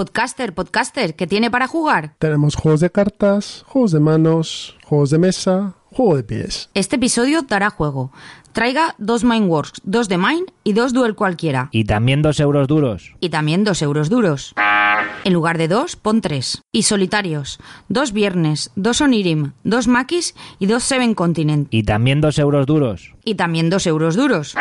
Podcaster, podcaster, ¿qué tiene para jugar? Tenemos juegos de cartas, juegos de manos, juegos de mesa, juego de pies. Este episodio dará juego. Traiga dos Mindworks, dos de Mine y dos Duel cualquiera. Y también dos euros duros. Y también dos euros duros. En lugar de dos, pon tres. Y solitarios. Dos Viernes, dos Onirim, dos Makis y dos Seven Continent. Y también dos euros duros. Y también dos euros duros.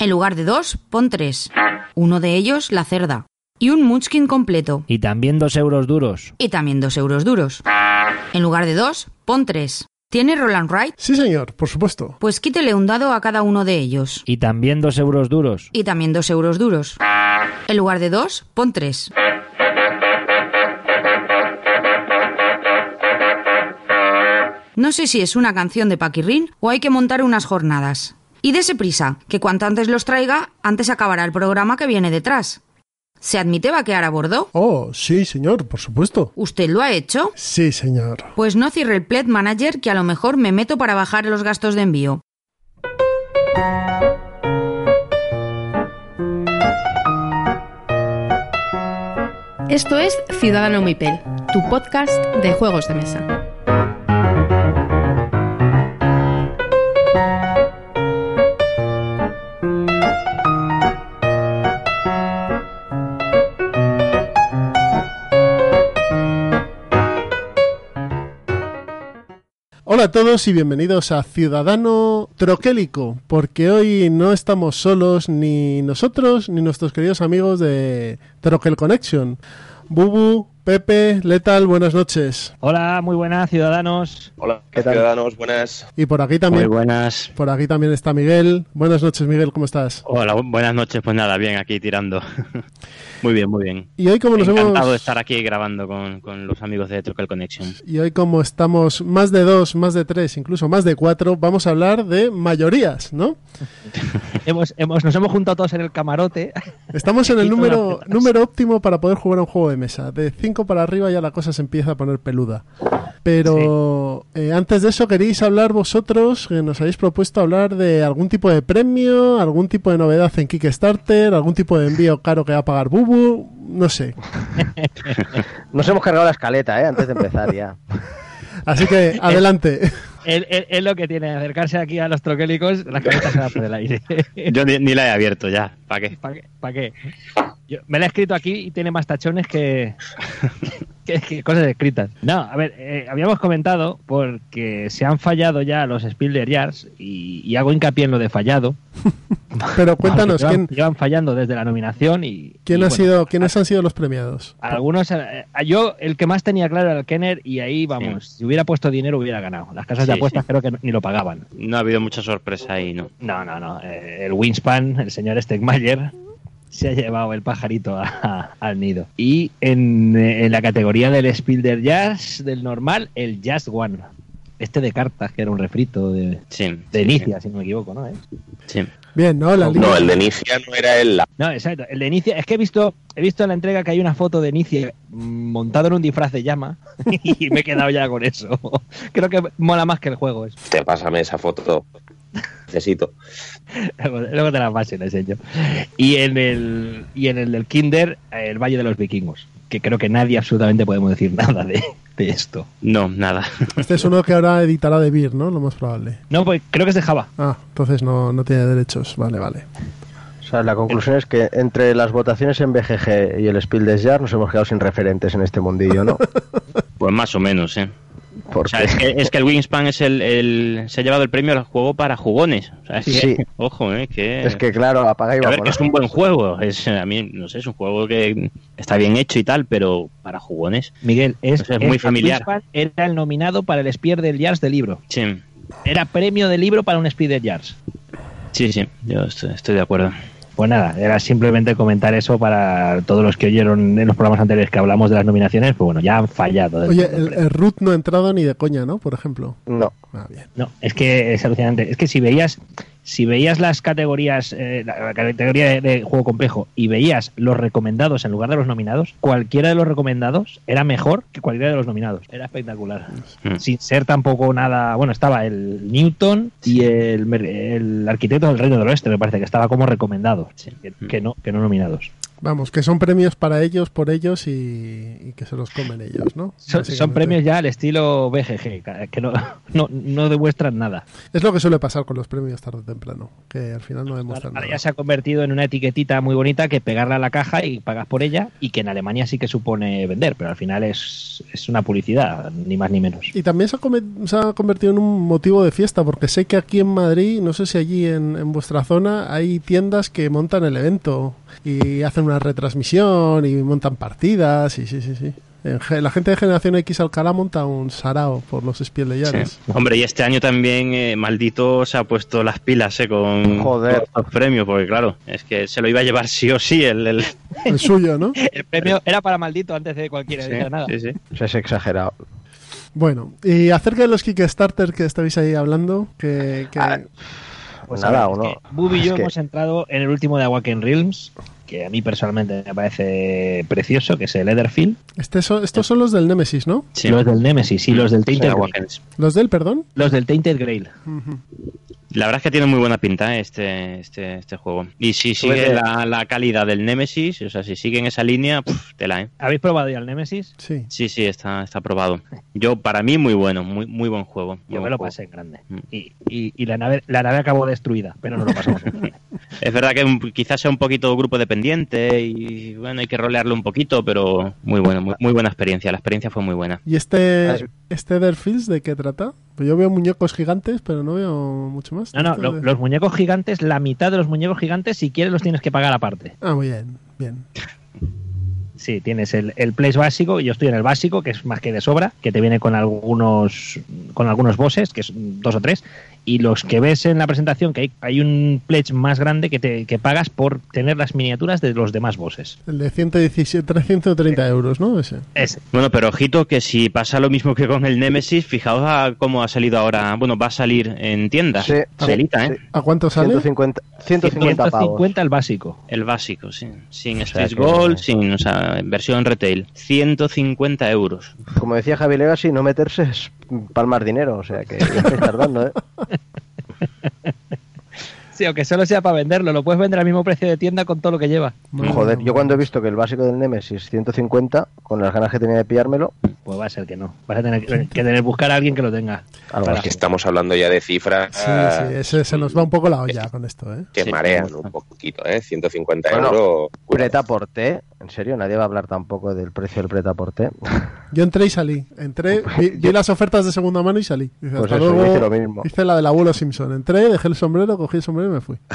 En lugar de dos, pon tres. Uno de ellos, la cerda. Y un Munchkin completo. Y también dos euros duros. Y también dos euros duros. En lugar de dos, pon tres. ¿Tiene Roland Wright? Sí, señor, por supuesto. Pues quítele un dado a cada uno de ellos. Y también dos euros duros. Y también dos euros duros. En lugar de dos, pon tres. No sé si es una canción de Paquirrín o hay que montar unas jornadas. Y dese prisa, que cuanto antes los traiga, antes acabará el programa que viene detrás. ¿Se admite vaquear a bordo? Oh, sí, señor, por supuesto. ¿Usted lo ha hecho? Sí, señor. Pues no cierre el Pledge Manager que a lo mejor me meto para bajar los gastos de envío. Esto es Ciudadano Mipel, tu podcast de juegos de mesa. Hola a todos y bienvenidos a Ciudadano Troquélico, porque hoy no estamos solos ni nosotros ni nuestros queridos amigos de Troquel Connection. Bubu, Pepe, Letal, buenas noches. Hola, muy buenas, ciudadanos. Hola, ¿qué tal? Ciudadanos, buenas. Y por aquí también. Muy buenas. Por aquí también está Miguel. Buenas noches, Miguel, ¿cómo estás? Hola, buenas noches. Pues nada, bien, aquí tirando. muy bien, muy bien. Y hoy como nos Encantado hemos... de estar aquí grabando con, con los amigos de Trocal Connection. Y hoy como estamos más de dos, más de tres, incluso más de cuatro, vamos a hablar de mayorías, ¿no? hemos, hemos, nos hemos juntado todos en el camarote. Estamos en el número, número óptimo para poder jugar a un juego de mesa. De 5 para arriba ya la cosa se empieza a poner peluda. Pero eh, antes de eso, ¿queréis hablar vosotros, que nos habéis propuesto hablar de algún tipo de premio, algún tipo de novedad en Kickstarter, algún tipo de envío caro que va a pagar Bubu? No sé. Nos hemos cargado la escaleta, ¿eh? Antes de empezar ya. Así que adelante. Es, lo que tiene, acercarse aquí a los troquélicos, las cabezas se van por el aire. Yo ni, ni la he abierto ya. ¿Para qué? ¿Para qué? ¿Para qué? Yo- me la he escrito aquí y tiene más tachones que, que- que cosas escritas. No, a ver, eh, habíamos comentado porque se han fallado ya los Spielder Yards y, y hago hincapié en lo de fallado. Pero cuéntanos, llevan, ¿quién, llevan fallando desde la nominación y... quién y, ha bueno, sido, ¿quiénes han sido los premiados? Algunos, eh, yo el que más tenía claro era el Kenner y ahí vamos, si hubiera puesto dinero hubiera ganado. Las casas de Sí, apuestas sí. creo que ni lo pagaban. No ha habido mucha sorpresa ahí, ¿no? No, no, no. eh, el Winspan, el señor Stegmayer, se ha llevado el pajarito a- al nido. Y en, en la categoría del Spielder Jazz, del normal, el Just One. Este de cartas, que era un refrito de, Sí. de Inicia, si no me equivoco, ¿no? ¿Eh? Sí. Bien, ¿no? La No, el de Inicia no era el... No, exacto. El de Inicia, es que he visto, he visto en la entrega que hay una foto de Inicia montado en un disfraz de llama y me he quedado ya con eso. Creo que mola más que el juego. eso. Te pásame esa foto. Necesito. Luego te la paso y la enseño. Y en el y en el del Kinder, el Valle de los Vikingos, que creo que nadie absolutamente podemos decir nada de, de esto. No, nada. Este es uno que ahora editará de Beer, ¿no? Lo más probable. No, pues creo que es de Java. Ah, entonces no, no tiene derechos. Vale, vale. O sea, la conclusión es que entre las votaciones en BGG y el Spiel des Jahres nos hemos quedado sin referentes en este mundillo, ¿no? Pues más o menos, ¿eh? O Porque sea, es que, es que el Wingspan es el, el- se ha llevado el premio al juego para jugones. O sea, es que- Sí. ojo, ¿eh? Que, es que claro, apaga y a ver, que es un buen juego. Es, a mí, no sé, es un juego que está bien hecho y tal, pero para jugones. Miguel, es, muy familiar. Wingspan Era el nominado para el Spiel del Jars de libro. Sí, Era premio de libro para un Spiel del Jars. sí, sí, yo estoy, estoy de acuerdo. Pues nada, era simplemente comentar eso para todos los que oyeron en los programas anteriores que hablamos de las nominaciones, pues bueno, ya han fallado. Oye, el, el root no ha entrado ni de coña, ¿no? Por ejemplo. No. Ah, bien. No, es que es alucinante. Es que si veías, si veías las categorías, eh, la categoría de, de juego complejo y veías los recomendados en lugar de los nominados, cualquiera de los recomendados era mejor que cualquiera de los nominados. Era espectacular. Mm. Sin ser tampoco nada. Bueno, estaba el Newton y el, el arquitecto del Reino del Oeste, me parece que estaba como recomendados, Sí. que, que no, que no nominados. Vamos, que son premios para ellos, por ellos y, y que se los comen ellos, ¿no? Son, premios ya al estilo BGG, que no, no, no demuestran nada. Es lo que suele pasar con los premios tarde o temprano, que al final no demuestran Ahora nada. ya se ha convertido en una etiquetita muy bonita que pegarla a la caja y pagas por ella y que en Alemania sí que supone vender, pero al final es, es una publicidad, ni más ni menos. Y también se ha, come- se ha convertido en un motivo de fiesta, porque sé que aquí en Madrid, no sé si allí en, en vuestra zona, hay tiendas que montan el evento y hacen una retransmisión y montan partidas y sí, sí, sí. La gente de Generación X Alcalá monta un sarao por los Spiel de Sí. Llaves. Hombre, y este año también, eh, maldito, se ha puesto las pilas eh, con Joder. los premios, porque claro, es que se lo iba a llevar sí o sí el... el- El suyo, ¿no? El premio era para maldito antes de cualquiera sí, decir nada. sí, sí. O sea, es exagerado. Bueno, y acerca de los Kickstarter que estabais ahí hablando, que... que- Ah, Pues Nada, ver, es que Bubi y yo que- hemos entrado en el último de Awaken Realms, que a mí personalmente me parece precioso, que es el Etherfield, este so- estos son los del Nemesis, ¿no? Sí. los del Nemesis y los del Tainted Grail. Awakens. Los del, perdón. Los del Tainted Grail. La verdad es que tiene muy buena pinta eh, este, este, este juego. Y si sigue Súbete. la, la calidad del Nemesis, o sea, si sigue en esa línea, pff, tela, ¿eh? ¿Habéis probado ya el Nemesis? Sí. Sí, sí, está, está aprobado. Yo, para mí, muy bueno, muy, muy buen juego. muy Yo buen me lo juego. pasé en grande. Mm. Y, y- y la nave la nave acabó destruida, pero no lo pasamos. en grande. Es verdad que quizás sea un poquito grupo dependiente y bueno, hay que rolearlo un poquito, pero muy bueno, muy, muy buena experiencia. La experiencia fue muy buena. ¿Y este, este Etherfields de qué trata? Pues yo veo muñecos gigantes, pero no veo mucho más. No, no, Esto lo- de- los muñecos gigantes, la mitad de los muñecos gigantes, si quieres los tienes que pagar aparte. Ah, muy bien, bien. Sí, tienes el, el place básico, y yo estoy en el básico, que es más que de sobra, que te viene con algunos con algunos bosses, que son dos o tres, y los que ves en la presentación, que hay, hay un pledge más grande que, te, que pagas por tener las miniaturas de los demás bosses. El de 117, 330 euros, ¿no? Ese. Ese. Bueno, pero ojito que si pasa lo mismo que con el Nemesis, fijaos a cómo ha salido ahora, bueno, va a salir en tiendas. Sí, ¿eh? sí. ¿A cuánto sale? 150, 150 pavos. 150 el básico. El básico, sí. Sin O sea que- Gold, sin, o sea, versión retail. 150 euros. Como decía Javi Legacy, no meterse es palmar dinero. O sea que ya estáis tardando, ¿eh? Sí, aunque solo sea para venderlo, lo puedes vender al mismo precio de tienda con todo lo que lleva. Joder, yo cuando he visto que el básico del Nemesis 150, con las ganas que tenía de pillármelo, Pues va a ser que no. Vas a tener que, que tener buscar a alguien que lo tenga. Es que estamos hablando ya de cifras Sí, sí, ese, se nos va un poco la olla con esto, ¿eh? que Sí, marean un poquito, ¿eh? 150 Bueno, euros. preta por té. En serio, nadie va a hablar tampoco del precio del preta por té. Yo entré y salí. Entré, vi, vi las ofertas de segunda mano y salí. Dice, Pues hasta eso, luego. hice lo mismo. Hice la del abuelo Simpson. Entré, dejé el sombrero, cogí el sombrero y me fui.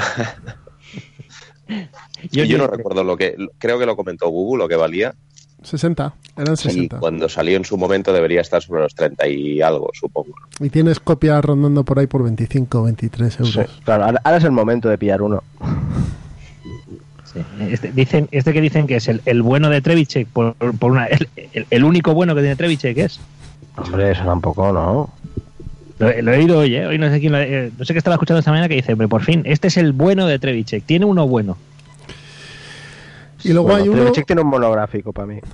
Yo, yo no recuerdo lo que. Creo que lo comentó Google, lo que valía. 60, eran Y 60. cuando salió en su momento debería estar sobre los 30 y algo, supongo. Y tienes copias rondando por ahí por 25 o 23 euros. Sí, claro, ahora es el momento de pillar uno. Sí. Este, dicen, este que dicen que es el, el bueno de Trevichek, por, por una, el, el- el único bueno que tiene Trevichek es. Hombre, eso tampoco, ¿no? Lo, lo he oído hoy, ¿eh? Hoy no sé quién lo, eh, no sé qué estaba escuchando esta mañana que dice, "Hombre, por fin, este es el bueno de Trevichek, tiene uno bueno. Y luego Bueno, hay uno, Trevechek tiene un monográfico para mí.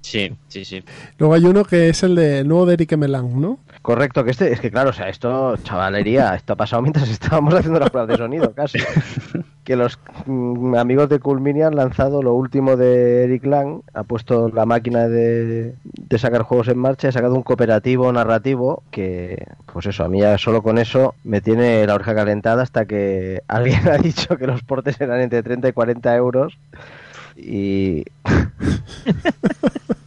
Sí, sí, sí. luego hay uno que es el de el nuevo de Eric Melan, ¿no? Correcto, que este, es que claro, o sea, esto, chavalería, esto ha pasado mientras estábamos haciendo las pruebas de sonido, casi. que los mm, amigos de Coolmini han lanzado lo último de Eric Lang, ha puesto la máquina de, de sacar juegos en marcha, ha sacado un cooperativo narrativo que, pues eso, a mí ya solo con eso me tiene la oreja calentada hasta que alguien ha dicho que los portes eran entre 30 y 40 euros y...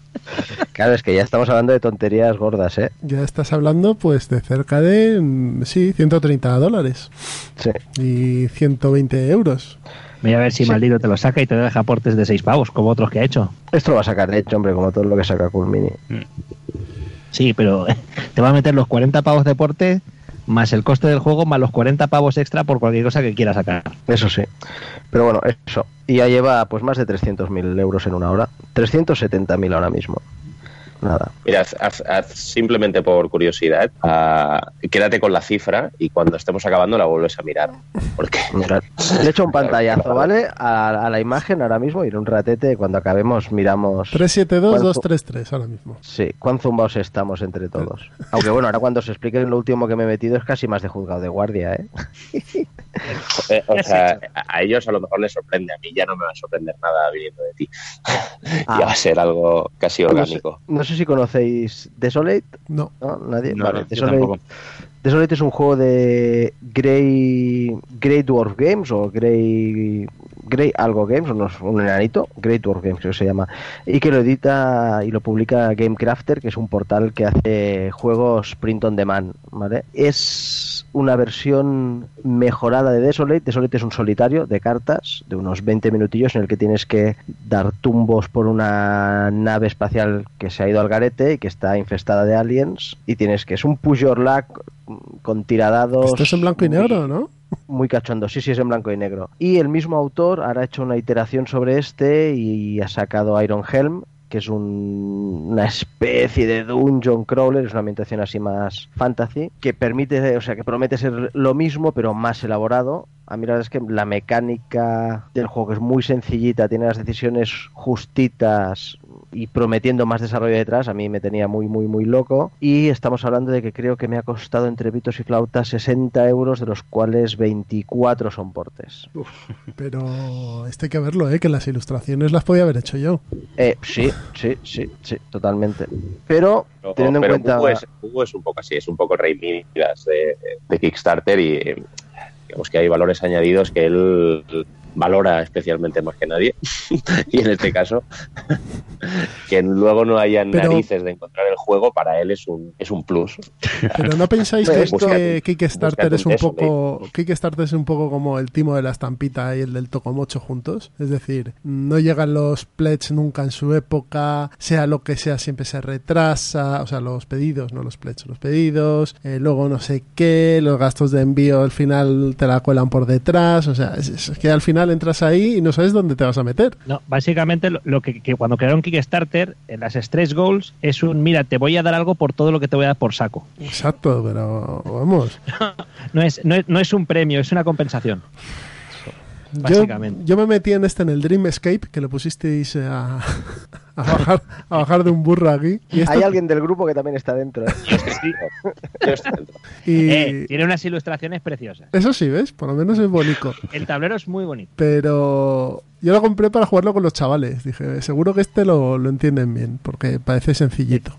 Claro, es que ya estamos hablando de tonterías gordas, ¿eh? Ya estás hablando pues de cerca de, mm, sí, 130 dólares Sí. y 120 euros. Voy a ver si Sí. maldito te lo saca y te deja aportes de 6 pavos, como otros que ha hecho. Esto lo va a sacar de hecho, hombre, como todo lo que saca Cool Mini. Sí, pero te va a meter los 40 pavos de porte más el coste del juego más los 40 pavos extra por cualquier cosa que quiera sacar. Eso sí. Pero bueno, eso. Y ya lleva pues más de 300.000 euros en una hora. 370.000 ahora mismo. Nada. Mira, haz- haz- haz simplemente por curiosidad, ah, quédate con la cifra y cuando estemos acabando la vuelves a mirar. Porque Le he hecho un pantallazo, ¿vale? A, a la imagen ahora mismo y en un ratete, cuando acabemos, miramos 372-233 ahora mismo. Sí, cuán zumbados estamos entre todos. Aunque bueno, ahora cuando se explique lo último que me he metido es casi más de juzgado de guardia, ¿eh? Eh, o sea, a ellos a lo mejor les sorprende, a mí ya no me va a sorprender nada viniendo de ti. Ah. ya va a ser algo casi No sé, orgánico. no sé si conocéis Desolate, No. ¿no? Nadie. No, vale, yo Desolate, tampoco. Desolate es un juego de Grey, Grey Dwarf Games o Grey, Grey algo Games, unos- un enanito, Grey Dwarf Games creo que se llama, y que lo edita y lo publica Gamecrafter, que es un portal que hace juegos print on demand, ¿vale? Es una versión mejorada de Desolate. Desolate es un solitario de cartas de unos 20 minutillos en el que tienes que dar tumbos por una nave espacial que se ha ido al garete y que está infestada de aliens y tienes que es un push your luck con tiradados Esto es en blanco y negro, ¿no? muy cachondo, sí, sí, es en blanco y negro. Y el mismo autor ahora ha hecho una iteración sobre este y ha sacado Iron Helm, que es un- una especie de dungeon crawler, es una ambientación así más fantasy, que permite, o sea, que promete ser lo mismo, pero más elaborado. A mí la verdad es que la mecánica del juego es muy sencillita, tiene las decisiones justitas y prometiendo más desarrollo detrás, a mí me tenía muy, muy, muy loco. Y estamos hablando de que creo que me ha costado entre pitos y flautas 60 euros, de los cuales 24 son portes. Pero este hay que verlo, ¿eh? Que las ilustraciones las podía haber hecho yo. Eh, sí, sí, sí, sí, totalmente. Pero, teniendo en cuenta... Hugo, es, Hugo es un poco así, es un poco rey Midas de, de Kickstarter y digamos que hay valores añadidos que él valora especialmente más que nadie. y en este caso, que luego no hayan Pero- narices de encontrar el juego, para él es un, es un plus. Pero no pensáis que, esto- Kickstarter es un poco Kickstarter es un poco como el timo de la estampita y el del Tocomocho juntos, es decir, no llegan los pledges nunca en su época, sea lo que sea siempre se retrasa, o sea, los pedidos, no los pledges, los pedidos, eh, luego no sé qué, los gastos de envío al final te la cuelan por detrás, o sea, es, es que al final entras ahí y no sabes dónde te vas a meter. No, básicamente lo, lo que, que cuando crearon Kickstarter, en las stretch goals es un mira, te voy a dar algo por todo lo que te voy a dar por saco. Exacto, pero vamos. No es, no es, no es un premio, es una compensación. Yo, Básicamente. yo me metí en este en el Dream Escape que le pusisteis eh, a, a bajar a bajar de un burro aquí y esto- Hay alguien del grupo que también está dentro. ¿eh? Yo estoy dentro. y- Eh, tiene unas ilustraciones preciosas. eso sí ves por lo menos es bonito El tablero es muy bonito. pero yo lo compré para jugarlo con los chavales dije seguro que este lo, lo entienden bien porque parece sencillito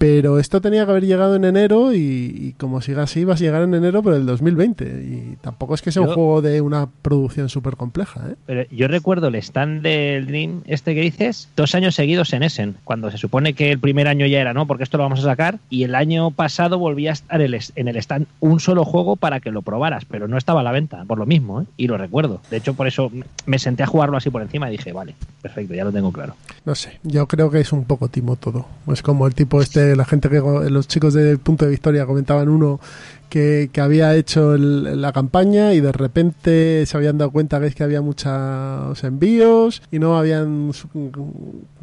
pero esto tenía que haber llegado en enero y, y como siga así vas a llegar en enero pero del 2020 y tampoco es que sea un juego de una producción súper compleja ¿eh? Pero yo recuerdo el stand del Dream, este que dices, dos años seguidos en Essen, cuando se supone que el primer año ya era, ¿no? Porque esto lo vamos a sacar, y el año pasado volvía a estar el es- en el stand un solo juego para que lo probaras, pero no estaba a la venta, por lo mismo, ¿eh? Y lo recuerdo. De hecho, por eso me senté a jugarlo así por encima y dije, vale, perfecto, ya lo tengo claro. No sé, yo creo que es un poco timo todo. Es como el tipo este, la gente que, los chicos de Punto de Victoria comentaban uno que, había hecho la campaña y de repente se habían dado cuenta que que había muchos envíos y no habían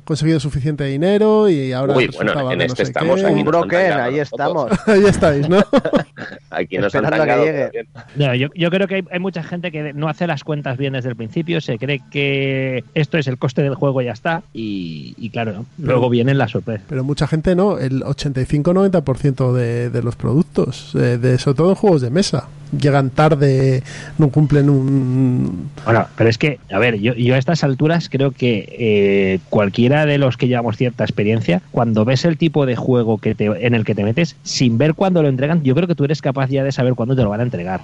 conseguido suficiente dinero y ahora Uy, resultaba bueno, en este no sé estamos aquí. Un han tangado ahí estamos. Ahí estáis, ¿no? Aquí nos han Esperando a que llegue. No, yo, yo creo que hay, hay mucha gente que no hace las cuentas bien desde el principio, se cree que esto es el coste del juego y ya está, y, y claro, ¿no? luego vienen las sorpresas. Pero mucha gente no, el 85-90% de, de los productos, eh, de, sobre todo en juegos de mesa, llegan tarde, no cumplen un... Bueno, pero es que, a ver, yo, yo a estas alturas creo que eh, cualquiera de los que llevamos cierta experiencia, cuando ves el tipo de juego que te, en el que te metes, sin ver cuándo lo entregan, yo creo que tú eres capaz ya de saber cuándo te lo van a entregar.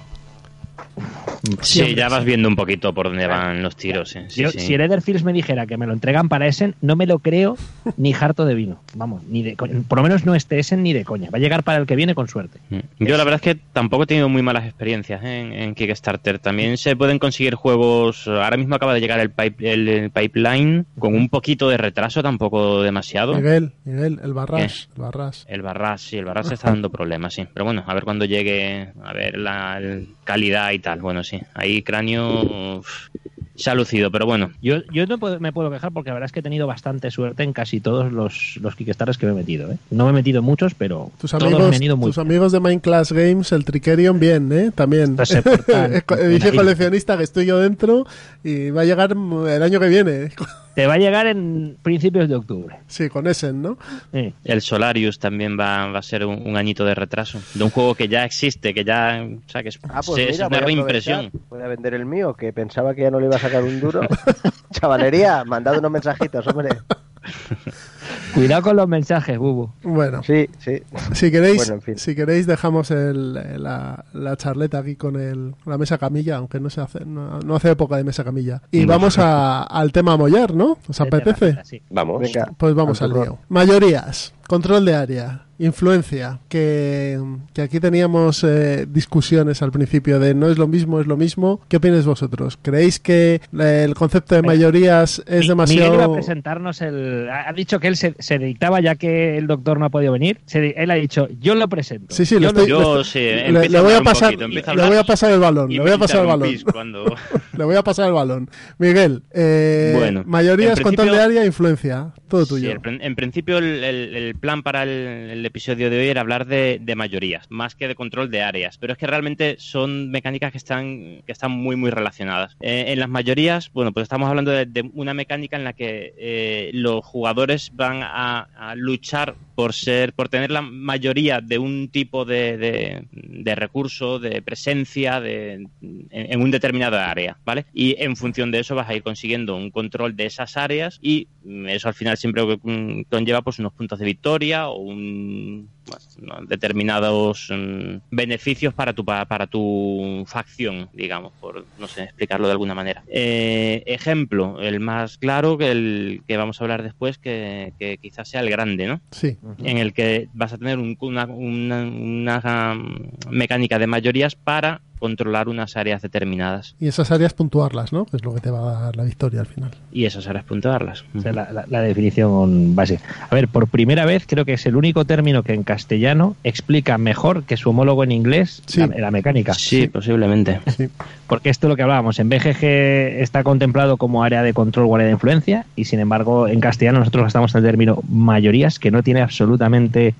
Sí, ya vas sí. viendo un poquito por dónde van los tiros. sí, sí, Yo, sí. Si el Etherfields me dijera que me lo entregan para Essen, no me lo creo ni harto de vino. Vamos, ni de co- por lo menos no este Essen ni de coña. Va a llegar para el que viene con suerte. Mm. Yo la verdad es que tampoco he tenido muy malas experiencias ¿eh? en, en Kickstarter. También se pueden conseguir juegos. Ahora mismo acaba de llegar el, pipe- el- el pipeline con un poquito de retraso, tampoco demasiado. Miguel, Miguel, el barras, el barras. El Barras, sí, el Barras está dando problemas, sí. Pero bueno, a ver cuando llegue, a ver la calidad y tal. Bueno, sí, ahí cráneo uf, se ha lucido, pero bueno. Yo, yo no puedo- me puedo quejar porque la verdad es que he tenido bastante suerte en casi todos los, los Kickstarters que me he metido. ¿eh? No me he metido muchos, pero Tus todos me amigos, han ido muy tus amigos de Minecraft Games, el Tricerion, bien, ¿eh? También. Pues Edición bien. coleccionista que estoy yo dentro y va a llegar el año que viene. Te va a llegar en principios de octubre. Sí, con Essen, ¿no? Sí. El Solarius también va, va a ser un, un añito de retraso. De un juego que ya existe, que ya. O sea, que es, Ah, pues se- es mira, una voy a reimpresión. Voy a vender el mío, que pensaba que ya no le iba a sacar un duro. Chavalería, mandad unos mensajitos, hombre. Cuidado con los mensajes, Bubu. Bueno, Sí, sí. si queréis, Bueno, en fin. si queréis dejamos el- la, la charleta aquí con el, la mesa camilla, aunque no se hace, no, no hace época de mesa camilla. Y vamos a- al tema mollar, ¿no? ¿Os apetece? Sí. Vamos. Venga. Pues vamos al lío. Mayorías, control de área, influencia, que, que aquí teníamos eh, discusiones al principio de no es lo mismo, es lo mismo. ¿Qué opináis vosotros? ¿Creéis que eh, el concepto de mayorías es Mi- Miguel iba a demasiado... presentarnos el. Ha dicho que él se, se dictaba ya que el doctor no ha podido venir. se- él ha dicho, yo lo presento. Sí, sí, lo Yo estoy- Yo sí, Le, voy a pasar, poquito, le voy a pasar el balón, le voy a pasar el balón. Cuando... Le voy a pasar el balón. Miguel, eh, Bueno, mayorías, control de área, influencia. Todo tuyo. en principio el, el- el plan para el, episodio de hoy era hablar de, mayorías, más que de control de áreas, pero es que realmente son mecánicas que están, que están muy muy relacionadas. Eh, en las mayorías, bueno, pues estamos hablando de, una mecánica en la que eh, los jugadores van a luchar por ser, por tener la mayoría de un tipo de, de- de recurso, de presencia, de, en, un determinado área, ¿vale? Y en función de eso vas a ir consiguiendo un control de esas áreas y mm, eso al final siempre mm, conlleva pues unos puntos de victoria o un determinados mm, beneficios para tu pa- para tu facción, digamos, por no sé explicarlo de alguna manera. Eh, ejemplo, el más claro que el que vamos a hablar después, que, que quizás sea el grande, ¿no? Sí. en el que vas a tener un- una, una- una, um, mecánica de mayorías para controlar unas áreas determinadas Y esas áreas puntuarlas, ¿no? Que es lo que te va a dar la victoria al final. y esas áreas puntuarlas. Esa es la, la- la definición básica. A ver, por primera vez creo que es el único término que en castellano explica mejor que su homólogo en inglés Sí. la, la mecánica. Sí, posiblemente. Sí. Porque esto es lo que hablábamos. En BGG está contemplado como área de control o área de influencia y sin embargo en castellano nosotros gastamos el término mayorías que no tiene absolutamente...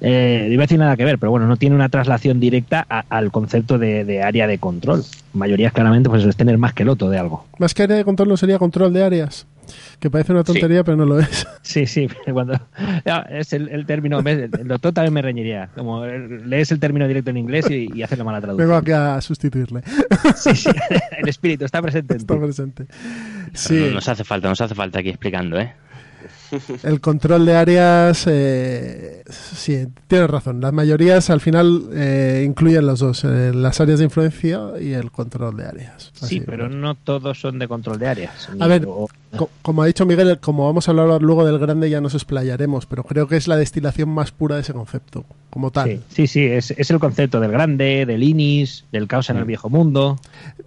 Eh, iba a decir nada que ver, pero bueno, no tiene una traslación directa a- al concepto de, de área de control. Mayorías claramente pues es tener más que loto de algo. Más que área de control no sería control de áreas. Que parece una tontería, pero no lo es. Sí, sí, cuando es el, el término, el doctor también me reñiría, como lees el término directo en inglés y, y haces la mala traducción. Vengo aquí a sustituirle. Sí, sí, el espíritu está presente en Está ti. presente. Sí, nos hace falta, nos hace falta aquí explicando, ¿eh? el control de áreas. eh, sí, tienes razón. Las mayorías al final eh, incluyen los dos: eh, las áreas de influencia y el control de áreas. Sí, Así, pero no todos son de control de áreas. A ver, O- Co- Como ha dicho Miguel, como vamos a hablar luego del grande ya nos explayaremos, pero creo que es la destilación más pura de ese concepto, como tal. Sí, sí, sí, es, es el concepto del grande, del inis, del caos en el viejo mundo.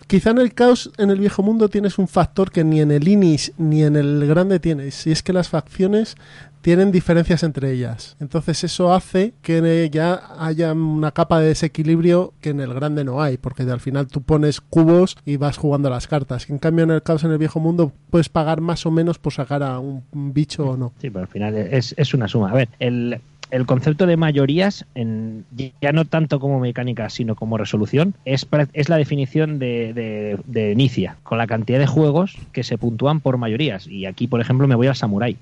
Quizá en el caos en el viejo mundo tienes un factor que ni en el Inis ni en el grande tienes, y es que las facciones tienen diferencias entre ellas. Entonces eso hace que ya haya una capa de desequilibrio que en el grande no hay, porque al final tú pones cubos y vas jugando las cartas. En cambio en el caos en el viejo mundo puedes pagar más o menos por sacar a un bicho o no. Sí, pero al final es, es una suma. A ver, el, el concepto de mayorías, en, ya no tanto como mecánica, sino como resolución, es, es la definición de, de, de Inicia, con la cantidad de juegos que se puntúan por mayorías. Y aquí, por ejemplo, me voy al Samurai.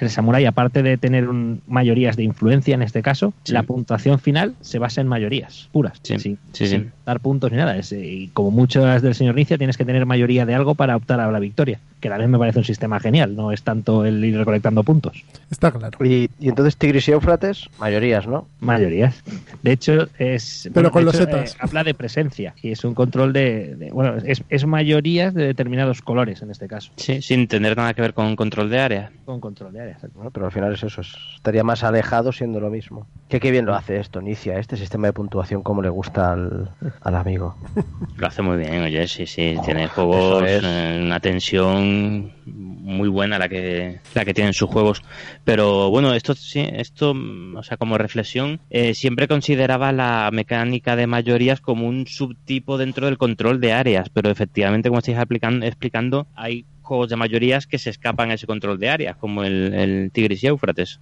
El Samurai, aparte de tener un- mayorías de influencia en este caso, Sí. la puntuación final se basa en mayorías puras, Sí, sin, sí, sí. sin dar puntos ni nada. Es, eh, y como muchas del señor Inicia, tienes que tener mayoría de algo para optar a la victoria, que a la vez me parece un sistema genial, no es tanto el ir recolectando puntos. Está claro. Y, y entonces Tigris y Mayorías, ¿no? Mayorías. De hecho, es. Pero con los hecho, setas. eh, habla de presencia y es un control de. de- bueno, es, es mayorías de determinados colores en este caso. Sí, sin tener nada que ver con control de área. Con control de área. Bueno, pero al final es eso, es- estaría más alejado siendo lo mismo. Que qué bien lo hace esto, Nicia, este sistema de puntuación como le gusta al, al amigo. Lo hace muy bien, oye, sí, sí. Tiene juegos, es. eh, una tensión muy buena la que la que tienen sus juegos. Pero bueno, esto sí, esto, o sea, como reflexión, eh, siempre consideraba la mecánica de mayorías como un subtipo dentro del control de áreas, pero efectivamente, como estáis explicando, hay juegos de mayorías que se escapan a ese control de áreas, como el, el Tigris y Éufrates.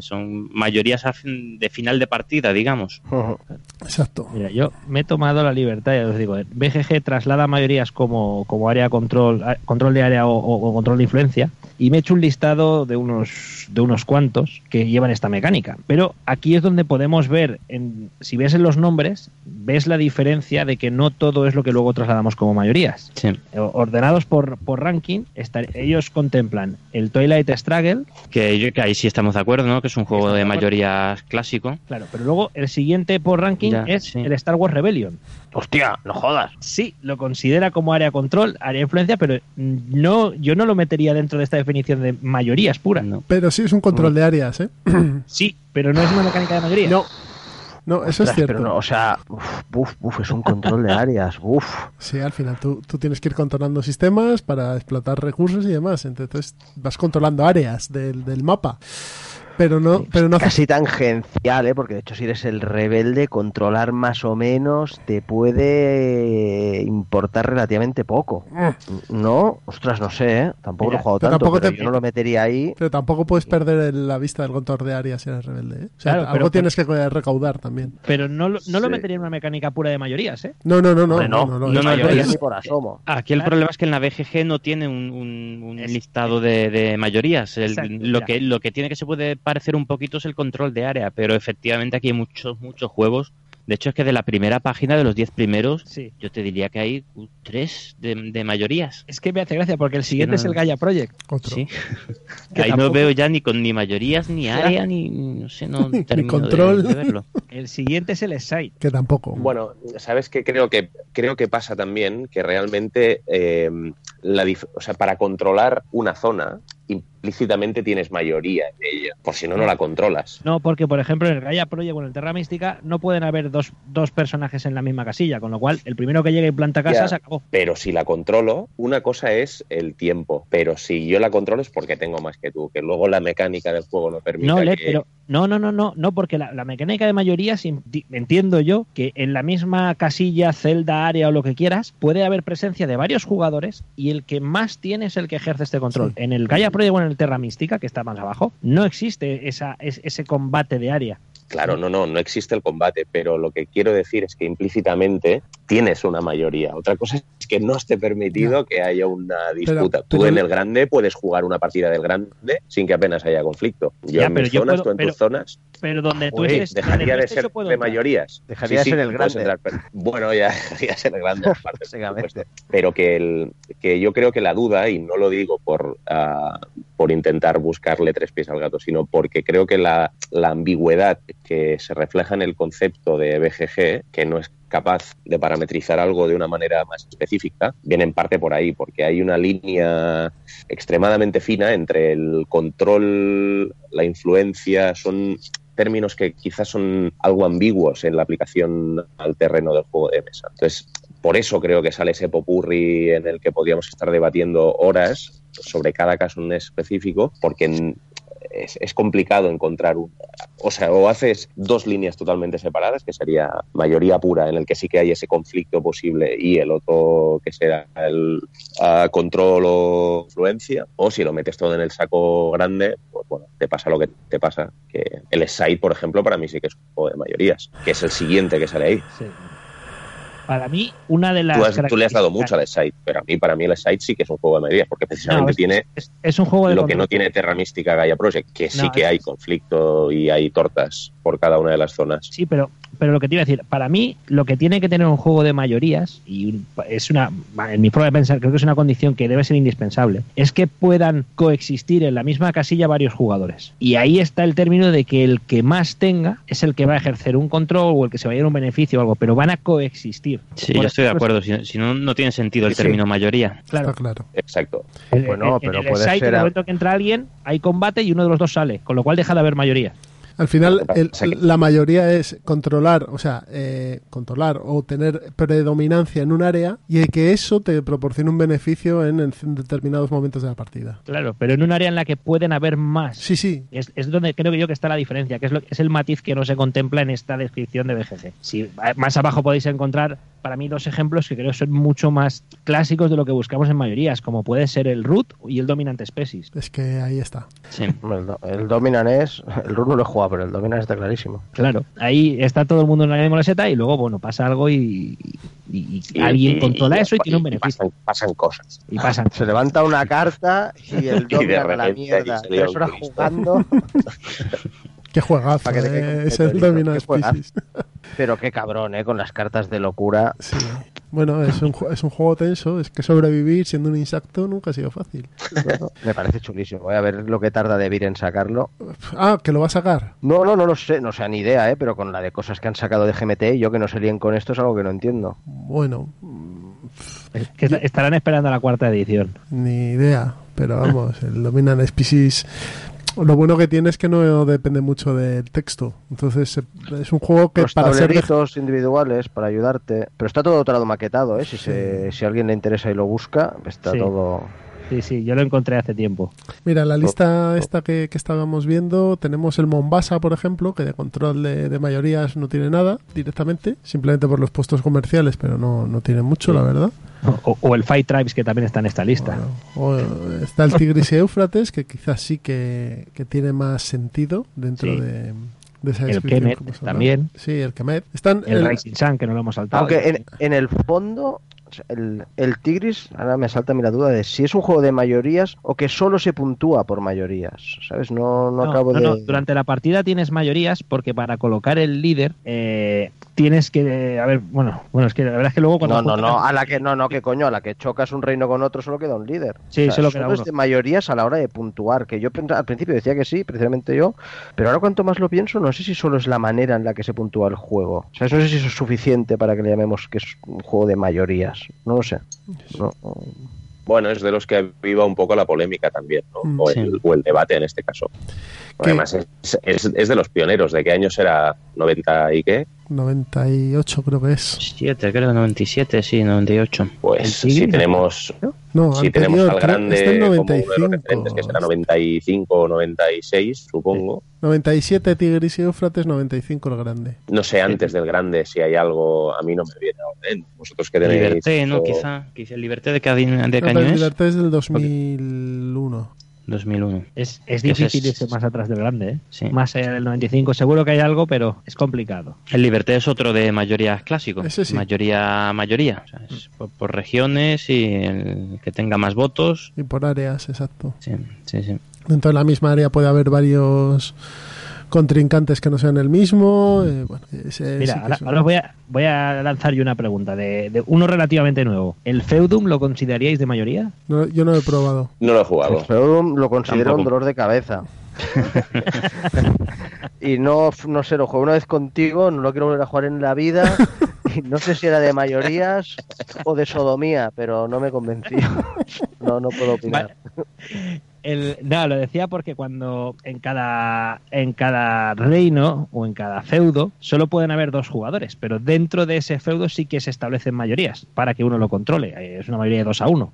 Son mayorías de final de partida, digamos. Exacto. Mira, yo me he tomado la libertad, ya os digo, BGG traslada mayorías como, como área control, control de área o, o- o control de influencia y me he hecho un listado de unos, de unos cuantos que llevan esta mecánica. Pero aquí es donde podemos ver, en, si ves en los nombres, ves la diferencia de que no todo es lo que luego trasladamos como mayorías. Sí. O- Ordenados por, por ranking, estar- ellos contemplan el Twilight Struggle, Que, yo- que ahí sí estamos de acuerdo, ¿no? Que es un juego de de mayorías clásico. claro, pero luego el siguiente por ranking Ya, es sí. el Star Wars Rebellion. Hostia, no jodas. Sí, lo considera como área control, área de influencia, pero no, yo no lo metería dentro de esta definición de mayorías pura. No. Pero sí es un control de áreas, ¿eh? Sí, pero no es una mecánica de mayoría. No. No, eso es cierto. Pero no, o sea, uf, uf, uf, es un control de áreas. Uf. Sí, al final tú, tú tienes que ir controlando sistemas para explotar recursos y demás. Entonces vas controlando áreas del, del mapa. Pero no, pero no Casi tangencial, ¿eh? Porque de hecho, si eres el rebelde, controlar más o menos te puede importar relativamente poco. No, ostras, no sé, ¿eh? Tampoco Mira, lo he jugado pero tanto, tampoco pero te- yo no lo metería ahí. Pero tampoco puedes perder el- la vista del control de áreas si eres rebelde. ¿eh? O sea, Claro, algo pero- tienes que recaudar también. Pero no, lo- no lo Sí. metería en una mecánica pura de mayorías, ¿eh? No, no, no, no. Hombre, no, no, no, no, ni por asomo. Aquí el Claro. problema es que en la BGG no tiene un, un- un Es- listado de, de mayorías. El- lo, que, lo que tiene que se puede parecer un poquito es el control de área, pero efectivamente aquí hay muchos, muchos juegos. De hecho, es que de la primera página, de los 10 primeros, Sí. yo te diría que hay tres de, de mayorías. Es que me hace gracia porque el siguiente no, es el. Gaia Project. Otro. Sí. Que Ahí no veo ya ni con ni mayorías, ni área, ni no sé, no Ni termino de- control. de verlo. El siguiente es el Side. Que tampoco. Bueno, sabes que creo que creo que pasa también que realmente eh, la dif- o sea, para controlar una zona implícitamente tienes mayoría en ella, por si no no la controlas. No, porque por ejemplo en el Gaia Project o en el Terra Mística no pueden haber dos, dos personajes en la misma casilla, con lo cual el primero que llegue y planta casa Ya. se acabó. Pero si la controlo, una cosa es el tiempo, pero si yo la controlo es porque tengo más que tú, que luego la mecánica del juego no permite No, que... pero no, no, no, no, no, porque la, la mecánica de mayorías enti- entiendo yo que en la misma casilla, celda, área o lo que quieras, puede haber presencia de varios jugadores y el que más tiene es el que ejerce este control. En el Gaia Project o en el Terra Mística, que está más abajo, no existe esa, es- ese combate de área. Claro, no, no, no existe el combate, pero lo que quiero decir es que implícitamente tienes una mayoría. Otra cosa es que no esté permitido que haya una disputa. Tú pero- en el grande puedes jugar una partida del grande sin que apenas haya conflicto. Yo Ya, en pero mis yo zonas, puedo- tú en pero- tus zonas, Pero donde tú estés, dejaría de ser de mayorías. Dejaría de ser el grande. entrar, pero- bueno, ya dejaría de ser el grande, aparte, por Básicamente. supuesto. Pero que, el, que yo creo que la duda, y no lo digo por, ah, por intentar buscarle tres pies al gato, sino porque creo que la, ambigüedad que se refleja en el concepto de BGG, que no es capaz de parametrizar algo de una manera más específica, viene en parte por ahí, porque hay una línea extremadamente fina entre el control, la influencia, son términos que quizás son algo ambiguos en la aplicación al terreno del juego de mesa. Entonces, por eso creo que sale ese popurri en el que podríamos estar debatiendo horas sobre cada caso en específico, porque es, complicado encontrar un... O sea, o haces dos líneas totalmente separadas, que sería mayoría pura, en el que sí que hay ese conflicto posible, y el otro que será el ah, control o influencia, o si lo metes todo en el saco grande, pues bueno, te pasa lo que te pasa. Que el side, por ejemplo, para mí sí que es un juego de mayorías, que es el siguiente que sale ahí. Sí. Para mí, una de las Tú, has- tú le has dado mucho al side, pero a mí, para mí, el side sí que es un juego de mayorías, porque precisamente No, es- tiene Es, es un juego de lo que no tiene Terra Mística Gaia Project, que sí que hay conflicto y hay tortas por cada una de las zonas. Sí, pero, pero lo que te iba a decir, para mí lo que tiene que tener un juego de mayorías, y es una, en mi forma de pensar, creo que es una condición que debe ser indispensable, es que puedan coexistir en la misma casilla varios jugadores. Y ahí está el término de que el que más tenga es el que va a ejercer un control o el que se va a llevar un beneficio o algo, pero van a coexistir. Sí, Por yo estoy de acuerdo. Si, si no, no tiene sentido el Sí, sí. término mayoría. Claro, Está claro. Exacto. Bueno, en- en pero el puede site, ser en el momento que entra alguien, hay combate y uno de los dos sale, con lo cual deja de haber mayoría. Al final, el- la mayoría es controlar, o sea, eh, controlar o tener predominancia en un área y que eso te proporcione un beneficio en, en determinados momentos de la partida. Claro, pero en un área en la que pueden haber más. Sí, sí. Es, es donde creo que yo que está la diferencia, que es, lo, es el matiz que no se contempla en esta descripción de BGG. Si más abajo podéis encontrar, para mí, dos ejemplos que creo son mucho más clásicos de lo que buscamos en mayorías, como puede ser el root y el dominant species. Es que ahí está. Sí. El, el Dominan es. El Rune no lo he jugado, pero el Dominan está clarísimo. Claro, ahí está todo el mundo en la misma meseta y luego, bueno, pasa algo y, y- y Y- alguien y- controla eso y tiene un y beneficio. Pasan, pasan cosas. Y pasan. Se levanta una carta y el Y de Dominan a la mierda. Tres horas jugando. Qué juegazo, que eh, es el. Species. Pero qué cabrón, ¿eh? Con las cartas de locura. Sí. Bueno, es un, es un juego tenso, es que sobrevivir siendo un insecto nunca ha sido fácil. Me parece chulísimo. Voy a ver lo que tarda Devir en sacarlo. Ah, que lo va a sacar. No, no, no lo sé, no sé ni idea, ¿eh? Pero con la de cosas que han sacado de GMT, yo que no se líen con esto es algo que no entiendo. Bueno, Es que est- estarán esperando a la cuarta edición. ni idea, pero vamos, el Dominant Species. Lo bueno que tiene es que no depende mucho del texto. Entonces es un juego que Los para ser de- individuales para ayudarte. Pero está todo todo maquetado, ¿eh? Si, se- si a alguien le interesa y lo busca, está Sí. todo... Sí, sí, yo lo encontré hace tiempo. Mira, la Oh, lista esta que, que estábamos viendo, tenemos el Mombasa, por ejemplo, que de control de, de mayorías no tiene nada directamente, simplemente por los puestos comerciales, pero no, no tiene mucho, la verdad. O, o el Fight Tribes, que también está en esta lista. Bueno, o está el Tigris y Éufrates, que quizás sí que, que tiene más sentido dentro Sí. de, de esa El Kemet también. Sí, el Kemet. Están El, el- Rising Sun, que no lo hemos saltado. Aunque en, en el fondo, el, el Tigris, ahora me salta a mí la duda de si es un juego de mayorías o que solo se puntúa por mayorías, ¿sabes? No, no, No, acabo no, de... no, Durante la partida tienes mayorías porque para colocar el líder eh, tienes que... A ver, bueno, bueno, es que la verdad es que luego cuando... No, no, no, a la que no, no, que coño, a la que chocas un reino con otro solo queda un líder. Sí, solo queda es uno. de mayorías a la hora de puntuar, que yo al principio decía que sí, precisamente yo, pero ahora cuanto más lo pienso, no sé si solo es la manera en la que se puntúa el juego. O sea, no sé si eso es suficiente para que le llamemos que es un juego de mayorías. No lo sé. No, no. Bueno, es de los que viva un poco la polémica también, ¿no? Mm, o, sí. el, o el debate en este caso. Que- Además, es, es, es de los pioneros. ¿De qué año será? ¿90 y qué? 98 creo que es. 7, creo, 97, sí, 98. Pues ¿El si tenemos, No, si anterior, tenemos al grande como uno de los 95. referentes, que será 95 o 96, supongo. 97 Tigris y Éufrates, 95 el grande. No sé antes del grande si hay algo, a mí no me viene a orden. Vosotros que tenéis... Liberté, ¿no? o- Quizá. Quizá Liberté de, Cadin- de No, Caño el es Liberté es del 2001. 2001. Es, es difícil es- irse más atrás del grande, ¿eh? Sí. Más allá del 95. Seguro que hay algo, pero es complicado. El Liberté es otro de mayorías clásicos. Ese sí. Mayoría, mayoría. O sea, es por, por regiones y el que tenga más votos. Y por áreas, exacto. Sí, sí, sí. Dentro de la misma área puede haber varios contrincantes que no sean el mismo. eh, bueno, ese Mira, sí ahora, ahora os voy a, voy a lanzar yo una pregunta de, de uno relativamente nuevo. ¿El Feudum lo consideraríais de mayoría? no, yo no lo he probado. No lo he jugado. Pero lo considero Tampoco. un dolor de cabeza. y no, no sé, lo juego una vez contigo, no lo quiero volver a jugar en la vida. Y no sé si era de mayorías o de sodomía, pero no me convenció. No, no puedo opinar. El, no, lo decía porque cuando en cada, en cada reino o en cada feudo solo pueden haber dos jugadores, pero dentro de ese feudo sí que se establecen mayorías para que uno lo controle. Eh, Es una mayoría de dos a uno.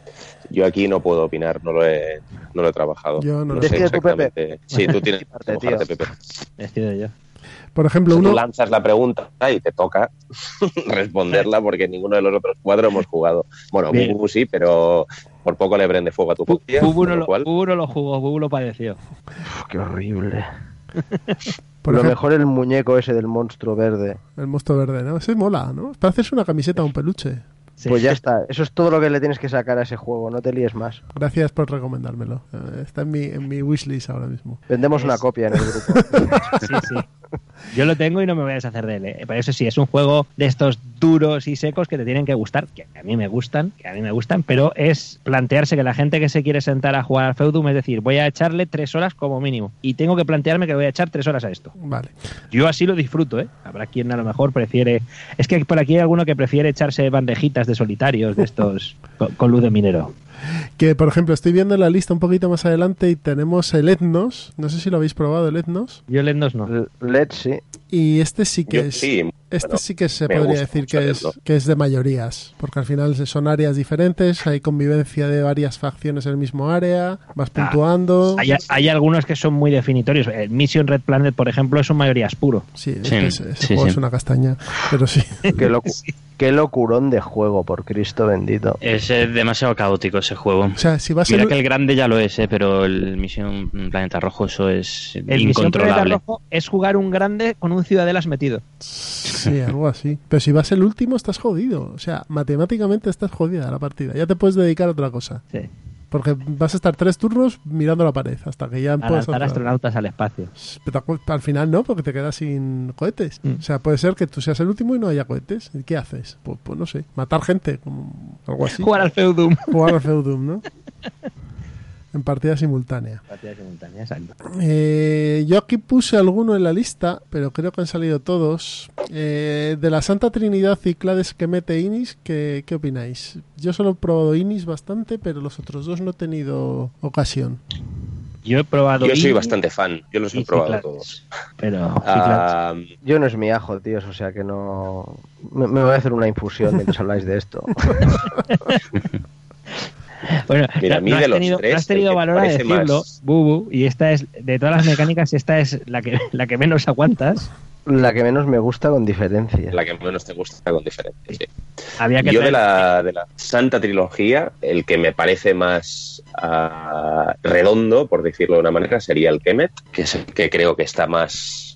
Yo aquí no puedo opinar, no lo he, no lo he trabajado. Yo no lo sé tú, Pepe. exactamente. Sí, tú tienes que Parte, tío. mojarte, Pepe. Decido yo. Por ejemplo, Tú uno, lanzas la pregunta y te toca responderla porque ninguno de los otros cuatro hemos jugado. Bueno. Bubu sí, pero por poco le prende fuego a tu copia. Bubu no, lo lo, cual- Bubu no lo jugó, Bubu lo padeció. Uf, qué horrible. por lo ejemplo, mejor el muñeco ese del monstruo verde. el monstruo verde, ¿no? Ese mola, ¿no? Para hacerse una camiseta o un peluche. Sí. Pues ya está. Eso es todo lo que le tienes que sacar a ese juego. No te líes más. Gracias por recomendármelo. Eh, Está en mi, en mi wishlist ahora mismo. Vendemos una copia en el grupo. Sí, sí. Yo lo tengo y no me voy a deshacer de él. ¿eh? Pero eso sí, es un juego de estos duros y secos que te tienen que gustar, que a mí me gustan, que a mí me gustan, pero es plantearse que la gente que se quiere sentar a jugar al Feudum, es decir, voy a echarle tres horas como mínimo. Y tengo que plantearme que voy a echar tres horas a esto. Vale. Yo así lo disfruto, ¿eh? Habrá quien a lo mejor prefiere. Es que por aquí hay alguno que prefiere echarse bandejitas de solitarios de estos con, con luz de minero. Que, por ejemplo, estoy viendo la lista un poquito más adelante y tenemos el Etnos. No sé si lo habéis probado, el Etnos. Yo el Etnos no. LED sí. Y este sí que Yo es. sí, Este bueno, sí que se podría decir que es, que es de mayorías. Porque al final son áreas diferentes, hay convivencia de varias facciones en el mismo área, vas Ah, puntuando. Hay, hay algunos que son muy definitorios. El Mission Red Planet, por ejemplo, es un mayorías puro. Sí, es Sí, que ese, ese sí, juego sí. es una castaña. Pero sí. Qué, locu- qué locurón de juego, por Cristo bendito. Es eh, demasiado caótico ese juego. O sea, si vas Mira el- que el grande ya lo es, eh, pero el Misión Planeta Rojo, eso es El Misión Planeta incontrolable. Rojo es jugar un grande con un ciudadelas metido. Sí, algo así. Pero si vas el último, estás jodido. O sea, matemáticamente estás jodida la partida. Ya te puedes dedicar a otra cosa. Sí. Porque vas a estar tres turnos mirando la pared hasta que ya A puedas lanzar astronautas al espacio. Pero al final no, porque te quedas sin cohetes. Mm. O sea, puede ser que tú seas el último y no haya cohetes. ¿Y qué haces? Pues, pues no sé, matar gente, como algo así. Jugar al Feudum. Jugar al Feudum, ¿no? en partida simultánea. Partida simultánea, exacto. Eh, yo aquí puse alguno en la lista, pero creo que han salido todos. Eh, de la Santa Trinidad Ciclades que mete Inis, ¿qué, ¿qué opináis? Yo solo he probado Inis bastante, pero los otros dos no he tenido ocasión. Yo he probado. Yo soy Indie bastante fan, yo los he y probado Cyclades, todos. Pero. Ah, Yo no es mi ajo, tíos, o sea que no. Me, me voy a hacer una infusión mientras habláis de esto. Bueno, Mira, a mí no, de has los tenido, tres, no has tenido el que valor a decirlo, más- Bubu, y esta es, de todas las mecánicas, esta es la que, la que menos aguantas. La que menos me gusta con diferencia. la que menos te gusta con diferencia. sí. Había que Yo de la, de la Santa Trilogía, el que me parece más ah, redondo, por decirlo de una manera, sería el Kemet, que es el que creo que está más,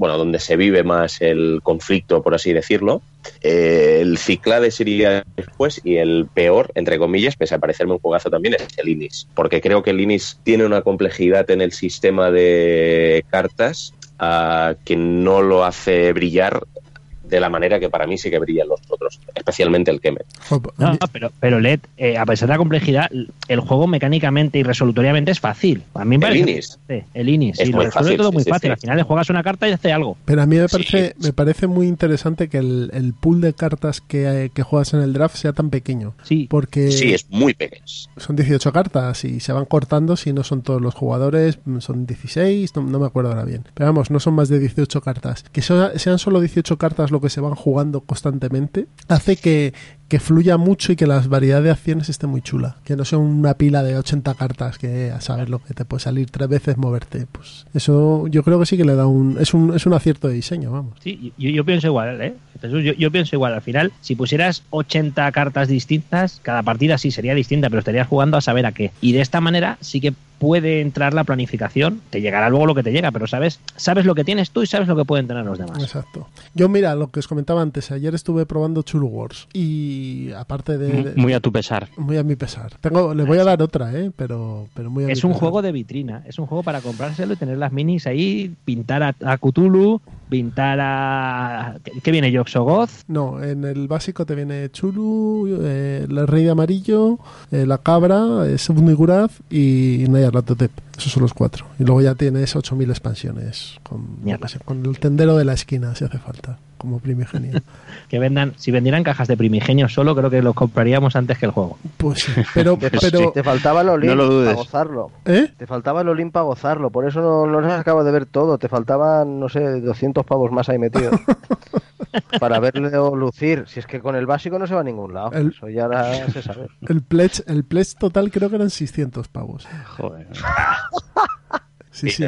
bueno, donde se vive más el conflicto, por así decirlo. Eh, el Ciclade sería después y el peor, entre comillas, pese a parecerme un juegazo también, es el Inis, porque creo que el Inis tiene una complejidad en el sistema de cartas ah, que no lo hace brillar de la manera que para mí sí que brillan los otros, especialmente el Kemet. A No, pero, pero LED, eh, a pesar de la complejidad, el juego mecánicamente y resolutoriamente es fácil. A mí me El parece Inis. El Inis, Es lo muy fácil, todo sí, muy sí, fácil. sí. Al final le juegas una carta y hace algo. Pero a mí me Sí. parece, me parece muy interesante que el, el pool de cartas que, que juegas en el draft sea tan pequeño. Sí, Porque Sí, es muy pequeño. son 18 cartas y se van cortando si no son todos los jugadores, son 16, no, no me acuerdo ahora bien. Pero vamos, no son más de 18 cartas. Que so- sean solo 18 cartas lo que se van jugando constantemente hace que, que fluya mucho y que la variedad de acciones esté muy chula. Que no sea una pila de 80 cartas que a saber lo que te puede salir tres veces moverte. Pues eso yo creo que sí que le da un... Es un, es un acierto de diseño, vamos. Sí, yo, yo pienso igual, ¿eh? Jesús, yo, yo pienso igual. Al final, si pusieras 80 cartas distintas, cada partida sí sería distinta, pero estarías jugando a saber a qué. Y de esta manera sí que puede entrar la planificación. Te llegará luego lo que te llega, pero sabes, sabes lo que tienes tú y sabes lo que pueden tener los demás. Exacto. Yo mira, lo que os comentaba antes, ayer estuve probando Chulu Wars y aparte de... Muy a tu pesar. Muy a mi pesar. Tengo, le voy a dar otra, ¿eh? Pero, pero muy a Es mi un pesar. juego de vitrina, es un juego para comprárselo y tener las minis ahí, pintar a, a Cthulhu, pintar a... ¿Qué, viene? Yoxogoth. No, en el básico te viene Chulu, eh, el rey de amarillo, eh, la cabra, eh, Segundo Iguraz y Nyarlathotep. Esos son los cuatro. Y luego ya tienes 8.000 expansiones con, con el tendero de la esquina, si hace falta, como primigenio. Que vendan, si vendieran cajas de primigenios solo, creo que los compraríamos antes que el juego. Pues sí, pero... Te, pero te faltaba el Olimp No lo dudes. para gozarlo. ¿Eh? Te faltaba el Olimp para gozarlo, por eso no, no les acabo de ver todo. Te faltaban, no sé, 200 pavos más ahí metidos. para verlo lucir. Si es que con el básico no se va a ningún lado. El- Eso ya se sabe. El pledge, el pledge total creo que eran 600 pavos. Joder. Sí, sí.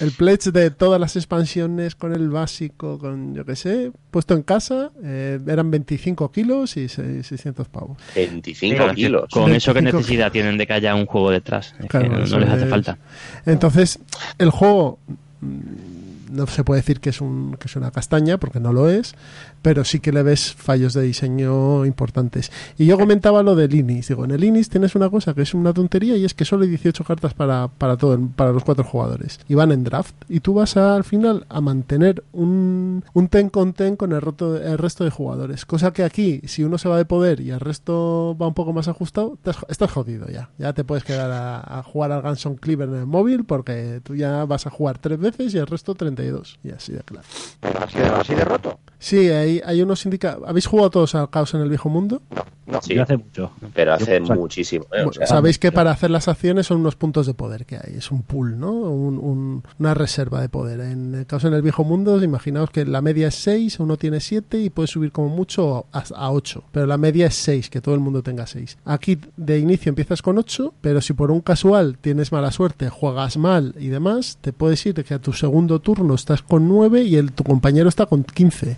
El pledge de todas las expansiones con el básico, con yo qué sé, puesto en casa, eh, eran 25 kilos y se- 600 pavos. 25 Claro, que kilos. Con eso, ¿qué 25 necesidad tienen de que haya un juego detrás? Es que Claro, no, les hace es- falta. Entonces, el juego mm, no se puede decir que es, un, que es una castaña, porque no lo es, pero sí que le ves fallos de diseño importantes. Y yo comentaba lo del Inis. Digo, en el Inis tienes una cosa que es una tontería y es que solo hay 18 cartas para, para, todo, para los cuatro jugadores. Y van en draft. Y tú vas a, al final a mantener un, un ten con ten con el, roto- el resto de jugadores. Cosa que aquí, si uno se va de poder y el resto va un poco más ajustado, has- estás jodido ya. Ya te puedes quedar a, a jugar al Ganson Cleaver en el móvil porque tú ya vas a jugar tres veces y el resto 35. 32. Y así de claro. Pero así, de- así de roto. Sí, hay, hay unos indica... ¿Habéis jugado todos al caos en el viejo mundo? No. Sí, Yo hace mucho. pero hace muchísimo. ¿eh? O Bueno, sea, Sabéis que para hacer las acciones son unos puntos de poder que hay, es un pool, ¿no? Un- un- una reserva de poder. En el caso en el viejo mundo, imaginaos que la media es 6, uno tiene 7 y puede subir como mucho a, a 8, pero la media es 6, que todo el mundo tenga 6. Aquí de inicio empiezas con 8, pero si por un casual tienes mala suerte, juegas mal y demás, te puedes ir que a tu segundo turno estás con 9 y el, tu compañero está con 15.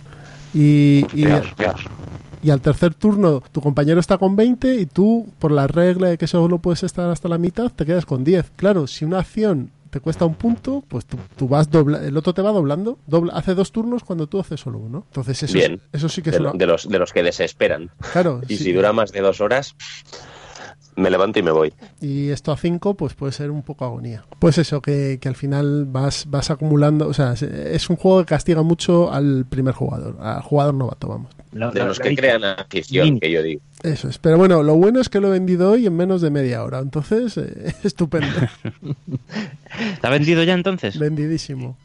Y, y, Dios, Dios. y al tercer turno tu compañero está con 20 y tú, por la regla de que solo puedes estar hasta la mitad, te quedas con 10. Claro, si una acción te cuesta un punto, pues tú, tú vas dobla el otro te va doblando. Dobla hace dos turnos cuando tú haces solo uno. Entonces eso, Bien. eso sí que es lo- una... de los, de los que desesperan. Claro, Y sí. si dura más de dos horas, me levanto y me voy. y esto a 5 pues puede ser un poco agonía. Pues eso, que, que al final vas, vas acumulando, o sea, es, un juego que castiga mucho al primer jugador, al jugador novato, vamos. De lo- los lo que crean afición, que yo digo. Eso es. Pero bueno, lo bueno es que lo he vendido hoy en menos de media hora. Entonces, eh, estupendo. ¿Está vendido ya entonces? Vendidísimo.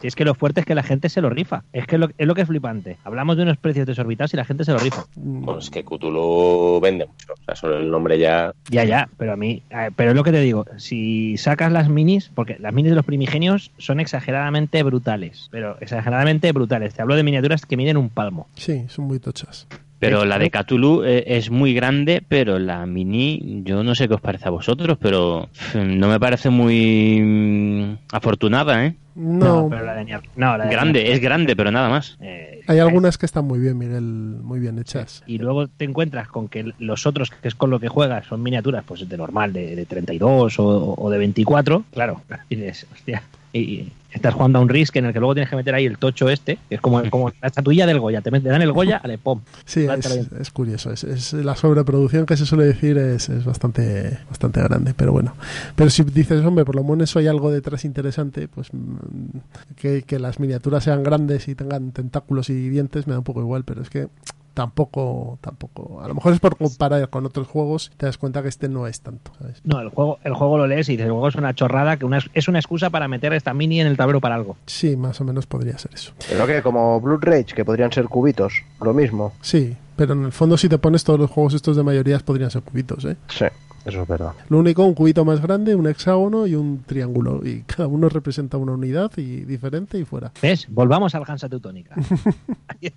Si es que lo fuerte es que la gente se lo rifa. Es que lo, es lo que es flipante. Hablamos de unos precios desorbitados y la gente se lo rifa. Bueno, es que Cthulhu vende mucho. O sea, solo el nombre ya. Ya, ya, pero a mí, pero es lo que te digo, si sacas las minis, porque las minis de los primigenios son exageradamente brutales, pero exageradamente brutales. Te hablo de miniaturas que miden un palmo. Sí, son muy tochas. Pero la de Cthulhu eh, es muy grande, pero la mini, yo no sé qué os parece a vosotros, pero pf, no me parece muy mm, afortunada, ¿eh? No, pero la de Nier- no, la de Grande, es grande, pero nada más. Eh, hay algunas que están muy bien, Miguel, muy bien hechas. y luego te encuentras con que los otros, que es con lo que juegas, son miniaturas pues de normal, de, de 32 o, o de 24, claro, y dices, hostia, y estás jugando a un Risk en el que luego tienes que meter ahí el tocho este, que es como, como la estatuilla del Goya, te, dan el Goya, ale, pom. Sí, es, es curioso. Es, es- la sobreproducción que se suele decir es, es bastante, bastante grande, pero bueno. Pero si dices, hombre, por lo menos hay algo detrás interesante, pues mm, que, que las miniaturas sean grandes y tengan tentáculos y dientes me da un poco igual, pero es que tampoco, tampoco. A lo mejor es por comparar con otros juegos, te das cuenta que este no es tanto, ¿sabes? No, el juego, el juego lo lees y dices, el juego es una chorrada, que una, es una excusa para meter esta mini en el tablero para algo. Sí, más o menos podría ser eso. Pero que como Blood Rage, que podrían ser cubitos, lo mismo. Sí, pero en el fondo si te pones todos los juegos estos de mayorías podrían ser cubitos, ¿eh? Sí, eso es verdad. Lo único, un cubito más grande, un hexágono y un triángulo. Y cada uno representa una unidad y diferente y fuera. ¿Ves? Volvamos al Hansa Teutónica. ahí,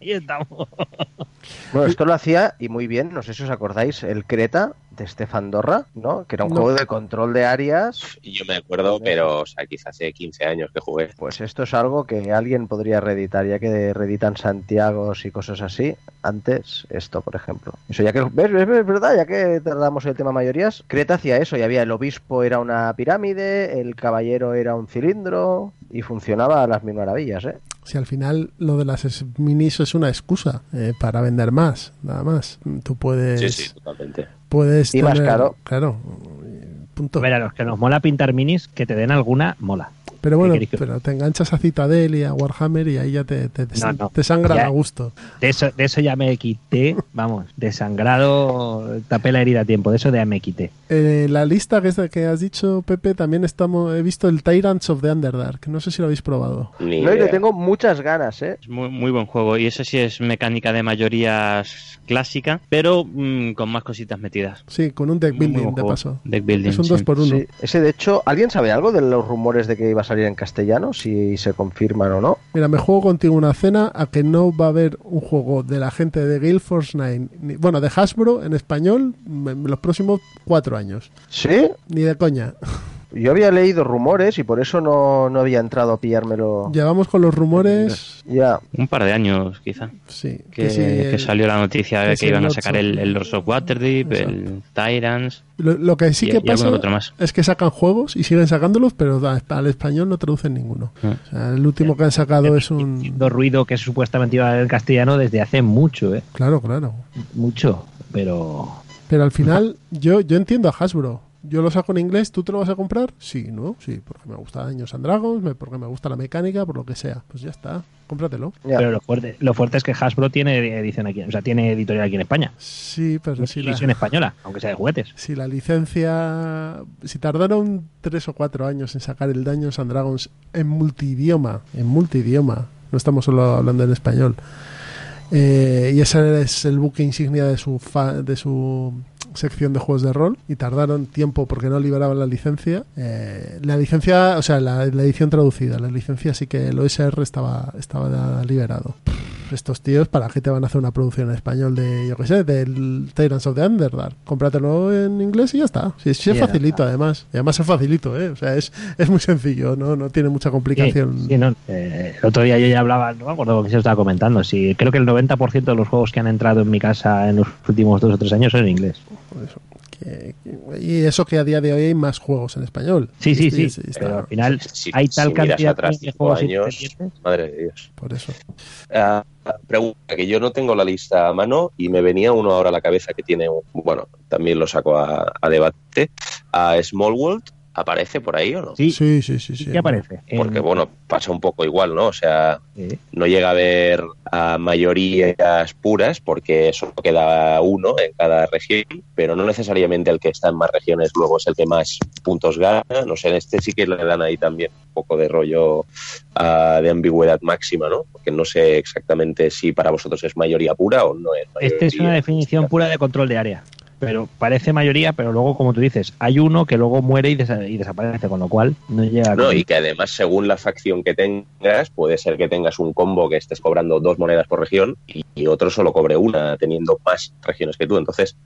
ahí estamos. Bueno, esto lo hacía, y muy bien, no sé si os acordáis, el Creta de Stefan Dorra, ¿no? Que era un No. juego de control de áreas. Y yo me acuerdo, pero, o sea, quizás hace 15 años que jugué. Pues esto es algo que alguien podría reeditar, ya que reeditan Santiagos y cosas así. Antes, esto, por ejemplo. Eso ya que, ¿ves? ¿Ves? ¿Ves? ¿Verdad? Ya que tratamos el tema mayorías, Creta hacía eso, y había el obispo era una pirámide, el caballero era un cilindro, y funcionaba a las mil maravillas, ¿eh? Si al final lo de las minis es una excusa eh, para vender más, nada más. Tú puedes. Sí, sí, totalmente. Puedes Y más caro. Claro. Punto. Ver, a los que nos mola pintar minis, que te den alguna, mola. Pero bueno, ¿qué queréis que- pero te enganchas a Citadel y a Warhammer y ahí ya te, te, No, no. te sangran Ya. a gusto. De eso, de eso ya me quité, vamos, desangrado, tapé la herida a tiempo, de eso ya me quité. Eh, la lista que, es de- que has dicho, Pepe, también estamos, he visto el Tyrants of the Underdark. No sé si lo habéis probado. Ni No, y le tengo muchas ganas, ¿eh? Es muy, muy buen juego y ese sí es mecánica de mayorías clásica, pero mm, con más cositas metidas. Sí, con un deck Muy, muy building de paso. Deck building. Es un sí. 2 por 1 Sí, ese de hecho, ¿alguien sabe algo de los rumores de que iba a salir en castellano? Si se confirman o no. Mira, me juego contigo una cena a que no va a haber un juego de la gente de Gale Force 9, ni- bueno, de Hasbro en español en los próximos cuatro años. ¿Sí? Ni de coña. Yo había leído rumores y por eso no, no había entrado a pillármelo. Llevamos con los rumores. Ya. Un par de años, quizá. Sí, Que, sí, que el- salió la noticia de que iban a sacar el, el Lords of Waterdeep, el Tyrants Lo, lo que sí y, que y pasa algún otro más. es que sacan juegos y siguen sacándolos, pero a- al español no traducen ninguno. Ah. O sea, el último que han sacado es un... Ruido que supuestamente iba en castellano desde hace mucho, ¿eh? Claro, claro. Mucho, pero... Pero al final yo, yo entiendo a Hasbro. Yo lo saco en inglés, ¿tú te lo vas a comprar? Sí, ¿no? Sí, porque me gusta Daños and Dragons, porque me gusta la mecánica, por lo que sea. Pues ya está, cómpratelo. Ya. Pero lo fuerte, lo fuerte es que Hasbro tiene edición aquí, o sea, tiene editorial aquí en España. Sí, pero Tiene si la, edición española, aunque sea de juguetes. si la licencia... Si tardaron tres o cuatro años en sacar el Daños and Dragons en multidioma, en multidioma, no estamos solo hablando en español, eh, y ese es el buque insignia de su, fa- de su sección de juegos de rol y tardaron tiempo porque no liberaban la licencia. Eh, la licencia, o sea, la, edición traducida, la licencia sí que el OSR estaba, estaba liberado. Estos tíos, ¿para qué te van a hacer una producción en español de, yo qué sé, del Tyrants of the Underdark? Cómpratelo en inglés y ya está. Sí, sí es Ya facilito además. Y además es facilito, ¿eh? O sea, es, es muy sencillo, ¿no? No tiene mucha complicación. Sí, sí, no, eh, el otro día yo ya hablaba, no me acuerdo qué se estaba comentando, sí, creo que el 90% de los juegos que han entrado en mi casa en los últimos dos o tres años son en inglés. Eso. Que- que- y eso que a día de hoy hay más juegos en español. Sí, sí, sí, está- pero al final Si- hay si tal miras cantidad atrás de juegos años, madre de Dios. por eso. Ah, pregunta que yo no tengo la lista a mano y me venía uno ahora a la cabeza que tiene, un- bueno, también lo saco a, a debate. A Small World, ¿aparece por ahí o no? Sí, Sí, sí, sí. sí. ¿qué aparece? Porque, En- bueno, pasa un poco igual, ¿no? O sea, Sí. no llega a haber a mayorías puras porque solo queda uno en cada región, pero no necesariamente el que está en más regiones luego es el que más puntos gana. No sé, en este sí que le dan ahí también un poco de rollo ah, de ambigüedad máxima, ¿no? Porque no sé exactamente si para vosotros es mayoría pura o no es mayoría. Esta es una definición pura de control de área. Pero parece mayoría, pero luego, como tú dices, hay uno que luego muere y, desa- y desaparece, con lo cual no llega a... No, y que además, según la facción que tengas, puede ser que tengas un combo que estés cobrando dos monedas por región y, y otro solo cobre una, teniendo más regiones que tú. Entonces,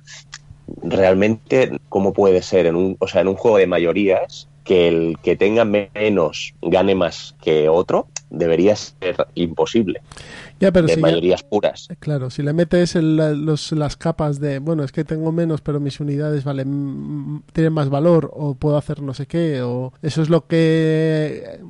realmente, ¿cómo puede ser en un, o sea, en un juego de mayorías que el que tenga menos gane más que otro? Debería ser imposible, Ya, pero de si ya- mayorías puras. Claro, si le metes el- los- las capas de, bueno, es que tengo menos, pero mis unidades valen, mm, tienen más valor, o puedo hacer no sé qué, o eso es lo que eh,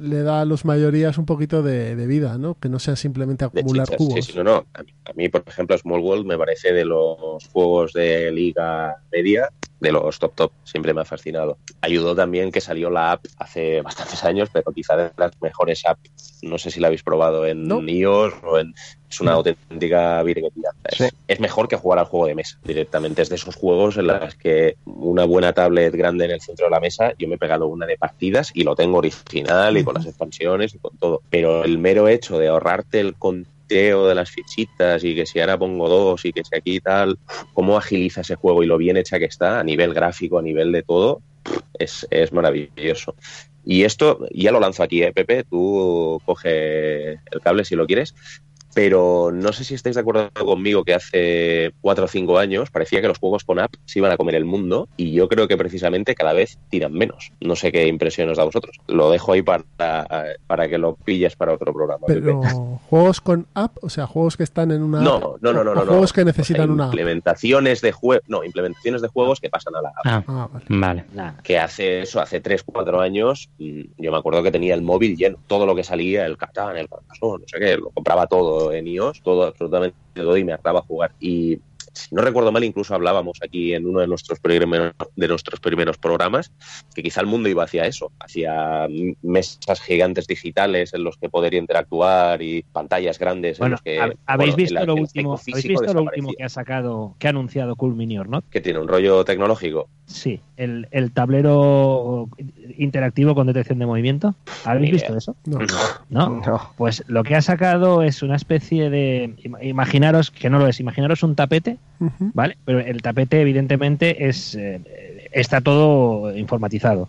le da a los mayorías un poquito de, de vida, ¿no? Que no sea simplemente acumular chichas. Sí, cubos. sí, no, no. A mí, a mí, por ejemplo, Small World me parece de los juegos de liga media, de los top top, siempre me ha fascinado. Ayudó también que salió la app hace bastantes años, pero quizá de las mejores apps. No sé si la habéis probado en No. iOS Es una auténtica virguería. Sí. es mejor que jugar al juego de mesa directamente. Es de esos juegos en los que una buena tablet grande en el centro de la mesa, yo me he pegado una de partidas y lo tengo original y con las expansiones y con todo. Pero el mero hecho de ahorrarte el conteo de las fichitas y que si ahora pongo dos y que si aquí tal, cómo agiliza ese juego y lo bien hecha que está a nivel gráfico, a nivel de todo, es, es maravilloso. Y esto ya lo lanzo aquí, ¿eh, Pepe? Tú coge el cable si lo quieres. Pero no sé si estáis de acuerdo conmigo que hace cuatro o cinco años parecía que los juegos con app se iban a comer el mundo y yo creo que precisamente cada vez tiran menos. No sé qué impresión os da a vosotros. Lo dejo ahí para, para que lo pilles para otro programa. Pero Pepe. juegos con app, o sea, juegos que están en una No, app, no, no, no, no. no. juegos que O sea, necesitan una app. implementaciones de juegos, no, implementaciones de juegos que pasan a la app. Ah, Ah, vale. que hace eso, hace 3, 4 años, mm, yo me acuerdo que tenía el móvil lleno, todo lo que salía, el Catán, el Carcassonne, no sé qué, lo compraba todo en iOS, todo, absolutamente todo, y me hartaba jugar. Y si no recuerdo mal, incluso hablábamos aquí en uno de nuestros primeros, de nuestros primeros programas, que quizá el mundo iba hacia eso, hacia mesas gigantes digitales en los que poder interactuar y pantallas grandes en Bueno, los que... hab- ¿habéis bueno, visto lo último, ¿habéis visto lo último que ha sacado, que ha anunciado Cool Mini or Not? Que tiene un rollo tecnológico. Sí, el, el tablero interactivo con detección de movimiento. ¿Habéis visto idea. eso? No. ¿No? No. Pues lo que ha sacado es una especie de. ima- Imaginaros, que no lo es, imaginaros un tapete, ¿vale? Pero el tapete, evidentemente, es eh, está todo informatizado.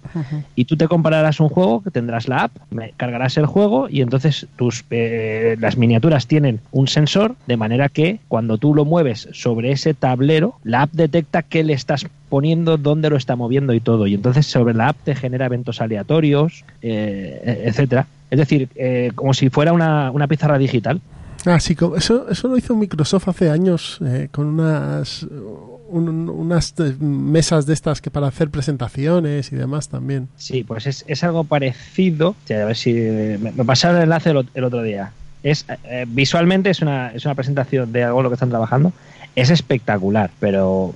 Y tú te comprarás un juego, que tendrás la app, cargarás el juego y entonces tus eh, las miniaturas tienen un sensor, de manera que cuando tú lo mueves sobre ese tablero, la app detecta qué le estás poniendo, dónde lo está moviendo y todo. Y entonces sobre la app te genera eventos aleatorios, eh, etcétera. Es decir, eh, como si fuera una, una pizarra digital. Ah, sí, eso, eso lo hizo Microsoft hace años eh, con unas, un- unas mesas de estas que para hacer presentaciones y demás también. Sí, pues es, es algo parecido. O sea, a ver si me, me pasaron el enlace el otro día. Es eh, visualmente es una, es una presentación de algo en lo que están trabajando. Es espectacular, pero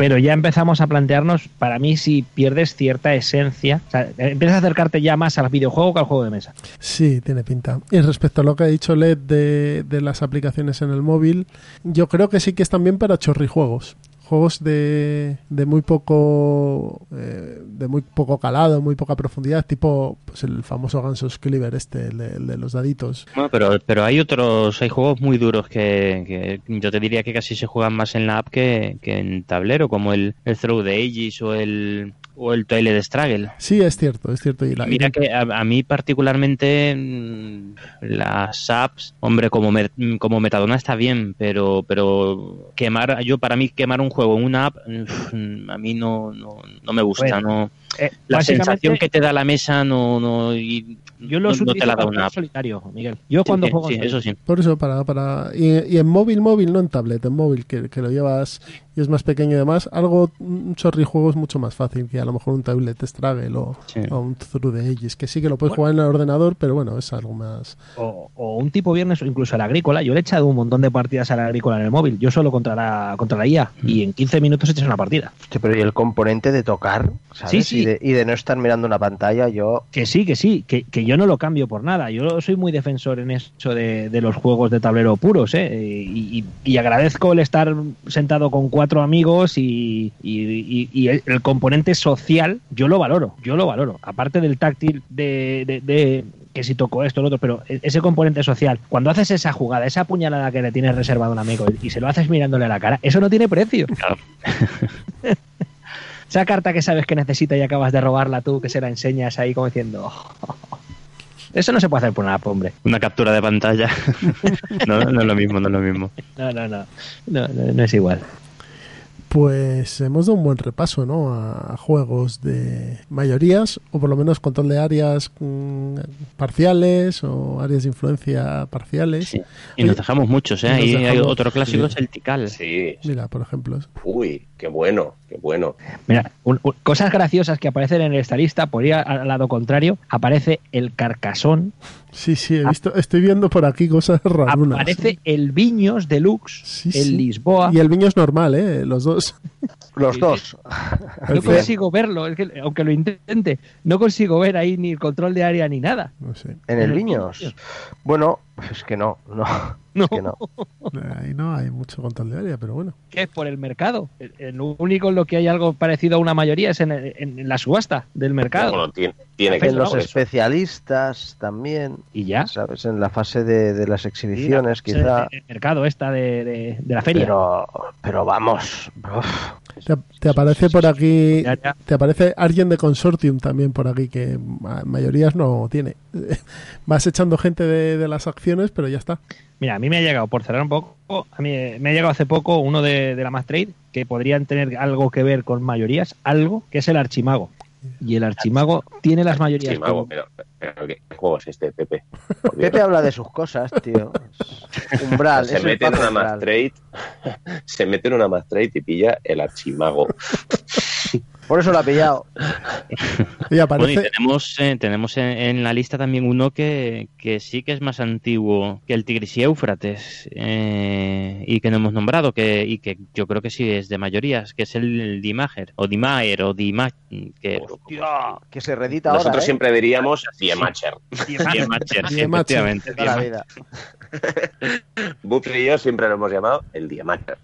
pero ya empezamos a plantearnos, para mí, si pierdes cierta esencia, o sea, empiezas a acercarte ya más al videojuego que al juego de mesa. Sí, tiene pinta. Y respecto a lo que ha dicho Led de, de las aplicaciones en el móvil, yo creo que sí que están bien para chorrijuegos juegos de, de muy poco eh, de muy poco calado, muy poca profundidad, tipo pues el famoso Gansos Cleaver este, el de, el de los daditos. Bueno, pero, pero hay otros, hay juegos muy duros que, que yo te diría que casi se juegan más en la app que, que en tablero, como el, el Throw the Ages o el o el Toilet Struggle. Sí, es cierto, es cierto. Y la, Mira que a, a, mí particularmente mm, las apps, hombre, como, me, como Metadona está bien, pero pero quemar, yo para mí quemar un juego en una app, a mí no, no, no me gusta, bueno, no eh, la sensación que te da la mesa no, no y yo lo no, no te la da una app. solitario, Miguel. Yo cuando sí, juego sí, en eso sí. Por eso, para, para y, y, en móvil, móvil, no en tablet, en móvil, que, que, lo llevas y es más pequeño y demás, algo, un chorrijuego es mucho más fácil que a lo mejor un tablet Struggle o, sí. o un Through the Ages, que sí que lo puedes bueno. jugar en el ordenador, pero bueno, es algo más... O, o, un tipo viernes o incluso al agrícola. Yo le he echado un montón de partidas al agrícola en el móvil, yo solo contra la, contra la IA, mm. y en 15 minutos echas una partida. Sí, pero y el componente de tocar, ¿sabes? Sí, sí. Y, de, y de no estar mirando una pantalla, yo... Que sí, que sí, que, que yo no lo cambio por nada. Yo soy muy defensor en eso de, de los juegos de tablero puros, ¿eh? Y, y, y, agradezco el estar sentado con cuatro amigos y, y, el, el, componente social, yo lo valoro, yo lo valoro. Aparte del táctil de, de, de que si tocó esto, lo otro, pero ese componente social, cuando haces esa jugada, esa puñalada que le tienes reservado a un amigo y se lo haces mirándole a la cara, eso no tiene precio. Claro. esa carta que sabes que necesita y acabas de robarla tú, que se la enseñas ahí como diciendo... Oh, eso no se puede hacer por una hombre. Una captura de pantalla. no, no es lo mismo, no es lo mismo. No, no, no. No, no, no es igual. Pues hemos dado un buen repaso, ¿no? A, juegos de mayorías, o por lo menos control de áreas mmm, parciales o áreas de influencia parciales. Sí. Y nos dejamos muchos, ¿eh? Ahí hay otro clásico, sí. es el Tikal. Sí. Mira, por ejemplo. Uy, qué bueno, qué bueno. Mira, un, un, cosas graciosas que aparecen en esta lista, por ir al lado contrario, aparece el Carcasón. Sí, sí, he visto, estoy viendo por aquí cosas rarunas. Aparece el Viños Deluxe, Sí, el sí. Lisboa. Y el Viños normal, ¿eh? Los dos. Los dos. No consigo verlo, es que, aunque lo intente, no consigo ver ahí ni el control de área ni nada. No sé. ¿En el Viños? Bueno, es que no, no. No. Es que no. Ahí no hay mucho control de área, pero bueno. ¿Qué es por el mercado? El, el único en lo que hay algo parecido a una mayoría es en, en, en la subasta del mercado. Bueno, tiene, tiene que en los especialistas también. ¿Y ya? ¿Sabes? En la fase de, de las exhibiciones, sí, quizá. El, mercado esta de, de, de, la feria. Pero, pero vamos. Te, te, aparece por aquí, te aparece alguien de Consortium también por aquí, que mayorías no tiene. Vas echando gente de, de las acciones, pero ya está. Mira, a mí me ha llegado, por cerrar un poco, a mí me ha llegado hace poco uno de, de la Mass Trade que podrían tener algo que ver con mayorías, algo que es el Archimago. Y el Archimago tiene las mayorías. Archimago, pero, pero, ¿qué juego es este, Pepe? Pepe habla de sus cosas, tío. Umbral. se mete en una Mass Trade, se mete en una Mass Trade y pilla el Archimago. Por eso lo ha pillado. y aparece... Bueno, y tenemos, eh, tenemos en, en, la lista también uno que, que, sí que es más antiguo que el Tigris y Éufrates eh, y que no hemos nombrado que, y que yo creo que sí es de mayorías, que es el, el Dimager o Dimaer o Dimacher. Que, Hostia, que se redita Nosotros ahora, ¿eh? siempre diríamos Diemacher. Diemacher, efectivamente. Bups y yo siempre lo hemos llamado el Diemacher.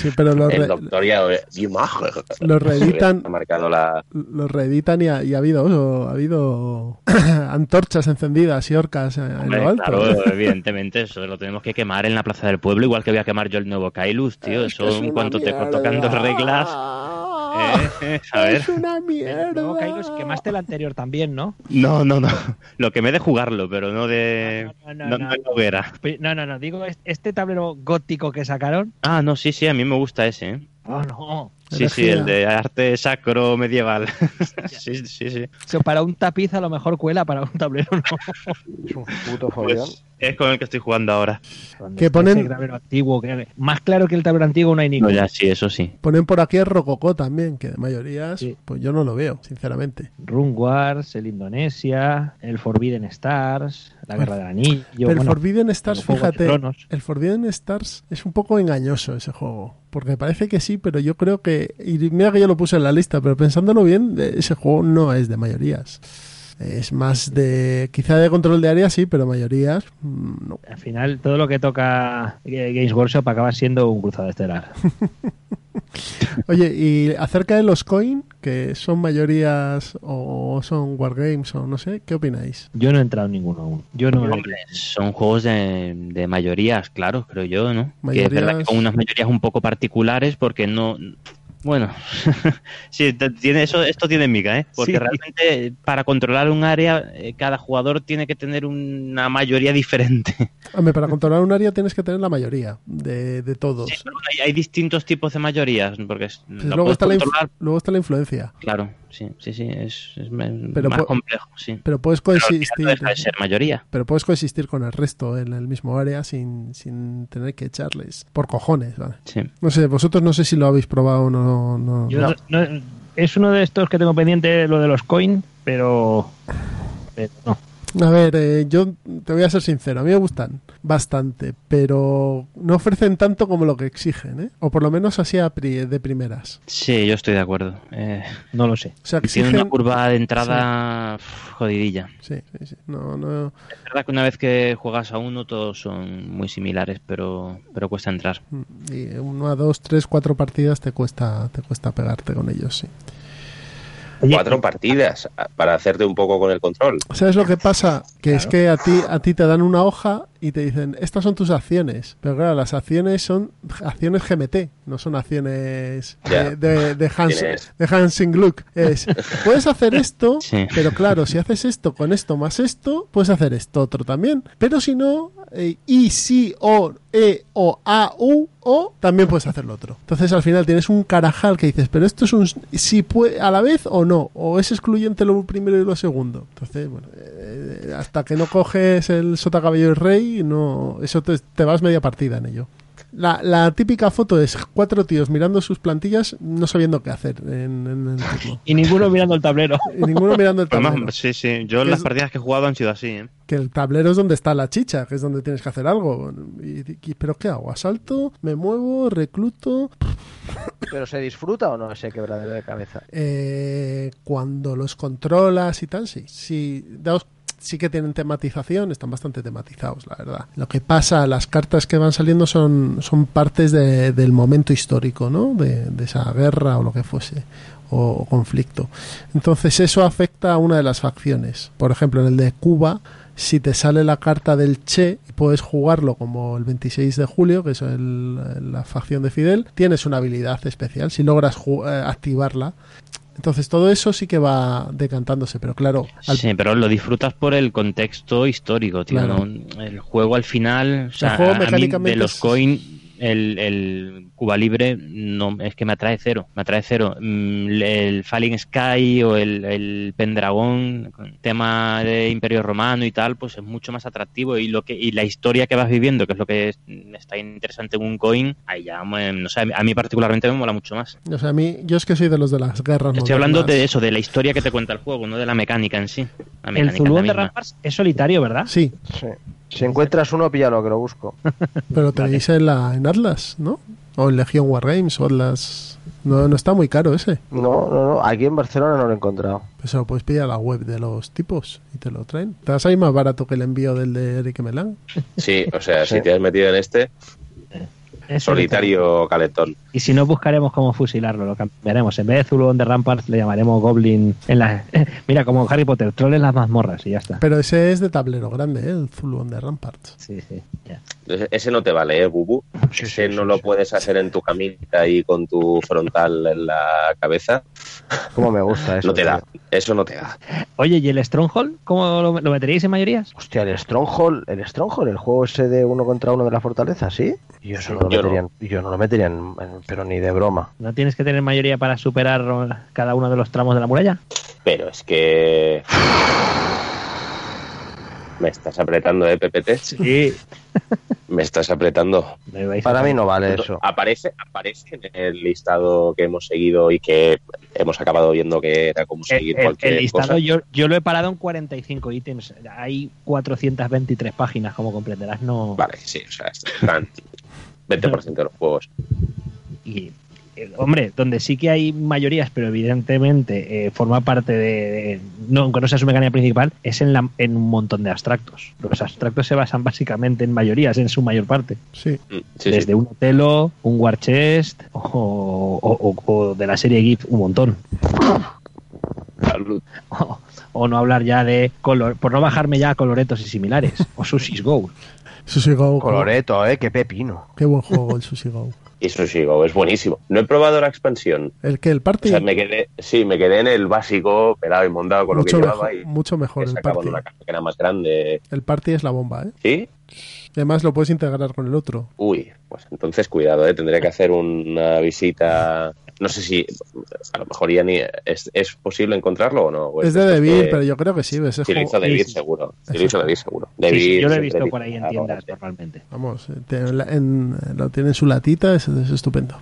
Sí, pero lo el doctorado Diemacher. Lo reeditan marcado la... Lo reeditan y ha, y ha habido, ha habido antorchas encendidas y orcas en Hombre, lo alto. Claro, evidentemente, eso lo tenemos que quemar en la plaza del pueblo, igual que voy a quemar yo el nuevo Kailus, tío. Eso es en cuanto te tocando reglas. Eh, a ver. Es una mierda. El nuevo Kailus quemaste el anterior también, ¿no? No, no, no. Lo quemé de jugarlo, pero no de. No, no, no. no, no hoguera. No, no, no. Digo, este tablero gótico que sacaron. Ah, no, sí, sí, a mí me gusta ese. ¿eh? Oh, no. Sí, sí, el de arte sacro medieval. sí, sí, sí. O sea, para un tapiz a lo mejor cuela, para un tablero no. Es un puto follón. Pues, Es con el que estoy jugando ahora. Que ponen- tablero antiguo, que- más claro que el tablero antiguo no hay No, ninguno. ya, sí, eso sí. Ponen por aquí el Rococó también, que de mayorías, Sí. pues yo no lo veo, sinceramente. Rune Wars, el Indonesia, el Forbidden Stars, la Guerra del Anillo. Pero el bueno, Forbidden Stars, el Juego de fíjate, el Forbidden Stars es un poco engañoso ese juego. Porque parece que sí, pero yo creo que. Y mira que yo lo puse en la lista, pero pensándolo bien, eh, ese juego no es de mayorías. Es más de. Quizá de control de área sí, pero mayorías. mm, no. Al final, todo lo que toca Games Workshop acaba siendo un cruzado estelar. Oye, y acerca de los coin, que son mayorías o son wargames o no sé, ¿qué opináis? Yo no he entrado en ninguno aún. Yo no Hombre, son juegos de, de mayorías, claro, creo yo, ¿no? Que es verdad que con unas mayorías un poco particulares porque no... Bueno, sí, te- tiene eso, esto tiene miga, ¿eh? Porque Sí. realmente eh, para controlar un área eh, cada jugador tiene que tener una mayoría diferente. Hombre, para controlar un área tienes que tener la mayoría de, de todos. Sí, pero bueno, hay, hay distintos tipos de mayorías, porque es, Pues luego, está la luego está la influencia. claro, sí, sí, sí, es, es me- Pero más complejo, sí. Pero puedes Pero coexistir. no deja de ser mayoría. Pero puedes coexistir con el resto en el mismo área sin, sin tener que echarles. Por cojones, ¿vale? Sí. No sé, vosotros no sé si lo habéis probado o no. no- Yo no. no- no- es uno de estos que tengo pendiente, lo de los coin, pero, pero no. A ver, eh, yo te voy a ser sincero, a mí me gustan bastante, pero no ofrecen tanto como lo que exigen, ¿eh? O por lo menos así a pri- de primeras. Sí, yo estoy de acuerdo. Eh, No lo sé. O sea, tiene una curva de entrada jodidilla. Sí, sí, sí. No, no... Es verdad que una vez que juegas a uno todos son muy similares, pero, pero cuesta entrar. Y uno a dos, tres, cuatro partidas te cuesta, te cuesta pegarte con ellos, sí. Oye, Cuatro partidas para hacerte un poco con el control. ¿Sabes lo que pasa? Que es que a ti, a ti te dan una hoja y te dicen, estas son tus acciones. Pero claro, las acciones son acciones GMT, no son acciones de, de, de Hans, de Hansing. Es, puedes hacer esto, Sí. pero claro, si haces esto con esto más esto, puedes hacer esto otro también. Pero si no, eh, y, si, o, e, o, a, u, o, también puedes hacer lo otro. Entonces al final tienes un carajal que dices, pero esto es un si puede a la vez o no, o es excluyente lo primero y lo segundo. Entonces, bueno, eh, hasta que no coges el sota caballo y rey, no, eso te, te vas media partida en ello. La, la típica foto es cuatro tíos mirando sus plantillas, no sabiendo qué hacer en, en el turno. Y ninguno mirando el tablero. Y ninguno mirando el Además, tablero. sí, sí. Yo Es- las partidas que he jugado han sido así. ¿eh? Que el tablero es donde está la chicha, que es donde tienes que hacer algo. Y, y- ¿Pero qué hago? ¿Asalto? ¿Me muevo? ¿Recluto? ¿Pero se disfruta o no ese quebradero de cabeza? Eh, cuando los controlas y tal, sí. Sí, daos- sí que tienen tematización, están bastante tematizados, la verdad. Lo que pasa, las cartas que van saliendo son, son partes de- del momento histórico, ¿no? De, de esa guerra o lo que fuese. O, o conflicto. Entonces eso afecta a una de las facciones. Por ejemplo, en el de Cuba, si te sale la carta del Che, puedes jugarlo como el 26 de julio, que es el- la facción de Fidel, tienes una habilidad especial si logras eh, activarla. Entonces todo eso sí que va decantándose, pero claro, al- Sí, pero lo disfrutas por el contexto histórico, tío. Claro. ¿no? El juego al final, o sea, juego a- a mí mecánicamente de los coin, el, el Cuba Libre no es que me atrae cero, me atrae cero. Mm, El Falling Sky o el, el Pendragón, tema de Imperio Romano y tal, pues es mucho más atractivo y lo que y la historia que vas viviendo, que es lo que es- está interesante en un coin, ahí ya, me- no sé, a mí particularmente me mola mucho más. o sea, a mí, yo es que soy de los de las guerras. Estoy hablando modernas. de eso, de la historia que te cuenta el juego, no de la mecánica en sí. La El mecánica Zulón de. Rampars es solitario, ¿verdad? Sí, Sí. Si encuentras uno, píllalo, que lo busco. pero tenéis en, la, en Atlas, ¿no? O en Legion Wargames o Atlas. No, no está muy caro ese. No, no, no. Aquí en Barcelona no lo he encontrado. Pues lo puedes pillar a la web de los tipos y te lo traen. Te vas a ir más barato que el envío del de Eric Melán. Sí, o sea, Sí. si te has metido en este, Es solitario calentón. Y si no, buscaremos cómo fusilarlo, lo cambiaremos. En vez de Zulón de Ramparts, le llamaremos Goblin en la... Mira, como Harry Potter, troll en las mazmorras y ya está. Pero ese es de tablero grande, ¿eh? el Zulu de Ramparts. Sí, sí, ya. Ese- no te vale, ¿eh, Bubu? Sí, Ese sí, no sí, lo sí. puedes hacer en tu camita y con tu frontal en la cabeza. Cómo me gusta eso. No te da. Eso no te da. Oye, ¿y el Stronghold? ¿Cómo lo, lo meteríais en mayorías? Hostia, el Stronghold, el Stronghold, el juego ese de uno contra uno de la fortaleza, ¿sí? Yo eso no lo Yo no. metería, en- yo no lo metería en- en- pero ni de broma. ¿No tienes que tener mayoría para superar cada uno de los tramos de la muralla? Pero es que. Me estás apretando, ¿eh, PPT? Sí. Me estás apretando. Me Para mí no vale eso. Aparece, aparece en el listado que hemos seguido y que hemos acabado viendo que era como El, seguir el- cualquier el listado cosa. yo, yo lo he parado en 45 ítems. Hay 423 páginas, como comprenderás. No, Vale, sí, o sea, están 20% de los juegos. y, eh, hombre, donde sí que hay mayorías, pero evidentemente eh, forma parte de, de- no, aunque no sea su mecánica principal, es en, la- en un montón de abstractos. Los abstractos se basan básicamente en mayorías, en su mayor parte. Sí. Mm, sí, Desde sí. un Otelo, un War Chest o, o- o- o de la serie GIF un montón. Salud. O, o no hablar ya de color, por no bajarme ya a coloretos y similares. O Sushi's Go. Sushi Go. Coloreto, ¿eh? Qué pepino. Qué buen juego el Sushi Go. Y Sushi Go es buenísimo. No he probado la expansión. ¿El que ¿El O party? sea, me quedé, sí, me quedé en el básico, pelado y montado con mucho, lo que llevaba mejor, y mucho mejor el party. una caja que era más grande. El party es la bomba, ¿eh? ¿Sí? Y además lo puedes integrar con el otro. Uy, pues entonces cuidado, ¿eh? tendré que hacer una visita. No sé si a lo mejor ya ni es, es posible encontrarlo o no. o Es de que- pero yo creo que sí. Ese Si lo hizo Devir, sí, sí. seguro. Si lo Eso. hizo Devir, seguro. Sí, sí, Devir yo lo he visto por ahí en tiendas "Ah, normalmente. Vamos, eh, te- en lo tiene en su latita, es, es estupendo.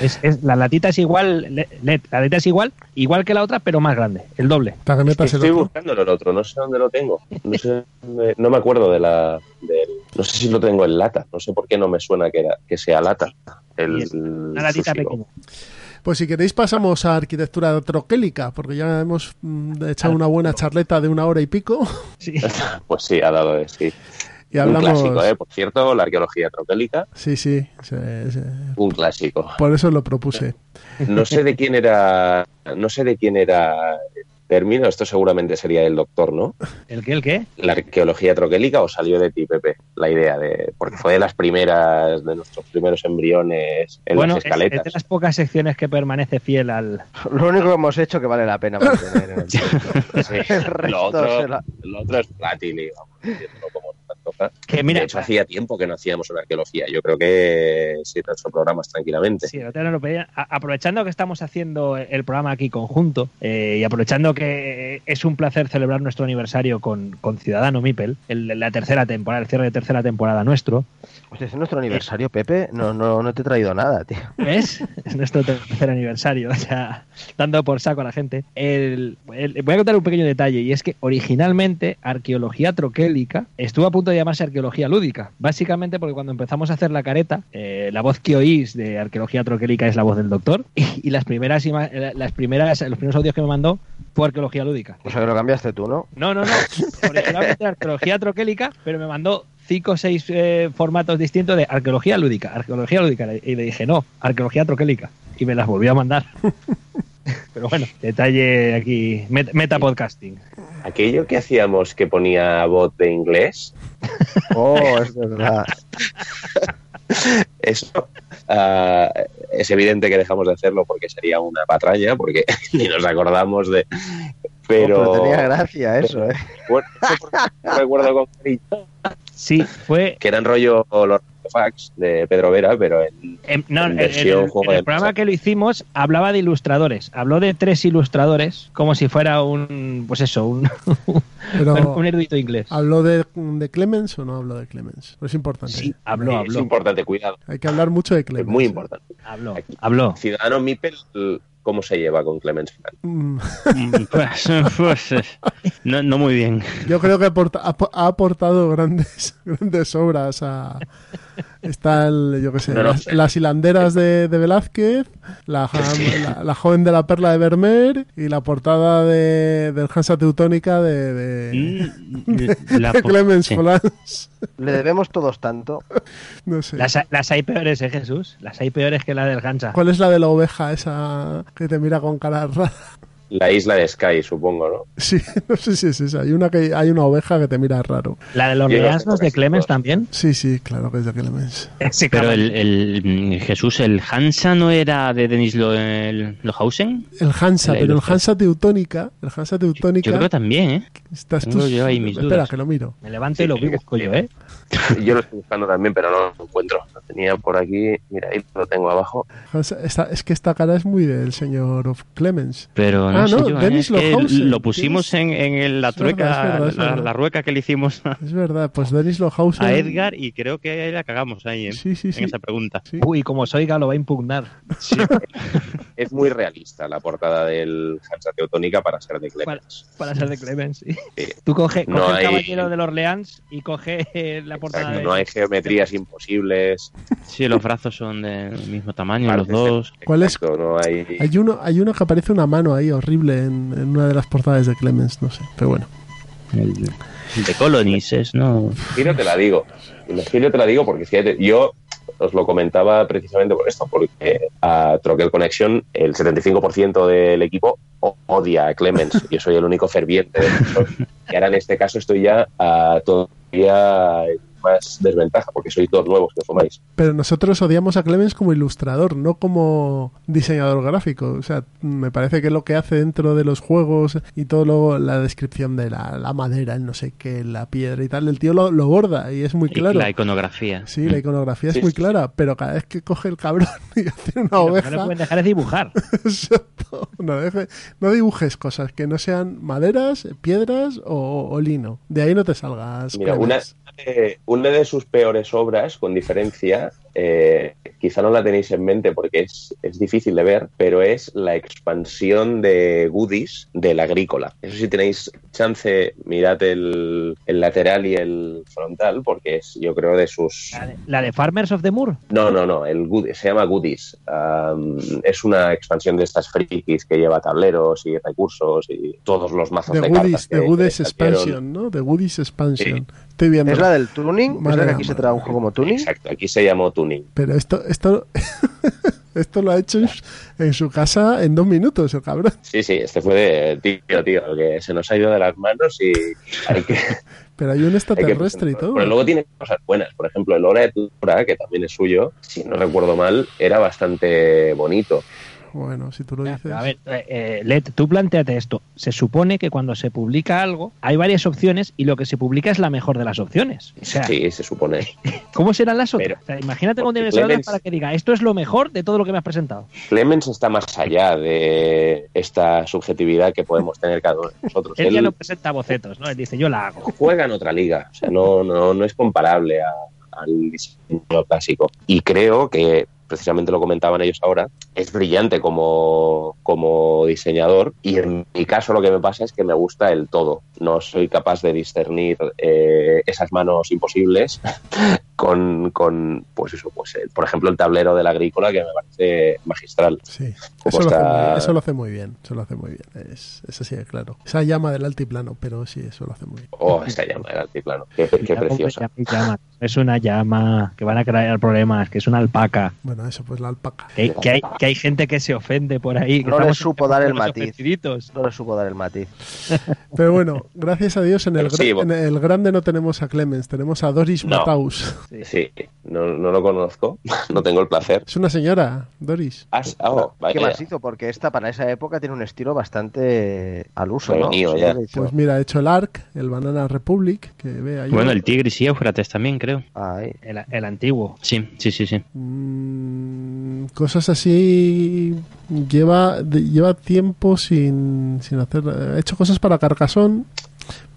Es, es- la latita es igual, le- le- la latita es igual, igual que la otra, pero más grande, el doble. Para que Es que metas el estoy otro. buscándolo el otro, no sé dónde lo tengo. No sé, dónde- no me acuerdo de la. del- no sé si lo tengo en lata. No sé por qué no me suena que, era, que sea lata. El, Una latita Sushi pequeña. Pues si queréis pasamos a arquitectura troquélica, porque ya hemos mm, echado una buena charleta de una hora y pico Sí. Pues sí, ha dado de sí. y Un clásico, ¿eh? Por cierto, la arqueología troquélica, Sí, sí, se- se- un clásico. por eso lo propuse. No sé de quién era, no sé de quién era término, esto seguramente sería el doctor, ¿no? ¿El qué? ¿El qué? La arqueología troquélica o salió de ti, Pepe, la idea de, porque fue de las primeras, de nuestros primeros embriones en bueno, las es, es escaletas. de las pocas secciones que permanece fiel al. Lo único que hemos hecho que vale la pena mantener en el Sí. El resto lo, otro, la- lo otro es como Que mira, de hecho, hacía tiempo que no hacíamos una arqueología. Yo creo que sí, nuestros programas tranquilamente. Sí, aprovechando que estamos haciendo el programa aquí conjunto eh, y aprovechando que es un placer celebrar nuestro aniversario con, con Ciudadano Mipel, el- la tercera temporada, el cierre de tercera temporada nuestro, Hostia, es nuestro aniversario, Pepe. No, no, no te he traído nada, tío. ¿ves? es nuestro tercer aniversario, o sea, dando por saco a la gente. El- el- voy a contar un pequeño detalle y es que originalmente arqueología troquélica estuvo a punto de llamarse arqueología lúdica, básicamente porque cuando empezamos a hacer la careta, eh, la voz que oís de arqueología troquélica es la voz del doctor y, y las primeras eh, las primeras los primeros audios que me mandó fue arqueología lúdica. O sea que lo cambiaste tú, ¿no? No, no, no. Originalmente arqueología troquélica, pero me mandó cinco o seis eh, formatos distintos de arqueología lúdica, arqueología lúdica. Y le dije, no, arqueología troquélica. Y me las volvió a mandar. Pero bueno, detalle aquí, met- meta podcasting. Aquello que hacíamos que ponía bot de inglés, Oh, es verdad. eso ah, es evidente que dejamos de hacerlo porque sería una patraña, porque ni nos acordamos de... Pero, Oh, pero tenía gracia eso, ¿eh? bueno, eso porque no recuerdo con Sí, fue. que eran rollo los fax de Pedro Vera, pero en, em, no, En en- en versión el, juego en el programa que lo hicimos hablaba de ilustradores. Habló de tres ilustradores, como si fuera un, pues eso, un, Pero, un erudito inglés. ¿habló de, de Clemens o no habló de Clemens? Pues es importante. Sí, habló, es habló, importante, cuidado, Hay que hablar mucho de es Clemens. muy ¿eh? importante. habló, habló. Ciudadano Mipel, ¿cómo se lleva con Clemens Frank? Mm, Pues, pues, eh, no, no muy bien. Yo creo que ha aportado grandes, grandes obras a... Está el, yo qué sé, las, las hilanderas de, de Velázquez, la, la, la joven de la perla de Vermeer y la portada de, del Hansa Teutónica de, de, la de po- Clemens sí. Folans. Le debemos todos tanto. No sé. Las, las hay peores, ¿eh, Jesús? Las hay peores que la del Hansa. ¿Cuál es la de la oveja esa que te mira con cara rara? La isla de Sky, supongo, ¿no? Sí, no sé si es esa. Hay una, que, hay una oveja que te mira raro. La de los Yo no Orleans, por de Clemens también. Sí, sí, claro que es de Clemens. Sí, Pero claro. el, el, mm, Jesús, el Hansa no era de Denis Lo- el- Lohausen. El Hansa, pero el. Hansa Teutónica, el Hansa Teutónica, Yo creo que también, ¿eh? estás tú- yo ahí mis Espera, dudas. que lo miro. Me levanto y lo Sí, busco sí. yo, ¿eh? Yo lo estoy buscando también, pero no lo encuentro. Tenía por aquí. Mira, ahí lo tengo abajo. Esta- es que esta cara es muy del señor of Clemens. Pero no Ah, sé no, yo, ¿eh? Dennis Es que. Lo pusimos en, en la Es verdad, trueca, es verdad, es la, verdad. la rueca que le hicimos a, Es verdad, pues Dennis Lohausen. a Edgar y creo que ahí la cagamos ahí ¿eh? Sí, sí, sí. en esa pregunta. Sí. Uy, como Soiga lo va a impugnar. Es muy realista la portada del Hansa Teutónica para ser de Clemens. Para ser de Clemens, sí. Sí. Tú coge, No coge hay- el caballero de Orleans y coge la portada Exacto, de... no hay geometrías imposibles. Sí, los brazos son del mismo tamaño, los dos. de- ¿Cuál es? no hay... Hay uno, hay uno que aparece una mano ahí horrible en, en una de las portadas de Clemens, no sé, pero bueno. El, el de Colonies es, ¿no? Imagino te la digo. Imagino te la digo porque fíjate, yo os lo comentaba precisamente por esto, porque a Troquel Connection el 75% del equipo odia a Clemens. Yo soy el único ferviente defensor. Y ahora en este caso estoy ya a todavía en más desventaja porque sois dos nuevos que fumáis. Pero nosotros odiamos a Clemens como ilustrador, no como diseñador gráfico. O sea, me parece que lo que hace dentro de los juegos y todo lo, la descripción de la, la madera, el no sé qué, la piedra y tal, el tío lo, lo borda y es muy Y claro. La iconografía. Sí, la iconografía Sí, es muy sí, clara, pero cada vez que coge el cabrón y hace una Lo que no oveja, pueden dejar es dibujar. Exacto. No, deje- no dibujes cosas que no sean maderas, piedras o, o lino. De ahí no te salgas. Mira, una, Eh, una de sus peores obras, con diferencia, eh, quizá no la tenéis en mente porque es, es difícil de ver, pero es la expansión de goodies del agrícola. Eso si tenéis chance, mirad el, el lateral y el frontal, porque es, yo creo, de sus... La de, la de Farmers of the Moor. No, no, no, el goodies, se llama Goodies. Am, es una expansión de estas frikis que lleva tableros y recursos y todos los mazos The de Goodies, cartas. The que- Goodies que. Expansion, ¿no? The Goodies Expansion. Estoy viendo. ¿Es la del tuning? ¿Es Madre la que aquí se juego como tuning? Exacto, aquí se llamó Tuning. Pero esto, esto, esto lo ha hecho en, su casa en dos minutos, el cabrón. Sí, sí, este fue de tío, tío, que se nos ha ido de las manos y hay que, Pero hay un hay que extraterrestre y todo. Pero luego tiene cosas buenas. Por ejemplo, el Hora de Tura, que también es suyo, si no recuerdo mal, era bastante bonito. Bueno, si tú lo dices. A ver, eh, eh, Led, tú planteate esto. Se supone que cuando se publica algo hay varias opciones y lo que se publica es la mejor de las opciones. O sea, Sí, se supone. ¿cómo serán las otras? Pero- O sea, imagínate tienes hablar Clemens- para que diga esto es lo mejor de todo lo que me has presentado. Clemens está más allá de esta subjetividad que podemos tener cada uno de nosotros. Él ya no presenta bocetos, ¿no? Él dice, yo la hago. juega en otra liga. O sea, no, no, no es comparable a- al diseño clásico. Y creo que precisamente lo comentaban ellos ahora, es brillante como, como diseñador y en mi caso lo que me pasa es que me gusta el todo. No soy capaz de discernir eh, esas manos imposibles con, con, pues eso, pues eh, por ejemplo el tablero de la agrícola que me parece magistral. Sí, eso lo, hace muy, bien, eso lo hace muy bien. Eso lo hace muy bien. Es, es así de claro. Esa llama del altiplano, pero sí, eso lo hace muy bien. Oh, esa llama del altiplano, qué, qué preciosa. llama. Es una llama que van a crear problemas, que es una alpaca. Bueno, eso, pues la alpaca. Que, que hay, que hay gente que se ofende por ahí. que No le supo dar el matiz. No le supo dar el matiz. Pero bueno, gracias a Dios en el, Sí, gra- en el grande no tenemos a Clemens, tenemos a Doris No. Mataus. Sí, no, no lo conozco, no tengo el placer. Es una señora, Doris. Has- oh, ¿Qué hizo? Porque esta para esa época tiene un estilo bastante al uso, ¿no? Sí, ya. Pues mira, ha hecho el ARC, el Banana Republic, que ve ahí. Bueno, el Tigris y Éufrates también, creo. Ay, El, el antiguo. Sí, sí, sí, sí. Mm, cosas así lleva lleva tiempo sin, sin hacer ha hecho cosas para Carcassonne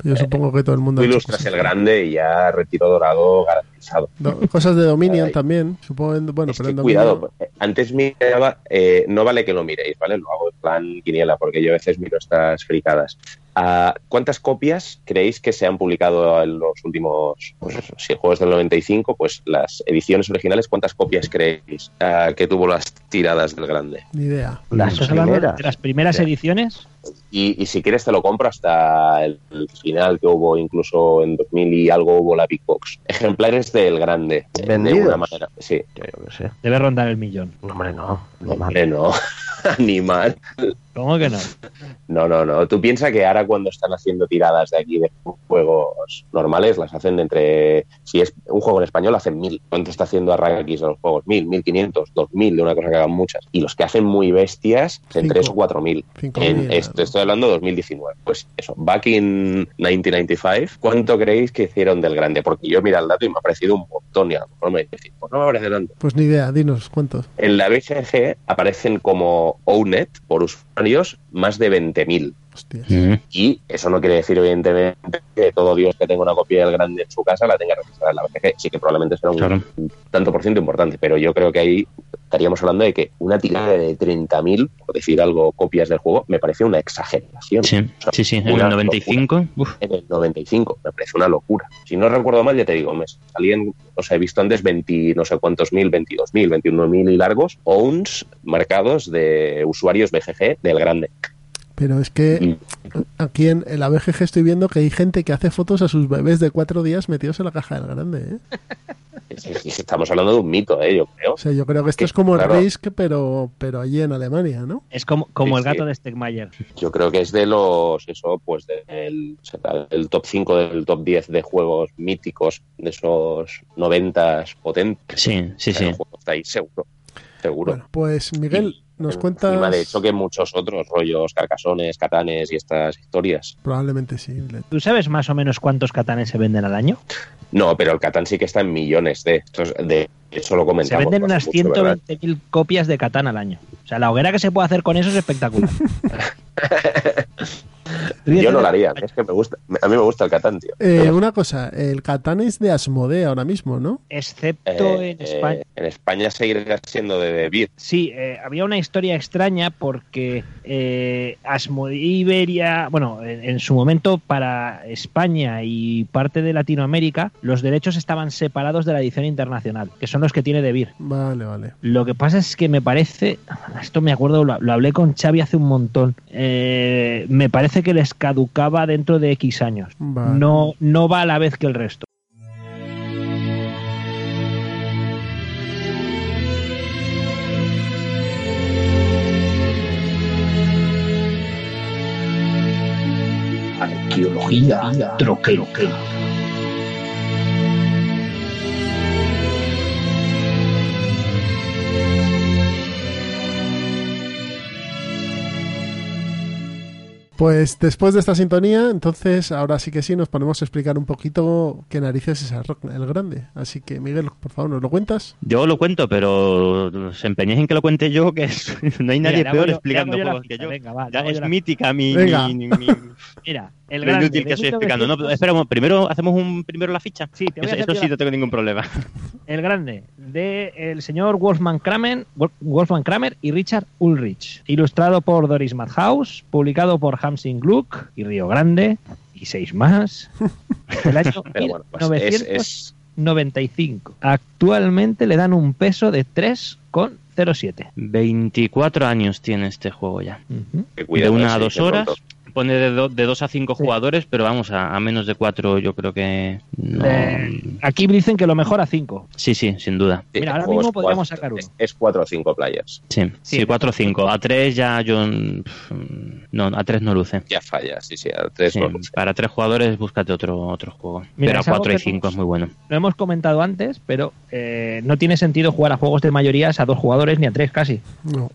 yo supongo que todo el mundo ilustras cosas, el grande y ya retiro dorado garantizado. Do- cosas de Dominion Ay. también supongo en- bueno es pero que en cuidado, eh, antes miraba, eh, no vale que lo miréis, ¿vale? Lo hago en plan quiniela porque yo a veces miro estas fricadas. Ah, ¿Cuántas copias creéis que se han publicado en los últimos, pues si el juego es del 95, pues las ediciones originales, ¿cuántas copias creéis ah, que tuvo las tiradas del grande? ni idea las ¿Estás hablando primeras. de las primeras ediciones? Y, y si quieres te lo compro hasta el, el final que hubo, incluso en 2000 y algo hubo la Big Box. Ejemplares del grande, de- de ¿Vendidos? alguna manera. Sí, Yo qué sé. Debe rondar el millón. No, hombre, no. no, hombre, no. Animal. ¿Cómo que no? No, no, no. Tú piensas que ahora cuando están haciendo tiradas de aquí de juegos normales, las hacen de entre. Si es un juego en español, hacen mil. ¿Cuánto está haciendo Arrakis a los juegos? Mil, mil quinientos, dos mil, de una cosa que hagan muchas. Y los que hacen muy bestias, en tres o cuatro mil. Cinco En, mil, ¿no? estoy hablando de 2019. Pues eso, back in 1995, ¿cuánto creéis que hicieron del grande? Porque yo mira el dato y me ha parecido un montón. y a lo mejor me decís, pues no me parece tanto. Pues ni idea, dinos cuántos. En la BGG aparecen como ONET por usuarios más de 20.000. Hostias. Mm. Y eso no quiere decir, evidentemente, que todo Dios que tenga una copia del grande en su casa la tenga registrada en la BGG. Sí que probablemente será un, Claro. tanto por ciento importante, pero yo creo que ahí estaríamos hablando de que una tirada de 30.000, por decir algo, copias del juego, me parece una exageración. Sí, O sea, sí, sí. En el 95. uf, en el 95. Me parece una locura. Si no recuerdo mal, ya te digo, me salían, o sea, he visto antes 20, no sé cuántos mil, 22 mil, 21 mil y largos, owns marcados de usuarios BGG del grande. Pero es que aquí en, en la BGG estoy viendo que hay gente que hace fotos a sus bebés de cuatro días metidos en la caja del grande. ¿eh? es- es- es- estamos hablando de un mito, ¿eh? yo creo. O sea, yo creo que esto Que, es como el. Risk, pero, pero allí en Alemania, ¿no? Es como, como Sí, el gato sí. de Stegmayer. Yo creo que es de los, eso, pues del el top 5 del top 10 de juegos míticos, de esos 90 potentes. Sí, sí, sí. El juego está ahí seguro, seguro. Bueno, pues Miguel, nos Encima cuentas... de hecho que muchos otros rollos, carcasones, catanes y estas historias. Probablemente sí. ¿Tú sabes más o menos cuántos catanes se venden al año? No, pero el Catán sí que está en millones de. estos- de eso lo Se comentamos. venden no hace unas mucho, ¿verdad? 120.000 copias de Catán al año. O sea, la hoguera que se puede hacer con eso es espectacular. Yo no lo haría. Es que me gusta. A mí me gusta el Catán, tío. Eh, una cosa, el Catán es de Asmodee ahora mismo, ¿no? Excepto Eh, en España. eh, en España seguirá siendo de Debir. Sí, eh, había una historia extraña porque eh, Asmodee Iberia, bueno, en, en su momento para España y parte de Latinoamérica, los derechos estaban separados de la edición internacional, que son los que tiene Debir. Vale, vale. Lo que pasa es que me parece, esto me acuerdo, lo, lo hablé con Xavi hace un montón, eh, me parece que les caducaba dentro de X años. Vale. No, no va a la vez que el resto. Arqueología troquero. Pues después de esta sintonía, entonces ahora sí que sí nos ponemos a explicar un poquito qué narices es el rock- el grande. Así que Miguel, por favor, ¿nos lo cuentas? Yo lo cuento, pero os empeñéis en que lo cuente yo, que es- no hay nadie Mira, peor yo- explicando juegos que yo. venga, va, Ya yo es la mítica mi, Venga. mi- mi- Mira, el grande inútil que estoy explicando. No, 1900 espera, primero hacemos un primero la ficha. Sí, te voy a Eso, hacer eso yo sí, no tengo ningún problema. El grande de el señor Wolfman Kramer, Wolf- Wolfman Kramer y Richard Ulrich. Ilustrado por Doris Madhouse, publicado por Hamsing Gluck y Río Grande y seis más. El año bueno, pues es, es- 1995. Actualmente le dan un peso de 3,07. 24 años tiene este juego ya. Que cuidado, de una a dos horas. pronto. Pone de, do- de dos a cinco Sí. jugadores, pero vamos, a, a menos de cuatro yo creo que... no- Eh, aquí dicen que lo mejor a 5. Sí, sí, sin duda. Sí, Mira, el ahora mismo podríamos cuatro- sacar uno. es- Es 4 o 5 players. Sí, Sí, sí, cuatro o cinco. A tres ya yo... No, a tres no luce. Ya falla, sí, sí, a 3 Sí, para tres jugadores búscate otro otro juego. Mira, pero a cuatro y cinco es muy bueno. Lo hemos comentado antes, pero eh, no tiene sentido jugar a juegos de mayorías a dos jugadores ni a tres casi. No.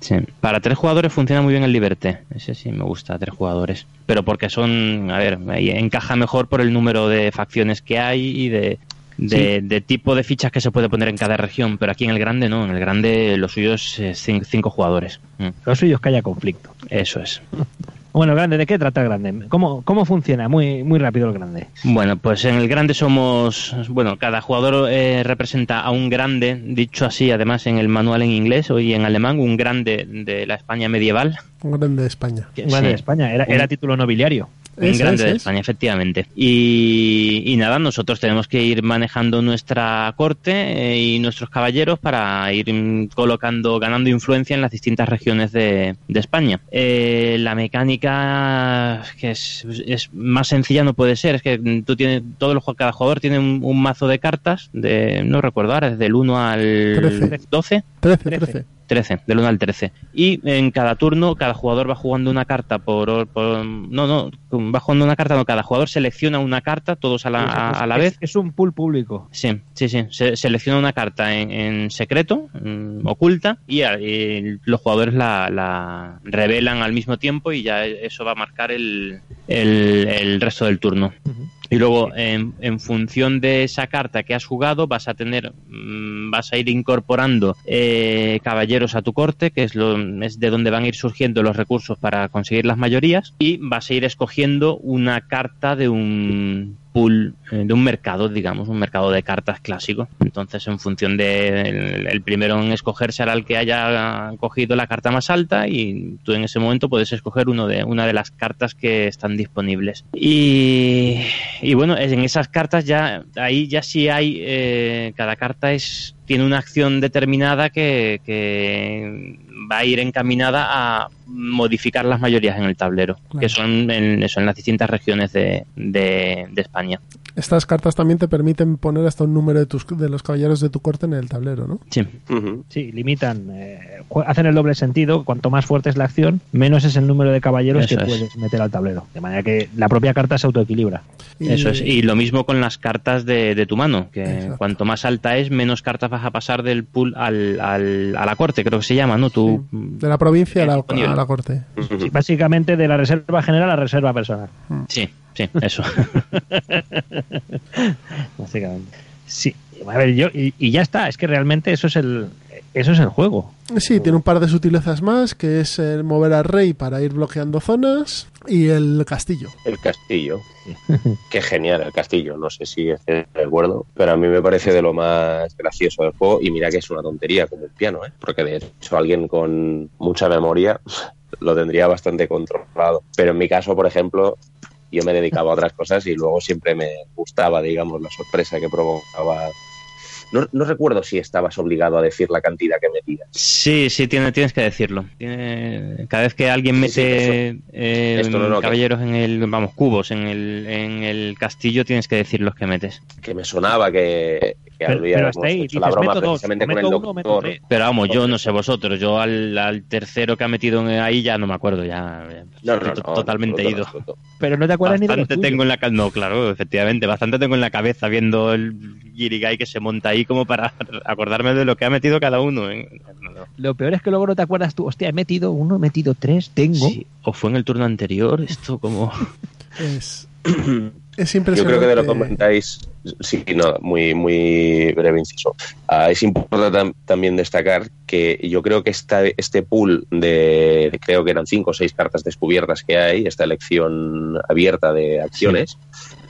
Sí. Para tres jugadores funciona muy bien el Liberté. Ese sí me gusta, tres jugadores. Pero porque son, a ver, ahí encaja mejor por el número de facciones que hay y de, de, de tipo de fichas que se puede poner en cada región. Pero aquí en el grande no, en el grande lo suyo es eh, cin- cinco jugadores. Mm, Lo suyo es que haya conflicto. Eso es. Bueno, grande, ¿de qué trata el grande? ¿Cómo, cómo funciona? Muy, muy rápido el grande. Bueno, pues en el grande somos, bueno, cada jugador eh, representa a un grande, dicho así, además en el manual en inglés y en alemán, un grande de la España medieval. Un grande de España. Un grande Sí. de España, era, era título nobiliario. Un grande de es. España, efectivamente. Y, y nada, nosotros tenemos que ir manejando nuestra corte eh, y nuestros caballeros para ir colocando, ganando influencia en las distintas regiones de, de España. Eh, la mecánica que es, es más sencilla no puede ser, es que tú tienes, todos los, cada jugador tiene un, un mazo de cartas de, no recuerdo ahora, desde el 1 al Trece. 12. 13, Trece. 13. 13, del 1 al 13. Y en cada turno, cada jugador va jugando una carta por, por- No, no, va jugando una carta, no, cada jugador selecciona una carta, todos a la, a, a la vez. Es un pool público. Sí, sí, sí. Se, selecciona una carta en, en secreto, mm, oculta, y, a- y los jugadores la, la revelan al mismo tiempo y ya eso va a marcar el, el, el resto del turno. Y luego, en, función de esa carta que has jugado, vas a tener, mm, vas a ir incorporando eh, caballeros a tu corte, que es, lo, es de donde van a ir surgiendo los recursos para conseguir las mayorías, y vas a ir escogiendo una carta de un pool, eh, de un mercado, digamos, un mercado de cartas clásico. Entonces, en función de el, primero en escoger será el que haya cogido la carta más alta y tú en ese momento puedes escoger uno de una de las cartas que están disponibles. Y, y bueno, en esas cartas ya ahí ya sí hay eh, cada carta es tiene una acción determinada que, que va a ir encaminada a modificar las mayorías en el tablero, Claro. que son en, eso, en las distintas regiones de, de- de España. Estas cartas también te permiten poner hasta un número de, tus, de los caballeros de tu corte en el tablero, ¿no? Sí. Sí, limitan, eh, hacen el doble sentido. Cuanto más fuerte es la acción, menos es el número de caballeros Eso que es. puedes meter al tablero. De manera que la propia carta se autoequilibra. Y- Eso es. Y lo mismo con las cartas de, de tu mano, que Exacto. cuanto más alta es, menos cartas vas a pasar del pool al, al- a la corte, creo que se llama, ¿no? Tú, De la provincia a la, Disponible. a la corte. Sí, básicamente de la reserva general a la reserva personal. Sí, sí, eso. Básicamente. Sí, a ver, yo, y, y ya está, es que realmente eso es el eso es el juego. Sí, tiene un par de sutilezas más, que es el mover al rey para ir bloqueando zonas y el castillo. El castillo. Qué genial el castillo. No sé si es el recuerdo, pero a mí me parece de lo más gracioso del juego. Y mira que es una tontería como un piano, ¿eh? porque de hecho alguien con mucha memoria lo tendría bastante controlado. Pero en mi caso, por ejemplo, yo me dedicaba a otras cosas y luego siempre me gustaba, digamos, la sorpresa que provocaba. No, no recuerdo si estabas obligado a decir la cantidad que metías. Sí, sí, tiene, tienes que decirlo. Tiene- cada vez que alguien Sí, mete sí, eh, Esto no, no, que- caballeros en el, vamos, cubos en el, en el castillo, tienes que decir los que metes. Que me sonaba que, que Pero, pero hasta ahí, la broma meto dos, precisamente con el meto uno, meto doctor. tres. Pero vamos, yo no sé vosotros, yo al, al tercero que ha metido ahí ya no me acuerdo, ya, ya No, no, estoy no, totalmente ido. Pero no te acuerdas ni de Bastante tengo en la cabeza, no, claro, efectivamente, bastante tengo en la cabeza viendo el Girigai que se monta ahí como para acordarme de lo que ha metido cada uno. ¿eh? No, no. Lo peor es que luego no te acuerdas tú, hostia, he metido uno, he metido tres, tengo. Sí, o fue en el turno anterior, esto como... Es, es Yo impresionante. creo que de lo que comentáis, sí, no, muy, muy breve inciso. Ah, es importante tam- también destacar que yo creo que esta, este pool de, de creo que eran cinco o seis cartas descubiertas que hay, esta elección abierta de acciones,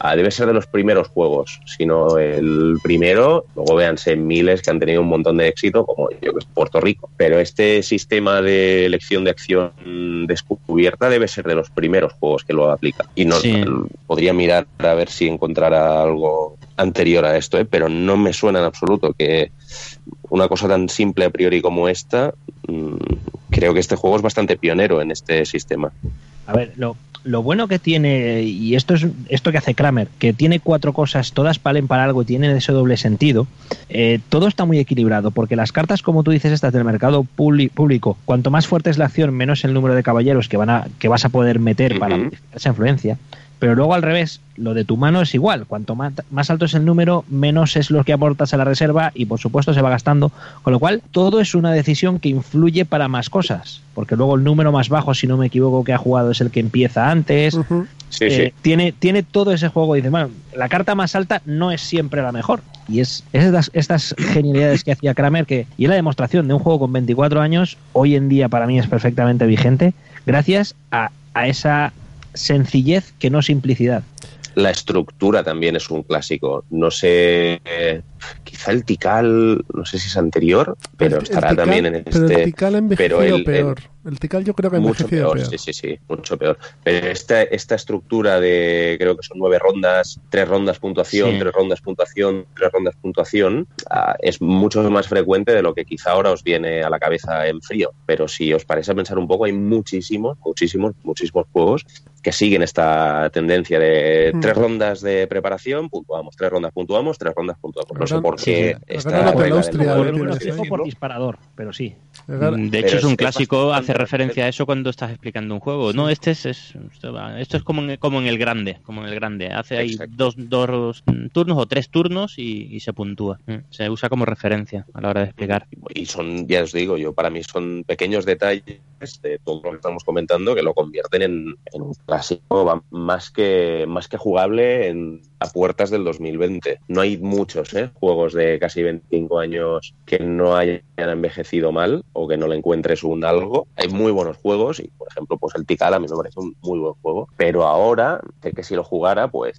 ah, debe ser de los primeros juegos, sino el primero, luego véanse miles que han tenido un montón de éxito, como yo que sé, Puerto Rico. Pero este sistema de elección de acción descubierta debe ser de los primeros juegos que lo aplica. Y no Sí. podría mirar a ver si encontrara algo anterior a esto, ¿eh? pero no me suena en absoluto que una cosa tan simple a priori como esta, mm, creo que este juego es bastante pionero en este sistema. A ver, lo, lo bueno que tiene, y esto es esto que hace Kramer, que tiene cuatro cosas, todas valen para algo y tienen ese doble sentido, eh, todo está muy equilibrado, porque las cartas, como tú dices, estas del mercado público, cuanto más fuerte es la acción, menos el número de caballeros que, van a, que vas a poder meter para Ujú. modificar esa influencia. Pero luego al revés, lo de tu mano es igual. Cuanto más, más alto es el número, menos es lo que aportas a la reserva y por supuesto se va gastando. Con lo cual, todo es una decisión que influye para más cosas. Porque luego el número más bajo, si no me equivoco, que ha jugado es el que empieza antes. Sí, Eh, sí. Tiene, tiene todo ese juego. Dice, bueno, la carta más alta no es siempre la mejor. Y es, es estas, estas genialidades que hacía Kramer, que, y es la demostración de un juego con 24 años, hoy en día para mí es perfectamente vigente, gracias a, a esa sencillez que no simplicidad. La estructura también es un clásico. No sé, eh, quizá el Tikal, no sé si es anterior, pero El- el estará también en Pero el este. Tikal ha envejecido pero el- peor. El Tikal yo creo que ha mucho envejecido peor, peor. sí, sí, sí, mucho peor. Pero esta, esta estructura de, creo que son nueve rondas, tres rondas puntuación, Sí. tres rondas puntuación, tres rondas puntuación, ah, es mucho más frecuente de lo que quizá ahora os viene a la cabeza en frío. Pero si os parece a pensar un poco, hay muchísimos, muchísimos, muchísimos juegos que siguen esta tendencia de Mm. tres rondas de preparación, puntuamos, tres rondas puntuamos, tres rondas puntuamos. No sé por qué lo Por, disparador, pero sí. Llegar- De hecho, Pero es un clásico hace referencia a eso cuando estás explicando un juego. No, este es, es- esto, es como en, como en el grande, como en el grande. Hace ahí dos, dos turnos o tres turnos y, y se puntúa. Mm, Se usa como referencia a la hora de explicar. Y son, ya os digo, yo para mí son pequeños detalles de todo lo que estamos comentando que lo convierten en, en un clásico más que, más que jugable en, a puertas del 2020. No hay muchos ¿eh? juegos de casi 25 años que no hayan envejecido mal o que no le encuentres un algo. Hay muy buenos juegos y, por ejemplo, pues el Tikal a mí me parece un muy buen juego. Pero ahora, sé que si lo jugara, pues,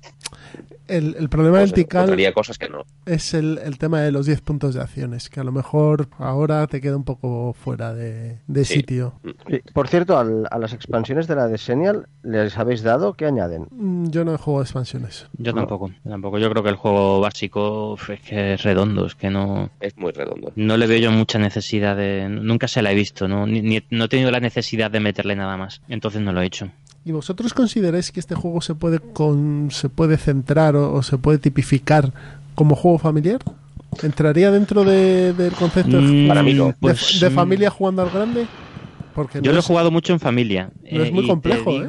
El, el problema pues del Tikal cosas que no. es el, el tema de los 10 puntos de acciones, que a lo mejor ahora te queda un poco fuera de, de Sí. sitio. Sí, Por cierto, al- a las expansiones de la de Senial, ¿les habéis dado? ¿Qué añaden? Mm, Yo no he jugado expansiones. Yo tampoco, yo tampoco. Yo creo que el juego básico es que es redondo, es que no, Es muy redondo. no le veo yo mucha necesidad de. Nunca se la he visto, ¿no? Ni, ni- no he tenido la necesidad de meterle nada más. Entonces no lo he hecho. ¿Y vosotros consideráis que este juego se puede con, se puede centrar o, o se puede tipificar como juego familiar? ¿Entraría dentro de- del concepto de, Mm, Para mí no. de- pues, de mm, familia jugando al grande? Porque Yo no lo he jugado mucho en familia. no es muy y te complejo, ¿eh?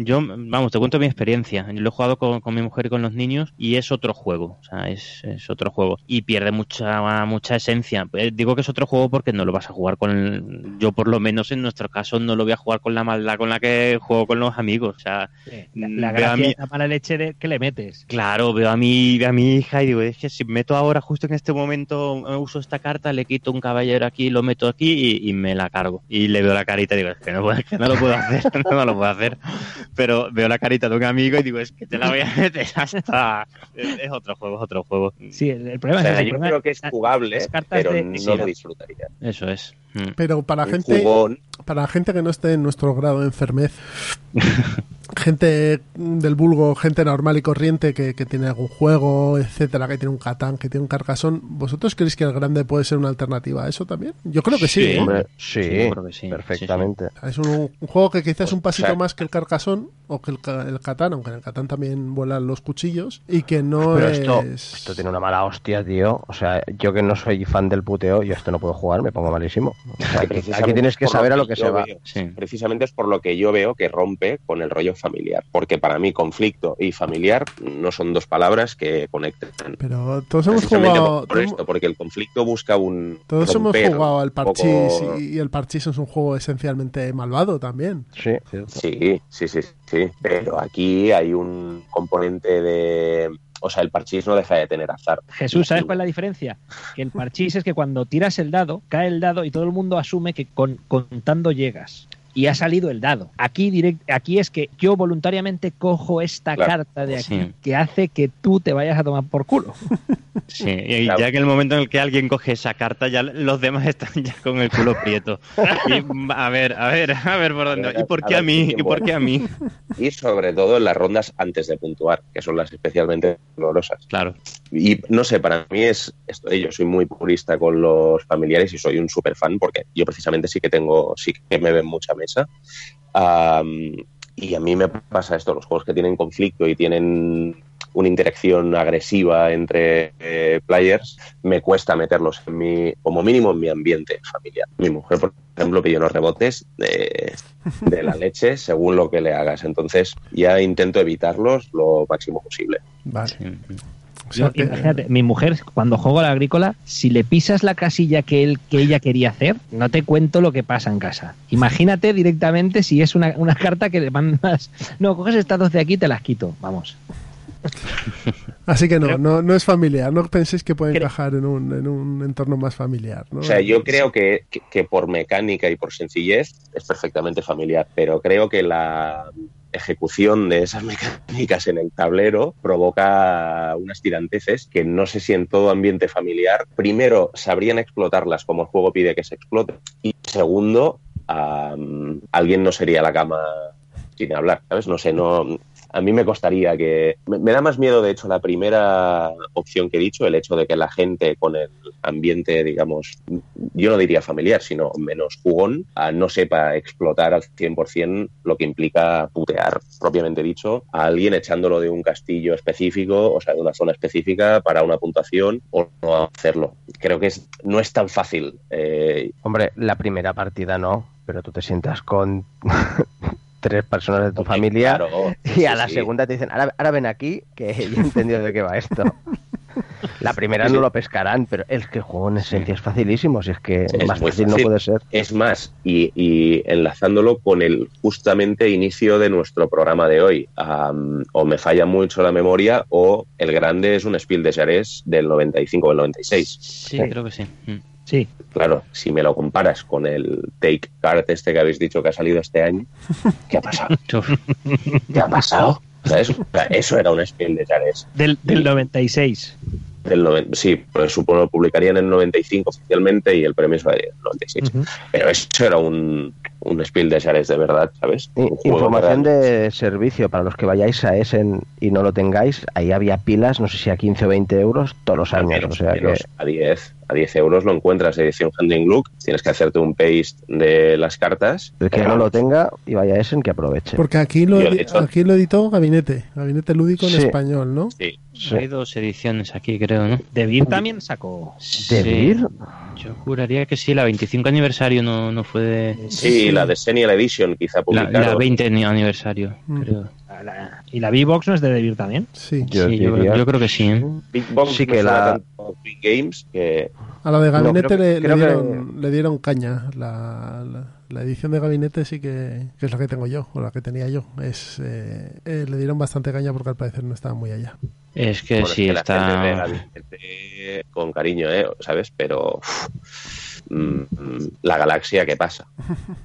Yo, vamos, te cuento mi experiencia. Yo lo he jugado con, con mi mujer y con los niños y es otro juego. O sea, es, es otro juego. Y pierde mucha mucha esencia. Eh, digo que es otro juego porque no lo vas a jugar con... el- yo, por lo menos en nuestro caso, no lo voy a jugar con la maldad con la que juego con los amigos. O sea, La, Mm, la a gracia es la mala leche de que le metes. Claro, veo a mi, a mi hija y digo, es que si meto ahora, justo en este momento, eh, uso esta carta, le quito un caballero aquí, lo meto aquí y, y me la cargo. Y le veo la carita y digo, es que no, es que no lo puedo hacer, no lo puedo hacer. Pero veo la carita de un amigo y digo, es que te la voy a meter hasta... Es, es otro juego, es otro juego. Sí, el, el O problema sea, es el yo problema creo que es jugable, pero de- no sí, lo disfrutaría. Eso es. Mm. Pero para Un gente, jugón, para gente que no esté en nuestro grado de enfermez, gente del vulgo, gente normal y corriente que, que tiene algún juego, etcétera, que tiene un Catán, que tiene un Carcasón, ¿vosotros creéis que el grande puede ser una alternativa a eso también? Yo creo que sí. Sí. ¿eh? Hombre, sí, Sí, yo creo que sí, perfectamente. Es un, un juego que quizás es un pasito O sea- más que el Carcasón o que el, el Catán, aunque en el Catán también vuelan los cuchillos y que no Pero es... esto, esto tiene una mala hostia, tío. O sea, yo que no soy fan del puteo, yo esto no puedo jugar, me pongo malísimo. O sea, aquí, tienes que saber a lo que se va. veo. Sí. Precisamente es por lo que yo veo que rompe con el rollo familiar. Porque para mí conflicto y familiar no son dos palabras que conecten. Pero todos hemos jugado... por, esto, porque el conflicto busca un. Todos hemos jugado al poco- Parchís y, y el Parchís es un juego esencialmente malvado también. Sí. Sí, sí, sí, sí. Pero aquí hay un componente de. O sea, el parchís no deja de tener azar. Jesús, ¿sabes cuál es la diferencia? Que el parchís es que cuando tiras el dado, cae el dado y todo el mundo asume que con, contando llegas. Y ha salido el dado. Aquí, direct, aquí es que yo voluntariamente cojo esta Claro. carta de aquí Sí. que hace que tú te vayas a tomar por culo. Sí, y Claro. ya que el momento en el que alguien coge esa carta, ya los demás están ya con el culo prieto. Y, a ver, a ver, a ver por dónde. ¿Y por qué a mí? ¿Y por qué a mí? Y sobre todo en las rondas antes de puntuar, que son las especialmente dolorosas. Claro. Y no sé, para mí es esto. Yo soy muy purista con los familiares y soy un super fan porque yo precisamente sí que tengo, sí que me ven mucha mesa. Am, y a mí me pasa esto, los juegos que tienen conflicto y tienen una interacción agresiva entre eh, players, me cuesta meterlos en mi, como mínimo en mi ambiente familiar. Mi mujer, por ejemplo, pide unos rebotes de, de la leche según lo que le hagas. Entonces ya intento evitarlos lo máximo posible. Vale. Sí. O sea Yo, que- imagínate, mi mujer, cuando juego a la agrícola, si le pisas la casilla que, él, que ella quería hacer, no te cuento lo que pasa en casa. Imagínate directamente si es una, una carta que le mandas. No, coges estas dos de aquí y te las quito. Vamos. Así que no, Creo- no, no es familiar. No penséis que puede Creo- encajar en un, en un entorno más familiar. ¿no? O sea, yo creo que, que- que por mecánica y por sencillez es perfectamente familiar, pero creo que la ejecución de esas mecánicas en el tablero provoca unas tiranteces que no sé si en todo ambiente familiar, primero, sabrían explotarlas como el juego pide que se explote, y segundo, alguien no sería la cama sin hablar, ¿sabes? No sé, no... A mí me costaría que... Me, da más miedo, de hecho, la primera opción que he dicho, el hecho de que la gente con el ambiente, digamos, yo no diría familiar, sino menos jugón, no sepa explotar al 100% lo que implica putear, propiamente dicho, a alguien echándolo de un castillo específico, o sea, de una zona específica para una puntuación o no hacerlo. Creo que es, no es tan fácil. eh, Hombre, la primera partida no. pero tú te sientas con tres personas de tu familia claro, y sí, a la sí. segunda te dicen, ahora, ahora ven aquí, que yo he entendido de qué va esto. La primera Sí, no lo pescarán, pero es que el juego en esencia es facilísimo, si es que Es más fácil no puede ser. Es más, y, y enlazándolo con el justamente inicio de nuestro programa de hoy, am, o me falla mucho la memoria, o el grande es un Spiel de Jerez del 95 o del 96. Sí, creo que sí. Mm. Sí, Claro, si me lo comparas con el Take Card este que habéis dicho que ha salido este año, ¿qué ha pasado? ¿Qué ha pasado? ¿Sabes? O sea, eso era un Spiel de Jerez. del, del 96. Del noven- sí, pues supongo lo publicarían en el 95 oficialmente y el premio es del 96. Ujú. Pero eso era un, un Spiel de Jerez de verdad, ¿sabes? Un Información de servicio para los que vayáis a Essen y no lo tengáis. Ahí había pilas, no sé si a 15 o 20 euros todos los años. menos, o sea menos, que a 10 a 10 euros lo encuentras edición Handling Look tienes que hacerte un paste de las cartas el que no lo tenga y vaya a Essen que aproveche. Porque aquí lo, hecho- aquí lo editó Gabinete, Gabinete Lúdico en Sí. español, ¿no? sí. Sí. Hay dos ediciones aquí, creo, ¿no? De Beer también sacó. ¿De Sí. Beer? Yo juraría que sí, la 25 aniversario no, no fue de... Sí, la de Senial Edition quizá La, publicaron la 20 ni- aniversario, Mm. creo. La- la- ¿Y la V-Box no es de The Beer también? Sí. Yo sí, yo, creo que sí, ¿eh? Big Box Sí que la- Big Games que A la de No, Gabinete que- le, le creo que- dieron, le dieron caña. La, la- la edición de Gabinete sí que, que es la que tengo yo, o la que tenía yo. Es, eh, eh, le dieron bastante caña porque al parecer no estaba muy allá. Es que bueno, sí, es que la gente ve está... Gabinete con cariño ¿eh? ¿sabes? pero la galaxia ¿qué pasa?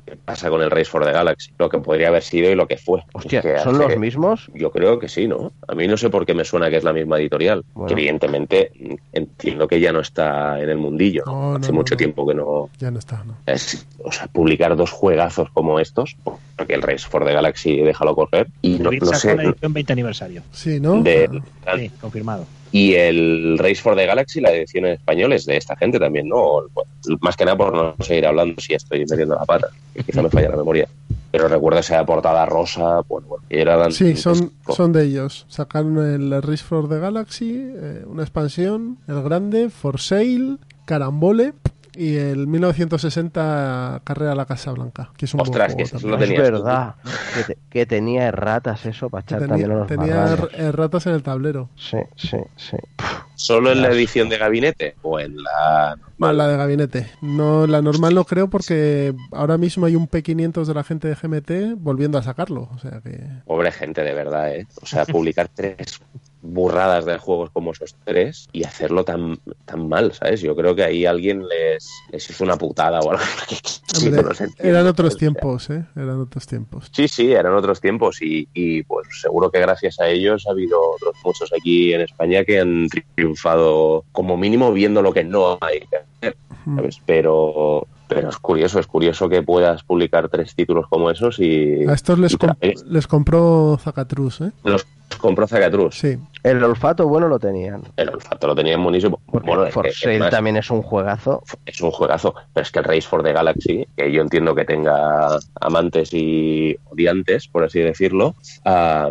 ¿qué pasa con el Race for the Galaxy? lo que podría haber sido y lo que fue Hostia, Es que ¿son los mismos? Yo creo que sí, ¿no? A mí no sé por qué me suena que es la misma editorial. Bueno. Que evidentemente entiendo que ya no está en el mundillo. ¿no? No, no, Hace no, mucho no. tiempo que no. Ya no está, ¿no? es- o sea, publicar dos juegazos como estos, porque el Race for the Galaxy déjalo correr. Y The no, sé. la edición 20 aniversario. Sí, ¿no? de- Sí, confirmado. Y el Race for the Galaxy, la edición en español es de esta gente también, ¿no? Bueno, Más que nada por no seguir hablando si estoy metiendo la pata, quizá me falla la memoria. Pero recuerdo esa portada rosa, bueno, bueno, y eran Sí, son, son de ellos. Sacaron el Race for the Galaxy, eh, una expansión, el grande, For Sale, Carambole y el 1960 Carrera a la Casa Blanca, que es un buen Ostras, juego que lo Es tenías verdad que, te- que tenía erratas eso para echar tenía, también a los tenía marranos. r- ratas en el tablero. Sí, sí, sí. ¿Solo en la edición de gabinete o en la No, la de gabinete. No, la normal no creo porque ahora mismo hay un P500 de la gente de GMT volviendo a sacarlo. O sea que. Pobre gente, de verdad, ¿eh? O sea, publicar tres burradas de juegos como esos tres y hacerlo tan, tan mal, ¿sabes? Yo creo que ahí alguien les, les hizo una putada o algo. Hombre, no entiende. eran otros tiempos, ¿eh? Eran otros tiempos. Sí, sí, eran otros tiempos y, y, pues seguro que gracias a ellos ha habido otros muchos aquí en España que han triunfado como mínimo viendo lo que no hay que hacer, ¿sabes? Pero, pero es curioso, es curioso que puedas publicar tres títulos como esos y A estos les, comp- les compró Zacatrus, ¿eh? los compró Zacatrus. Sí. El olfato bueno lo tenían. El olfato lo tenían buenísimo. Porque Bueno, For que, es Sale más, también es un juegazo. es un juegazo, pero es que el Race for the Galaxy, que yo entiendo que tenga amantes y odiantes, por así decirlo, ah,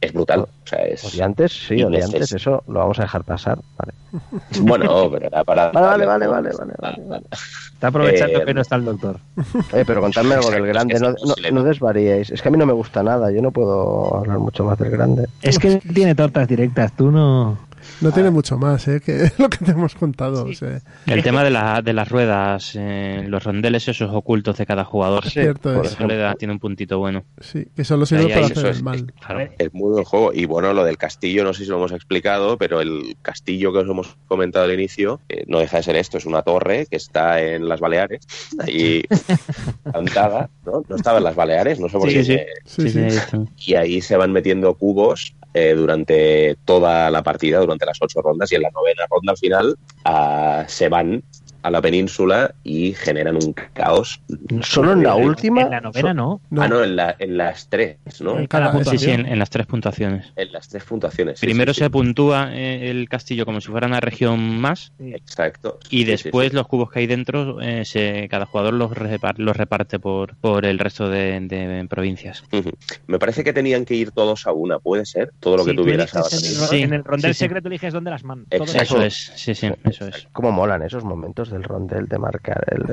es brutal. O sea, es, Odiantes, sí, odiantes, eso lo vamos a dejar pasar. Vale, Bueno, pero era para... Vale, vale, vale, vale, vale, vale. Está aprovechando Eh, que no está el doctor. Pero contadme algo del grande, no, no, no desvaríais. Es que a mí no me gusta nada, yo no puedo hablar mucho más del grande. Es que tiene tortas directas, tú no... No tiene mucho más, ¿eh? Que lo que te hemos contado. o sea, El tema de, la, de las ruedas, eh, los rondeles esos ocultos de cada jugador, Sí, cierto por es. eso le da, tiene un puntito bueno. Sí, que solo sirve Ahí, para ahí, hacer eso el es- mal. Claro. Es muy buen juego. Y bueno, lo del castillo, no sé si lo hemos explicado, pero el castillo que os hemos comentado al inicio eh, no deja de ser esto. Es una torre que está en las Baleares, ahí plantada, ¿no? No estaba en las Baleares, no sé por Sí, qué. sí. Sí, sí. sí, sí. y ahí se van metiendo cubos eh, durante toda la partida, durante las ocho rondas, y en la novena ronda final ah, se van a la península y generan un caos. Solo en la última. En la novena no. No, Ah, no, en, la, en las tres, ¿no? En cada Sí, sí, en, en las tres puntuaciones. En las tres puntuaciones. sí, Primero sí, se sí. puntúa eh, el castillo como si fuera una región más Exacto. y después sí. los cubos que hay dentro, eh, se, cada jugador los, repar- los reparte por, por el resto de, de provincias. Me parece que tenían que ir todos a una, puede ser, todo lo que tuvieras ahora en el, en el rondel sí, sí. secreto eliges dónde las man. Exacto. Eso es, sí, sí, eso es. Cómo molan esos momentos de el rondel de marcar el...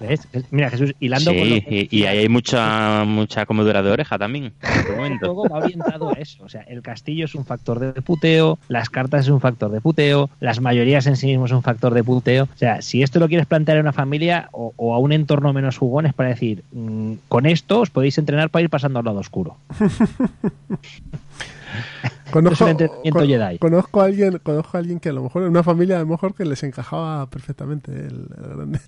¿Ves? Mira, Jesús, hilando Sí, con y, y ahí hay mucha mucha comedura de oreja también. este El momento. juego va orientado a eso. O sea, el castillo es un factor de puteo, las cartas es un factor de puteo, las mayorías en sí mismos es un factor de puteo. O sea, si esto lo quieres plantear a una familia o, o a un entorno menos jugón, es para decir, mm, con esto os podéis entrenar para ir pasando al lado oscuro. Conozco, Es un entrenamiento con- Jedi. conozco a alguien, conozco a alguien que a lo mejor en una familia a lo mejor que les encajaba perfectamente el, el grande.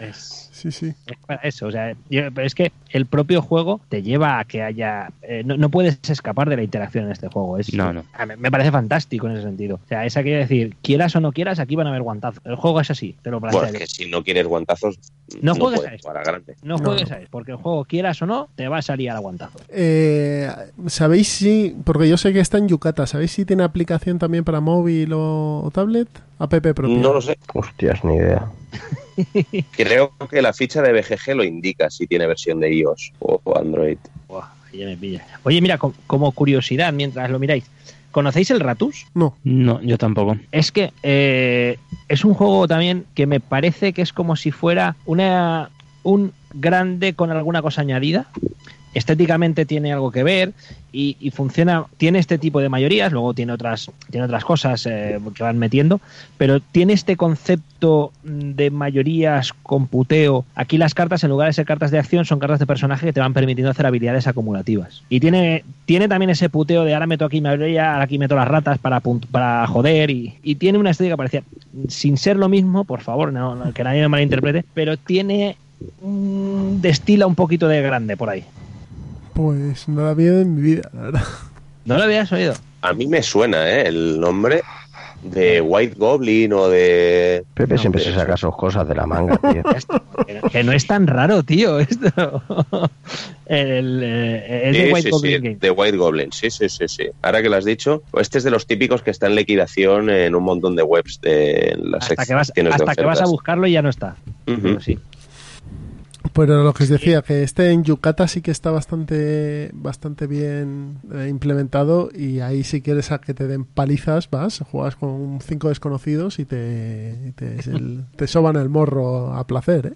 Es, Sí, sí. es para eso. O sea, yo- pero es que el propio juego te lleva a que haya. eh, no, no puedes escapar de la interacción en este juego. Es, No, no. a mí Me parece fantástico en ese sentido. O sea, esa quiere decir, quieras o no quieras, aquí van a haber guantazos. El juego es así, te lo Bueno, planteo. es que si no quieres guantazos, No no, juegues a grande. No juegues a eso, porque el juego, quieras o no, te va a salir a aguantazo. Eh, ¿Sabéis si, porque yo sé que está en Yucata, ¿sabéis si tiene aplicación también para móvil o, o tablet? App propia. No lo sé. Hostias, ni idea. Creo que la ficha de BGG lo indica si tiene versión de iOS o Android. Buah, ahí ya me pilla. Oye, mira, com- como curiosidad, mientras lo miráis, ¿conocéis el Ratus? No. No, yo tampoco. Es que eh, es un juego también que me parece que es como si fuera una un grande con alguna cosa añadida. Estéticamente tiene algo que ver y, funciona, tiene este tipo de mayorías, luego tiene otras, tiene otras cosas eh, que van metiendo, pero tiene este concepto de mayorías con puteo. Aquí las cartas, en lugar de ser cartas de acción, son cartas de personaje que te van permitiendo hacer habilidades acumulativas. Y tiene, tiene también ese puteo de ahora meto aquí mayoría, ahora aquí meto las ratas para, para joder, y, tiene una estética parecida. Sin ser lo mismo, por favor, no, que nadie me malinterprete, pero tiene mm, destila un poquito de grande por ahí. Pues no la había en mi vida, la verdad. ¿No lo habías oído? A mí me suena ¿eh? el nombre de White Goblin o de... Pepe No, siempre se saca sus cosas de la manga, tío. Que no- es tan raro, tío, esto. El, eh, de Sí, White sí, Goblin sí, Game. de White Goblin, sí, sí, sí, sí. Ahora que lo has dicho, este es de los típicos que está en liquidación en un montón de webs de las Hasta que vas, hasta que vas a buscarlo y ya no está. Sí. Pero lo que os decía, que este en Yucata sí que está bastante bastante bien eh, implementado y ahí si quieres a que te den palizas vas, juegas con cinco desconocidos y te, y te, el- te soban el morro a placer, ¿eh?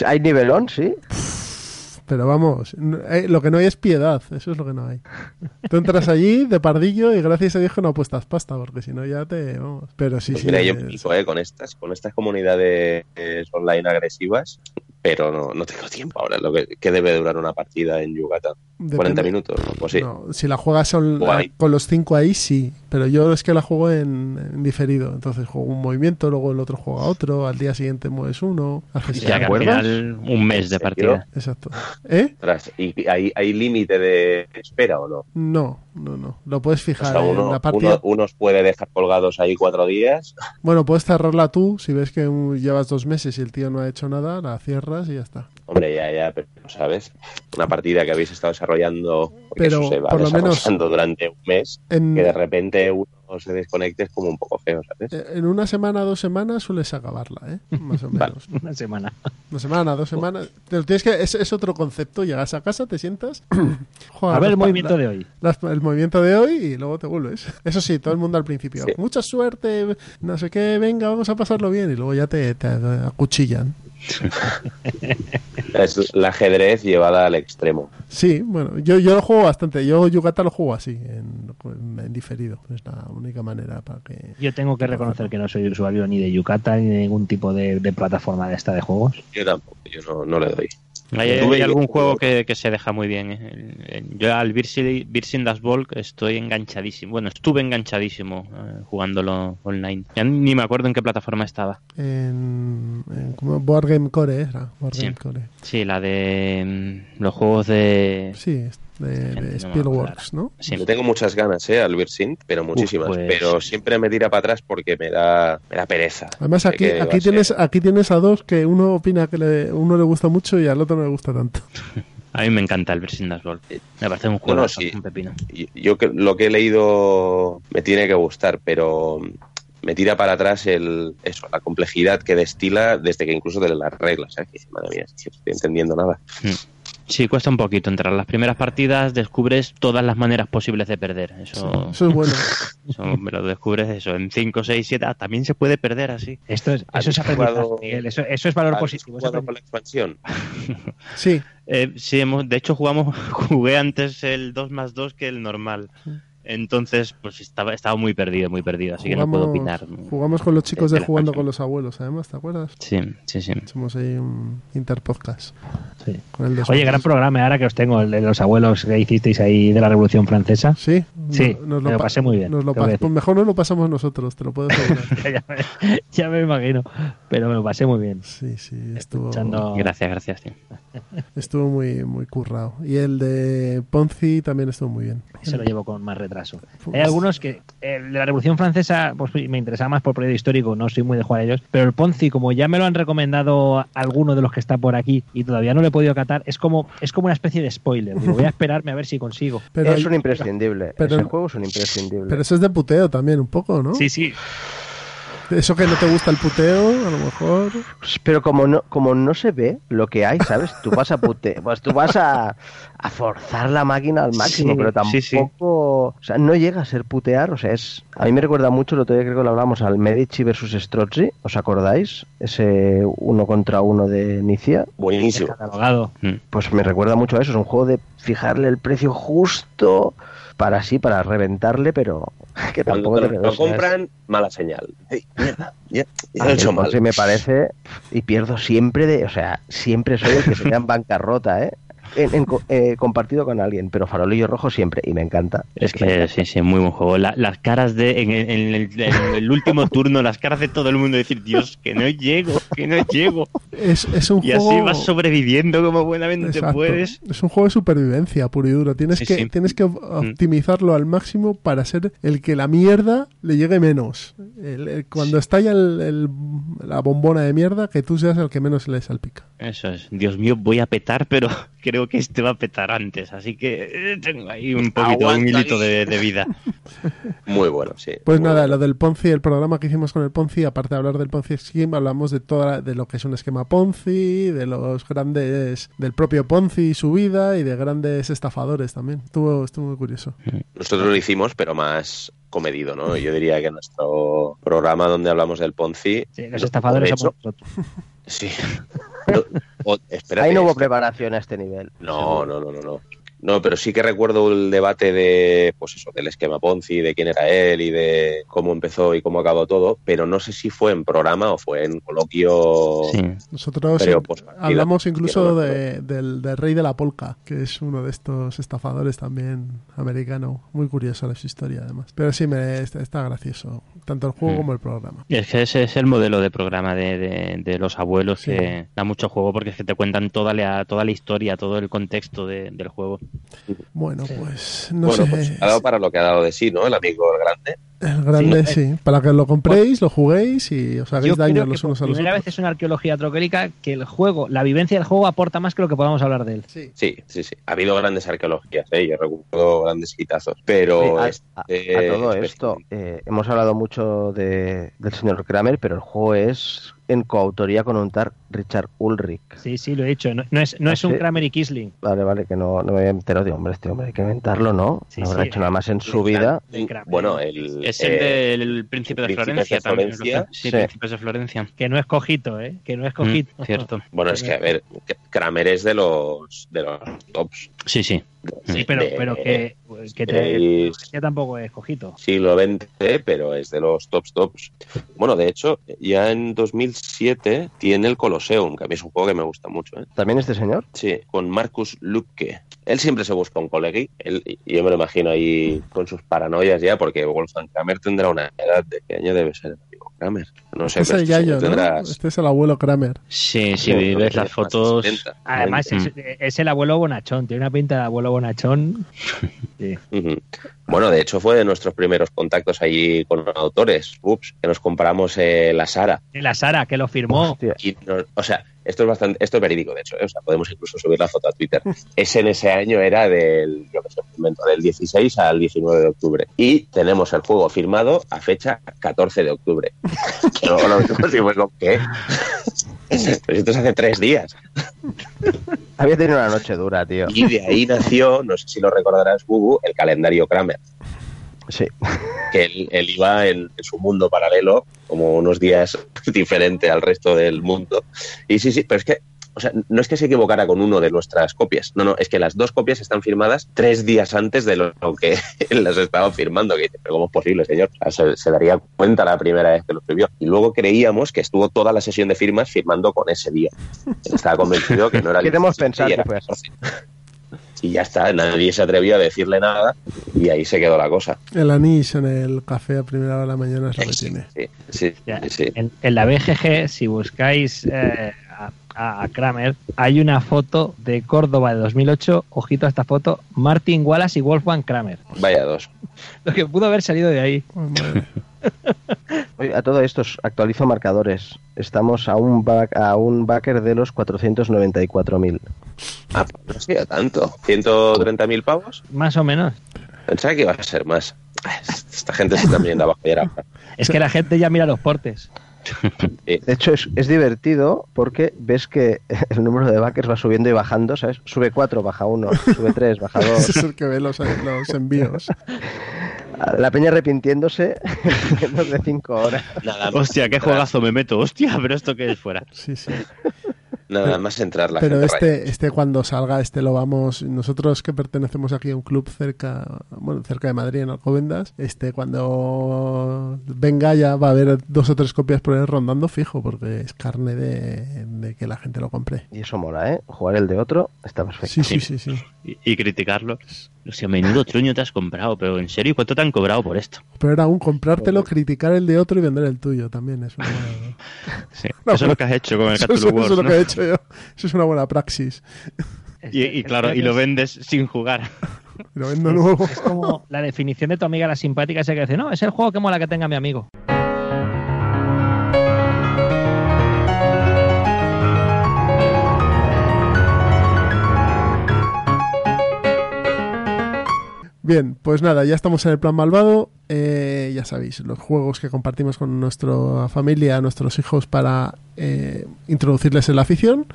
¿Hay nivelón? Sí. Pero vamos, eh, lo que no hay es piedad, eso es lo que no hay. Tú entras allí de pardillo y gracias a Dios que no apuestas pasta, porque si no ya te... Vamos. Pero sí, Pues sí. mira, yo es- flipo, ¿eh? con estas, con estas comunidades online agresivas, pero no, no tengo tiempo ahora. Lo que, que debe durar una partida en Yucatán. depende- 40 minutos. Pues sí. No, si la juegas con los cinco ahí, sí. Pero yo es que la juego en, en diferido. Entonces juego un movimiento, luego el otro juega otro, al día siguiente mueves uno. haces O acuerdas? final un mes de partida. Exacto. ¿Eh? ¿Y hay, hay límite de espera o no? No, no, no. Lo puedes O fijar sea, en la partida. uno, unos puede dejar colgados ahí cuatro días. Bueno, puedes cerrarla tú. Si ves que llevas dos meses y el tío no ha hecho nada, la cierras y ya está. Hombre, ya, ya, pero ¿sabes? Una partida que habéis estado desarrollando, porque Pero, eso se va por lo menos- durante un mes, En, que de repente uno se desconecte es como un poco feo, ¿sabes? en una semana, dos semanas sueles acabarla, ¿eh? Más o Vale. menos. Una semana. Una semana, dos semanas. Te lo tienes que, es, es otro concepto. Llegas a casa, te sientas. juegas A ver el pa- movimiento la- de hoy. las- el movimiento de hoy y luego te vuelves. Eso sí, todo el mundo al principio. Sí. Mucha suerte, no sé qué, venga, vamos a pasarlo bien. Y luego ya te, te acuchillan. Es el ajedrez llevada al extremo. Sí, bueno, yo, yo lo juego bastante. Yo Yucata lo juego así, en, en diferido. Es la única manera para que. Yo tengo que reconocer que no soy usuario ni de Yucata ni de ningún tipo de, de plataforma de esta de juegos. Yo tampoco, yo no, no le doy. Hay, algún juego que, que se deja muy bien. ¿eh? Yo al Virsin Das Volk estoy enganchadísimo. Bueno, estuve enganchadísimo eh, jugándolo online. Ya ni me acuerdo en qué plataforma estaba. En, en como Board Game Core era. Board Sí. Game Core. Sí, la de mm, los juegos de... Sí, es de, de Spielworks, ¿no? Sí. Le tengo muchas ganas, ¿eh? Al Virsint, pero muchísimas. pues- Pero siempre me tira para atrás porque me da, me da pereza. Además aquí, ser- tienes aquí tienes a dos que uno opina que le, uno le gusta mucho y al otro no le gusta tanto. A mí me encanta el Virsin Das Volk. Me parece un juego No, no, sí. un pepino. Yo lo que he leído me tiene que gustar, pero me tira para atrás el eso, la complejidad que destila desde que incluso de las reglas. dices, Madre mía, no estoy entendiendo nada. Sí, cuesta un poquito entrar. Las primeras partidas descubres todas las maneras posibles de perder. Eso, Eso es bueno. eso me lo descubres eso. En 5, 6, 7. Ah, también se puede perder así. Esto es, eso ¿Has es aprendizaje, jugado- Miguel. Eso, eso es valor ¿Has positivo. es jugado aprendizaje. con la expansión? Sí, Eh, sí, hemos, de hecho jugamos, jugué antes el 2 más 2 que el normal. Entonces, pues estaba, estaba muy perdido, muy perdido, así que no puedo opinar. jugamos con los chicos de Jugando con los Abuelos, además, ¿te acuerdas? Sí, sí, sí. Somos ahí un interpodcast. Sí. Con el de Oye, gran programa ahora que os tengo, el de los abuelos que hicisteis ahí de la Revolución Francesa. Sí, Sí, No- me lo pa- pasé muy bien, nos lo pues mejor no lo pasamos nosotros, te lo puedo asegurar. ya, me, ya me imagino, pero me lo pasé muy bien. Sí, sí, estuvo, Escuchando- Gracias, gracias. tío. estuvo muy, muy currado. Y el de Ponzi también estuvo muy bien. Se lo llevo con más retraso. Pues- Hay algunos que el de la Revolución Francesa pues, me interesaba más por periodo histórico, no soy muy de jugar a ellos, pero el Ponzi, como ya me lo han recomendado alguno de los que está por aquí y todavía no lo he podido catar, es como es como una especie de spoiler. Digo, voy a esperarme a ver si consigo. Pero, es hay- un imprescindible. pero- Ese juego es un imprescindible. pero eso es de puteo también, un poco, ¿no? Sí, sí. Eso que no te gusta el puteo, a lo mejor. Pero como no, como no se ve lo que hay, ¿sabes? Tú vas a pute, pues tú vas a, a forzar la máquina al máximo, Sí, pero tampoco, sí, sí. o sea, no llega a ser putear, o sea, es, a mí me recuerda mucho, el otro día creo que lo hablamos al Medici versus Strozzi, ¿os acordáis? Ese uno contra uno de Nicia, Buenísimo. Catalogado. Mm. pues me recuerda mucho a eso, es un juego de fijarle el precio justo para así, para reventarle, pero que Cuando tampoco te lo, compran, mala señal. Mierda, ya, ya A lo he mí hecho el mal. Ponzi me parece y pierdo siempre de, o sea, siempre soy el que se queda en bancarrota, ¿eh? En, en co- eh, compartido con alguien, pero farolillo rojo siempre y me encanta. Es que encanta. sí, sí, muy buen juego. La- las caras de. En, el- en el, en el último turno, las caras de todo el mundo decir, Dios, que no llego, que no llego. Es, es un Y juego. así vas sobreviviendo como buenamente Exacto. puedes. Es un juego de supervivencia puro y duro. Tienes Sí, que, sí. Mm. tienes que op- optimizarlo al máximo para ser el que la mierda le llegue menos. El- el- cuando estalla el- el- la bombona de mierda, que tú seas el que menos le salpica. Eso es. Dios mío, voy a petar, pero creo que este va a petar antes. Así que eh, tengo ahí un poquito, un hilito de, de vida. Muy bueno, sí. Pues nada, bueno. lo del Ponzi, el programa que hicimos con el Ponzi, aparte de hablar del Ponzi Scheme, hablamos de toda de lo que es un esquema Ponzi, de los grandes, del propio Ponzi y su vida y de grandes estafadores también. Estuvo, estuvo muy curioso. Nosotros lo hicimos, pero más comedido, ¿no? Yo diría que nuestro programa donde hablamos del Ponzi... Sí, los lo- estafadores de somos hecho, nosotros. Sí. O- espérate, Ahí no hubo preparación a este nivel. No, no, no, no, no. No, pero sí que recuerdo el debate de, pues eso, del esquema Ponzi, de quién era él y de cómo empezó y cómo acabó todo, pero no sé si fue en programa o fue en coloquio. Sí. Nosotros postpartida, hablamos incluso de- del, del rey de la polka, que es uno de estos estafadores también americano. Muy curiosa su historia, además. Pero sí, me, está, está gracioso, tanto el juego Mm. como el programa. Y es que ese es el modelo de programa de, de- de los abuelos Sí. que da mucho juego porque es que te cuentan toda la, toda la historia, todo el contexto de- del juego. Bueno, pues no bueno, sé. pues ha dado para lo que ha dado de sí, ¿no? El amigo el grande. El grande, sí. Para que lo compréis, lo juguéis y os hagáis Yo daño creo que los por unos a los primera vez es una arqueología troquélica que el juego, la vivencia del juego aporta más que lo que podamos hablar de él. Sí. Sí, sí, sí. Ha habido grandes arqueologías, ¿eh? Yo recuerdo grandes quitazos. Pero. Sí, a, este a- a todo esto, eh, hemos hablado mucho de, del señor Kramer, pero el juego es en coautoría con un tal Richard Ulrich. Sí, sí, lo he dicho. No, no es, no ¿Ah, es un? Kramer y Kisling. Vale, vale, que no, no me había enterado de hombre, este hombre hay que inventarlo, ¿no? Sí, no habrá sí. hecho nada más en su vida. Bueno, el. Es eh, el del Príncipe de Florencia de también. Florencia. Sí, Sí. Príncipes de Florencia. Que no es cojito, ¿eh? Que no es cojito. Mm, cierto. Bueno, es que, a ver, Kramer es de los, de los tops. Sí, sí. Sí, pero, de- pero que, que te, que tampoco es cojito. siglo XX, pero es de los tops tops. Bueno, de hecho, ya en 2007 tiene el Colosseum, que a mí es un juego que me gusta mucho. ¿eh? ¿También este señor? Sí, con Marcus Lupke. Él siempre se busca un colegui. Él, y yo me lo imagino ahí con sus paranoias ya, porque Wolfgang Kramer tendrá una edad. ¿De qué año debe ser Kramer? No sé, Este es el este Yayo, señor ¿no? tendrá- Este es el abuelo Kramer. Sí, Sí, si ves las fotos. 70, Además, 90. es, es el abuelo bonachón. Tiene una pinta de abuelo bonachón. Sí. Bueno, de hecho fue de nuestros primeros contactos allí con autores. Ups, que nos compramos eh, la Sara. La Sara, que lo firmó. Y o sea, esto es bastante, esto es verídico, de hecho, ¿eh? o sea, podemos incluso subir la foto a Twitter. Ese en ese año era del, yo que sé, del 16 al 19 de octubre. Y tenemos el juego firmado a fecha 14 de octubre. Luego lo vimos y fue como, ¿qué? Pero esto es hace tres días. Había tenido una noche dura, tío. Y de ahí nació, no sé si lo recordarás, Bubu, el calendario Kramer. Sí. Que él, él iba en, en su mundo paralelo, como unos días diferente al resto del mundo. Y sí, sí, pero es que, o sea, no es que se equivocara con uno de nuestras copias. No, no, es que las dos copias están firmadas tres días antes de lo, que él las estaba firmando. Que dice, pero ¿cómo es posible, señor? O sea, se, se daría cuenta la primera vez que lo escribió. Y luego creíamos que estuvo toda la sesión de firmas firmando con ese día. Estaba convencido que no era el Queremos 17 pensar que fue así. 14. Y ya está, nadie se atrevió a decirle nada y ahí se quedó la cosa. El anís en el café a primera hora de la mañana es lo que Sí, tiene. sí, sí. En, en la BGG, si buscáis eh, a, Kramer, hay una foto de Córdoba de 2008. Ojito a esta foto: Martin Wallace y Wolfgang Kramer. Vaya dos. Lo que pudo haber salido de ahí. Oye, a todo esto, actualizo marcadores. Estamos a un, back, a un backer de los 494.000. Ah, pues no ha sido tanto. ¿130.000 pavos? Más o menos. Pensaba que iba a ser más. Esta gente se está viendo abajo. Es que la gente ya mira los portes. De hecho, es, es divertido porque ves que el número de backers va subiendo y bajando, ¿sabes? Sube 4, baja 1, sube 3, baja Ese 2. es el que ve los, los envíos. La peña arrepintiéndose en menos de 5 horas. Nada, Hostia, qué juegazo me meto. Hostia, pero esto que es fuera. Sí, sí. Nada más entrar la Pero gente raya. este, este cuando salga, este lo vamos. Nosotros que pertenecemos aquí a un club cerca, bueno, cerca de Madrid, en Alcobendas, este cuando venga ya va a haber dos o tres copias por ahí rondando fijo, porque es carne de, de que la gente lo compre. Y eso mola, ¿eh? Jugar el de otro está perfecto. Sí, sí, sí, sí. Y, y criticarlo. O sea, menudo truño te has comprado, pero en serio, ¿cuánto te han cobrado por esto? Pero aún comprártelo, criticar el de otro y vender el tuyo también es una buena- Sí, No, eso es lo que has hecho con el Cthulhu eso- eso Wars, es lo ¿no? que he hecho yo. Eso es una buena praxis. Y, y claro, y lo vendes sin jugar. Lo vendo nuevo. Es como la definición de tu amiga la simpática esa que dice, no, es el juego que mola que tenga mi amigo. Bien, pues nada, ya estamos en el plan malvado. Eh, ya sabéis, los juegos que compartimos con nuestra familia, nuestros hijos, para eh, introducirles en la afición.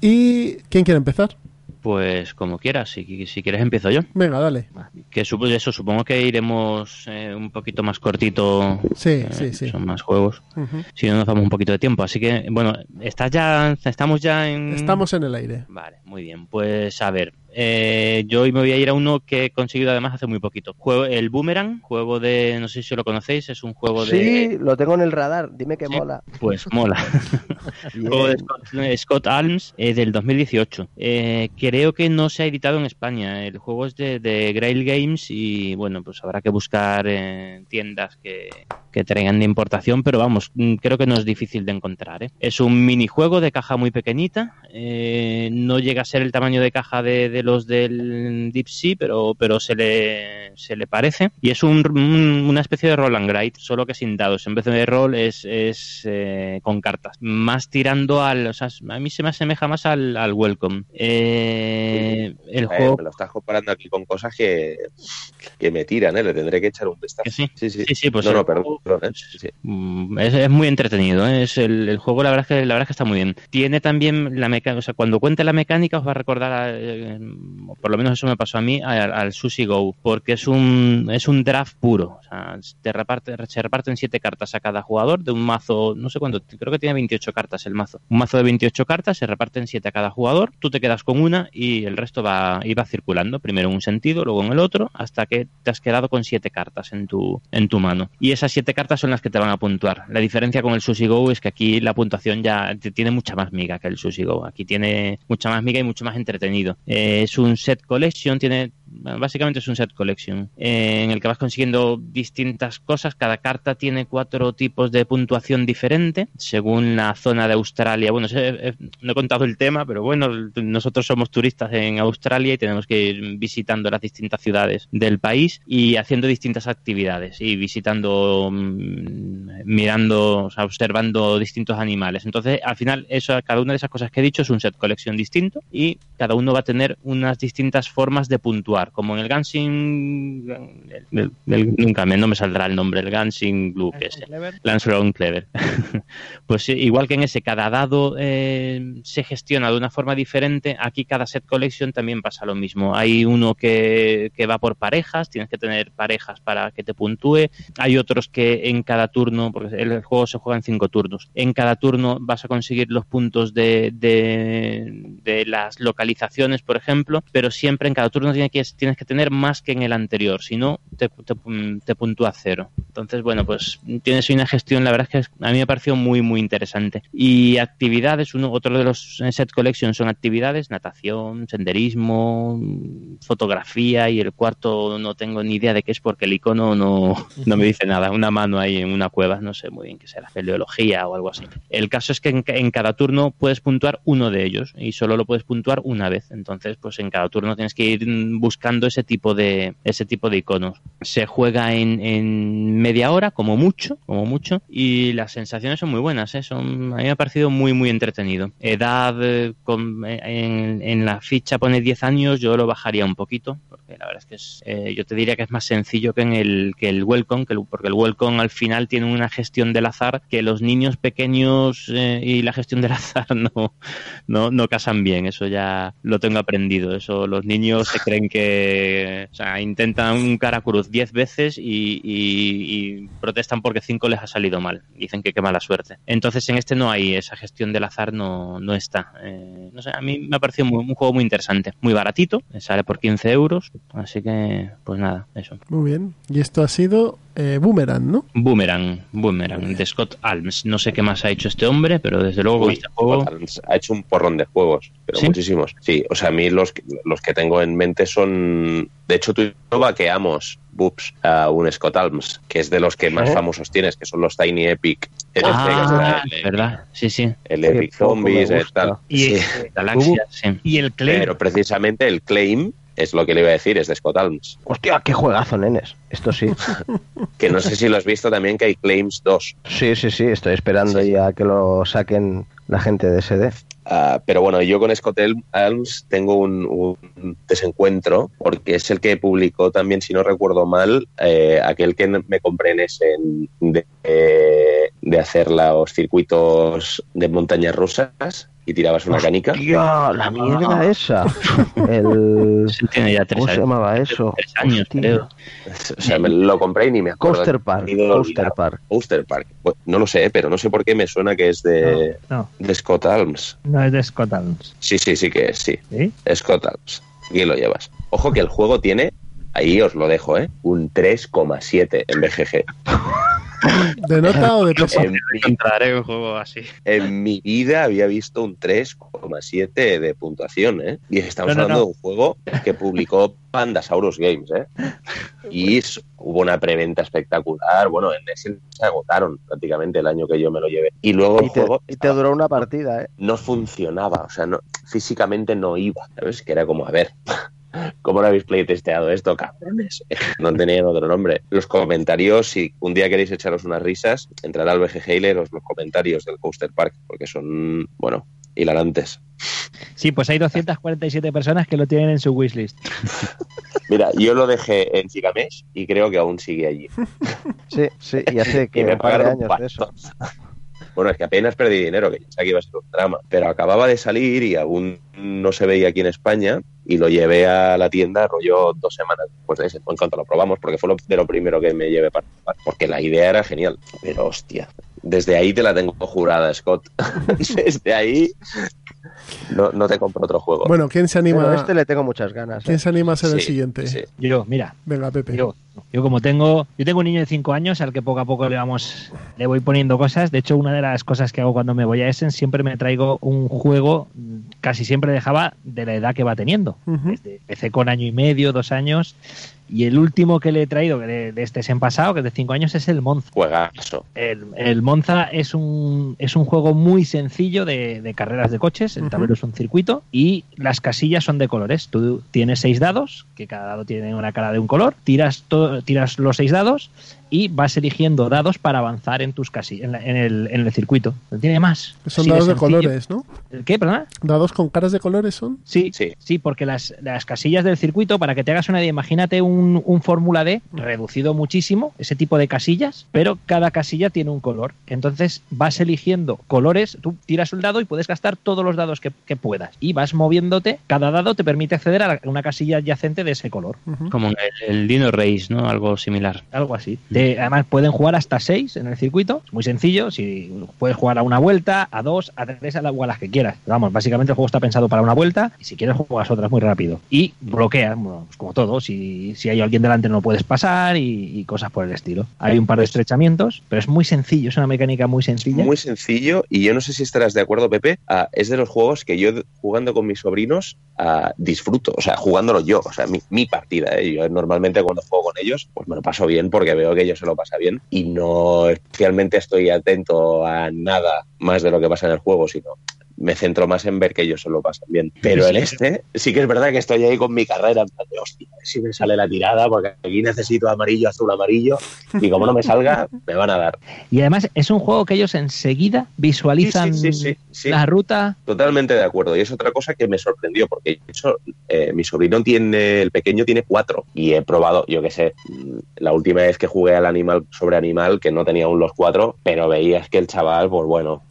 ¿Y quién quiere empezar? Pues como quieras, si, si quieres empiezo yo. Venga, dale. Que supo- eso, supongo que iremos eh, un poquito más cortito. Sí, eh, sí, sí. Son más juegos. Si no nos damos un poquito de tiempo. Así que, bueno, ¿estás ya, estamos ya en... Estamos en el aire. Vale, muy bien. Pues a ver, eh, yo hoy me voy a ir a uno que he conseguido además hace muy poquito. Juego, el Boomerang, juego de, no sé si lo conocéis, es un juego de... Sí, lo tengo en el radar. Dime que Sí. mola. Pues mola. Juego de Scott, Scott Alms eh, del 2018. Eh, creo que no se ha editado en España. El juego es de, de Grail Games y bueno, pues habrá que buscar tiendas que, que traigan de importación, pero vamos, mm, creo que no es difícil de encontrar. ¿eh? Es un minijuego de caja muy pequeñita. eh, no llega a ser el tamaño de caja de, de los del Deep Sea, pero, pero se, le, se le parece. Y es un- un- una especie de roll and grade, solo que sin dados. En vez de rol es, es eh, con cartas. Más tirando al. O sea, a mí se me asemeja más al, al Welcome. Eh, el Eh, juego. me lo estás comparando aquí con cosas que, que me tiran, ¿eh? Le tendré que echar un vistazo. Sí. sí, sí. Sí, sí, pues no, no, perdón. ¿Eh? Sí. Mm, Es, es muy entretenido, ¿eh? es el, el juego la verdad es que la verdad es que está muy bien. Tiene también la mecánica, o sea, cuando cuente la mecánica os va a recordar, a, eh, por lo menos eso me pasó a mí, al, al Sushi Go, porque es un es un draft puro, o sea, te reparte, se reparten siete cartas a cada jugador de un mazo, no sé cuánto, creo que tiene 28 cartas el mazo. Un mazo de 28 cartas se reparten siete a cada jugador, tú te quedas con una y el resto va y va circulando, primero en un sentido, luego en el otro, hasta que te has quedado con siete cartas en tu en tu mano. Y esas siete cartas son las que te van a puntuar. La diferencia con el Sushi Go es que aquí la puntuación ya tiene mucha más miga que el Sushi Go. Aquí tiene mucha más miga y mucho más entretenido. Eh, es un set collection, tiene básicamente es un set collection eh, en el que vas consiguiendo distintas cosas. Cada carta tiene cuatro tipos de puntuación diferente según la zona de Australia. Bueno, eh, no he contado el tema, pero bueno, nosotros somos turistas en Australia y tenemos que ir visitando las distintas ciudades del país y haciendo distintas actividades y visitando, mm, mirando, observando distintos animales. Entonces, al final, eso, cada una de esas cosas que he dicho es un set collection distinto y cada uno va a tener unas distintas formas de puntuar. Como en el Gansing, el- el- nunca me, no me saldrá el nombre, el Gansing Blue, que es Lance Long Clever. pues igual que en ese, cada dado eh, se gestiona de una forma diferente, aquí cada set collection también pasa lo mismo. Hay uno que, que va por parejas, tienes que tener parejas para que te puntúe. Hay otros que en cada turno, porque el juego se juega en cinco turnos, en cada turno vas a conseguir los puntos de, de, de las localizaciones, por ejemplo, pero siempre en cada turno tienes que, tienes que tener más que en el anterior, si no, te, te, te puntúa cero. Entonces, bueno, pues tienes una gestión, la verdad es que a mí me pareció muy, muy interesante. Y actividades, uno, otro de los set collection son actividades, natación, senderismo, fotografía y el cuarto no tengo ni idea de qué es porque el icono no, no me dice nada. Una mano ahí en una cueva, no sé muy bien qué será, paleología o algo así. El caso es que en, en cada turno puedes puntuar uno de ellos y solo lo puedes puntuar una vez. Entonces, pues en cada turno tienes que ir buscando ese tipo de, ese tipo de iconos. Se juega en, media hora, como mucho, como mucho, y las sensaciones son muy buenas, ¿eh? son, a mí me ha parecido muy, muy entretenido. Edad, eh, eh, en, la ficha pone 10 años, yo lo bajaría un poquito, porque la verdad es que es, eh, yo te diría que es más sencillo que en el, que el Welcome, que el, porque el Welcome al final tiene una gestión del azar que los niños pequeños y la gestión del azar no, no, no casan bien, eso ya lo tengo aprendido, eso los niños se creen que, o sea, intentan un cara cruz 10 veces y, protestan porque 5 les ha salido mal, dicen que qué mala suerte. Entonces en este no hay, esa gestión del azar no, no está. Eh, no sé, a mí me ha parecido muy, un juego muy interesante, muy baratito, sale por 15 euros, así que pues nada, eso. Muy bien, y esto ha sido eh, Boomerang, ¿no? Boomerang, Boomerang, de Scott Alms. No sé qué más ha hecho este hombre, pero desde luego Uy, este juego... Scott Alms ha hecho un porrón de juegos, pero ¿Sí? muchísimos. Sí, o sea, a mí los, que- los que tengo en mente son... De hecho, tú y yo vaqueamos, Boops, a un Scott Alms, que es de los que más ¿Eh? famosos tienes, que son los Tiny Epic. Este, Ah, verdad, sí, sí. el Epic Zombies, eh, tal. Y, Sí. Galaxia, sí. y el Clay. Pero precisamente el Claim es lo que le iba a decir, es de Scott Alms. Hostia, qué juegazo, nenes. Esto sí. Que no sé si lo has visto también, que hay Claims 2. Sí, sí, sí. Estoy esperando Sí. ya que lo saquen la gente de SD. Ah, pero bueno, yo con Scott Alms tengo un, un desencuentro porque es el que publicó también, si no recuerdo mal, eh, aquel que me compré en ese de hacer los circuitos de montañas rusas y tirabas una canica. Hostia, la mierda esa. El... Sí, Tiene ya tres ¿Cómo se años. llamaba eso? Tres años, Hostia. creo. O sea, me lo compré y ni me acuerdo. Coaster Park. Coaster. Park. Coaster Park. Pues, No lo sé, pero no sé por qué me suena que es de, No, de Scott Alms. no es de Scott Adams. Sí, sí, sí que es, sí. ¿Sí? Scott Alms. Aquí lo llevas. Ojo que el juego tiene, ahí os lo dejo, ¿eh? Un 3,7 en BGG. ¿De nota o de peso? En Encontraré un juego así. en mi vida había visto un 3,7 de puntuación, ¿eh? Y estamos No, no, hablando no. de un juego que publicó Pandasaurus Games, ¿eh? Y hubo una preventa espectacular. Bueno, en ese se agotaron prácticamente el año que yo me lo llevé. Y luego el Y te, juego y te duró una partida, ¿eh? no funcionaba, o sea, no, físicamente no iba, ¿sabes? Que era como, a ver, ¿cómo lo habéis playtesteado esto, cabrones? No tenían otro nombre. Los comentarios, si un día queréis echaros unas risas, entrar al BGG y leeros los comentarios del Coaster Park, porque son, bueno, hilarantes. Sí, pues hay 247 personas que lo tienen en su wishlist. Mira, yo lo dejé en Gigamesh y creo que aún sigue allí. Sí, sí. Y hace que Y me un par de pagaron años de eso. Bueno, es que apenas perdí dinero, que pensaba que iba a ser un drama. Pero acababa de salir y aún no se veía aquí en España y lo llevé a la tienda rollo dos semanas después de ese, en cuanto lo probamos, porque fue de lo primero que me llevé para porque la idea era genial. Pero hostia, desde ahí te la tengo jurada, Scott. desde ahí no, no te compro otro juego. Bueno, ¿quién se Pero anima, este le tengo muchas ganas. ¿eh? ¿quién se anima a ser el siguiente? sí. Yo, mira, Venga, Pepe. yo, yo como tengo, yo tengo un niño de 5 años al que poco a poco le vamos, le voy poniendo cosas. De hecho, una de las cosas que hago cuando me voy a Essen siempre me traigo un juego, mm, casi siempre dejaba de la edad que va teniendo. Desde, empecé con año y medio, dos años. Y el último que le he traído, que de, de este en pasado, que es de 5 años, es el Monza. Juegazo. El, el Monza es un, es un juego muy sencillo de, de carreras de coches. El tablero es un circuito y las casillas son de colores. Tú tienes seis dados, que cada dado tiene una cara de un color. Tiras, to- tiras los seis dados y vas eligiendo dados para avanzar en tus casi en, la- en el, en el circuito. No tiene más. Son Así dados de colores, ¿no? ¿El qué, perdona? Dados con caras de colores son. Sí, Sí. sí, porque las, las casillas del circuito, para que te hagas una idea, imagínate un, un Fórmula D reducido muchísimo, ese tipo de casillas, pero cada casilla tiene un color. Entonces vas eligiendo colores, tú tiras un dado y puedes gastar todos los dados que, que puedas. Y vas moviéndote, cada dado te permite acceder a una casilla adyacente de ese color. Como el, el Dino Race, ¿no? Algo similar. Algo así. De- además, pueden jugar hasta seis en el circuito. Es muy sencillo. Si puedes jugar a una vuelta, a dos, a tres, a, la- las que quieras. Vamos, básicamente el juego está pensado para una vuelta y si quieres juegas otras muy rápido. Y bloqueas, bueno, pues como todo. Si, si hay alguien delante no puedes pasar y, cosas por el estilo. Hay un par de estrechamientos, pero es muy sencillo. Es una mecánica muy sencilla. Muy sencillo y yo no sé si estarás de acuerdo, Pepe, es de los juegos que yo jugando con mis sobrinos ah, disfruto, o sea, jugándolo yo, o sea, mi, mi partida, ¿eh? yo normalmente cuando juego con ellos, pues me lo paso bien porque veo que ellos se lo pasan bien y no especialmente estoy atento a nada más de lo que pasa en el juego, sino me centro más en ver que ellos se lo pasan bien. Pero en este sí que es verdad que estoy ahí con mi carrera en plan de, hostia, si me sale la tirada porque aquí necesito amarillo, azul, amarillo y como no me salga, me van a dar. Y además es un juego que ellos enseguida visualizan Sí, sí, la ruta. Totalmente de acuerdo. Y es otra cosa que me sorprendió, porque de hecho, eh, mi sobrino tiene, el pequeño tiene cuatro. Y he probado, yo qué sé, mm, la última vez que jugué al animal sobre animal, que no tenía aún los cuatro, pero veías que el chaval, pues bueno.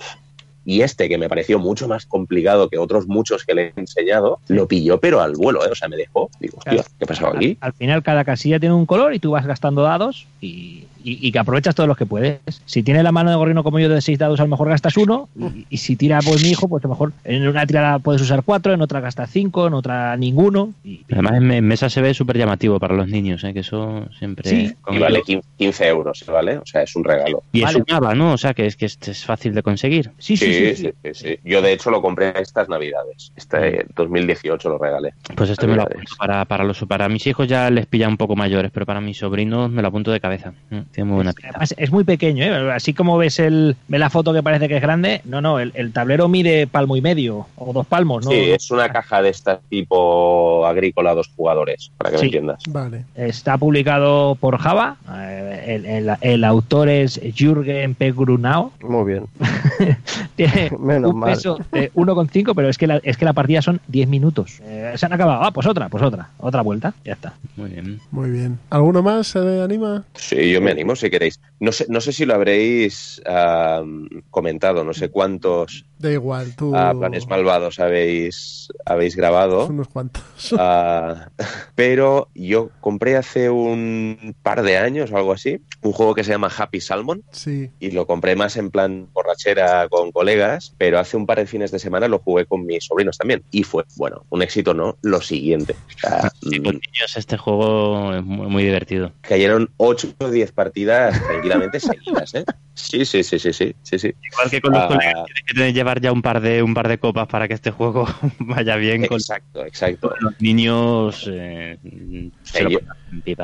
Y este, que me pareció mucho más complicado que otros muchos que le he enseñado, lo pilló, pero al vuelo, ¿eh? O sea, me dejó. Digo, hostia, Claro. ¿qué ha pasado aquí? Al, al final cada casilla tiene un color y tú vas gastando dados y, y- y que aprovechas todos los que puedes. Si tiene la mano de gorrino como yo de seis dados, a lo mejor gastas uno. Y, y si tira pues mi hijo, pues a lo mejor en una tirada puedes usar cuatro, en otra gastas cinco, en otra ninguno. Y, Además, en, mesa se ve súper llamativo para los niños, ¿eh? que eso siempre. Sí. Y vale 15 15 euros, ¿vale? O sea, es un regalo. Y es un ABA, ¿no? O sea, que es que es, es fácil de conseguir. sí, sí, sí, sí. sí, sí, sí. Yo, de hecho, lo compré estas navidades. Este 2018 lo regalé. Pues este me lo apunto para, para, los, para mis hijos ya les pilla un poco mayores, pero para mis sobrinos me lo apunto de cabeza. Tiene muy buena pinta. Además, es muy pequeño, ¿eh? Así como ves el ve la foto que parece que es grande, no, no, el, el tablero mide palmo y medio o dos palmos, ¿no? Sí, es una caja de este tipo agrícola dos jugadores, para que Sí. me entiendas. Vale. Está publicado por Java. eh, el, el- el autor es Jürgen P. Grunau. Muy bien. Tiene Menos un mal. peso de 1,5, pero es que, la, es que la partida son 10 minutos. Eh, se han acabado. Ah, pues otra, pues otra. Otra vuelta. Ya está. Muy bien. Muy bien. ¿Alguno más se anima? Sí, yo me animo si queréis. No sé, no sé si lo habréis ah, comentado, no sé cuántos Da igual, tú. ah, planes malvados habéis, habéis grabado. Unos cuantos. Ah, pero yo compré hace un par de años o algo así un juego que se llama Happy Salmon Sí. y lo compré más en plan borrachera con colegas, pero hace un par de fines de semana lo jugué con mis sobrinos también y fue, bueno, un éxito no, lo siguiente. Sí, mm, con niños este juego es muy, muy divertido. cayeron 8 o 10 partidas tranquilamente seguidas, ¿eh? Sí, sí, sí, sí, sí, sí, sí. Igual que con los Ah. colegas que tener- llevar ya un par de un par de copas para que este juego vaya bien con Exacto, exacto. los niños. eh, se lo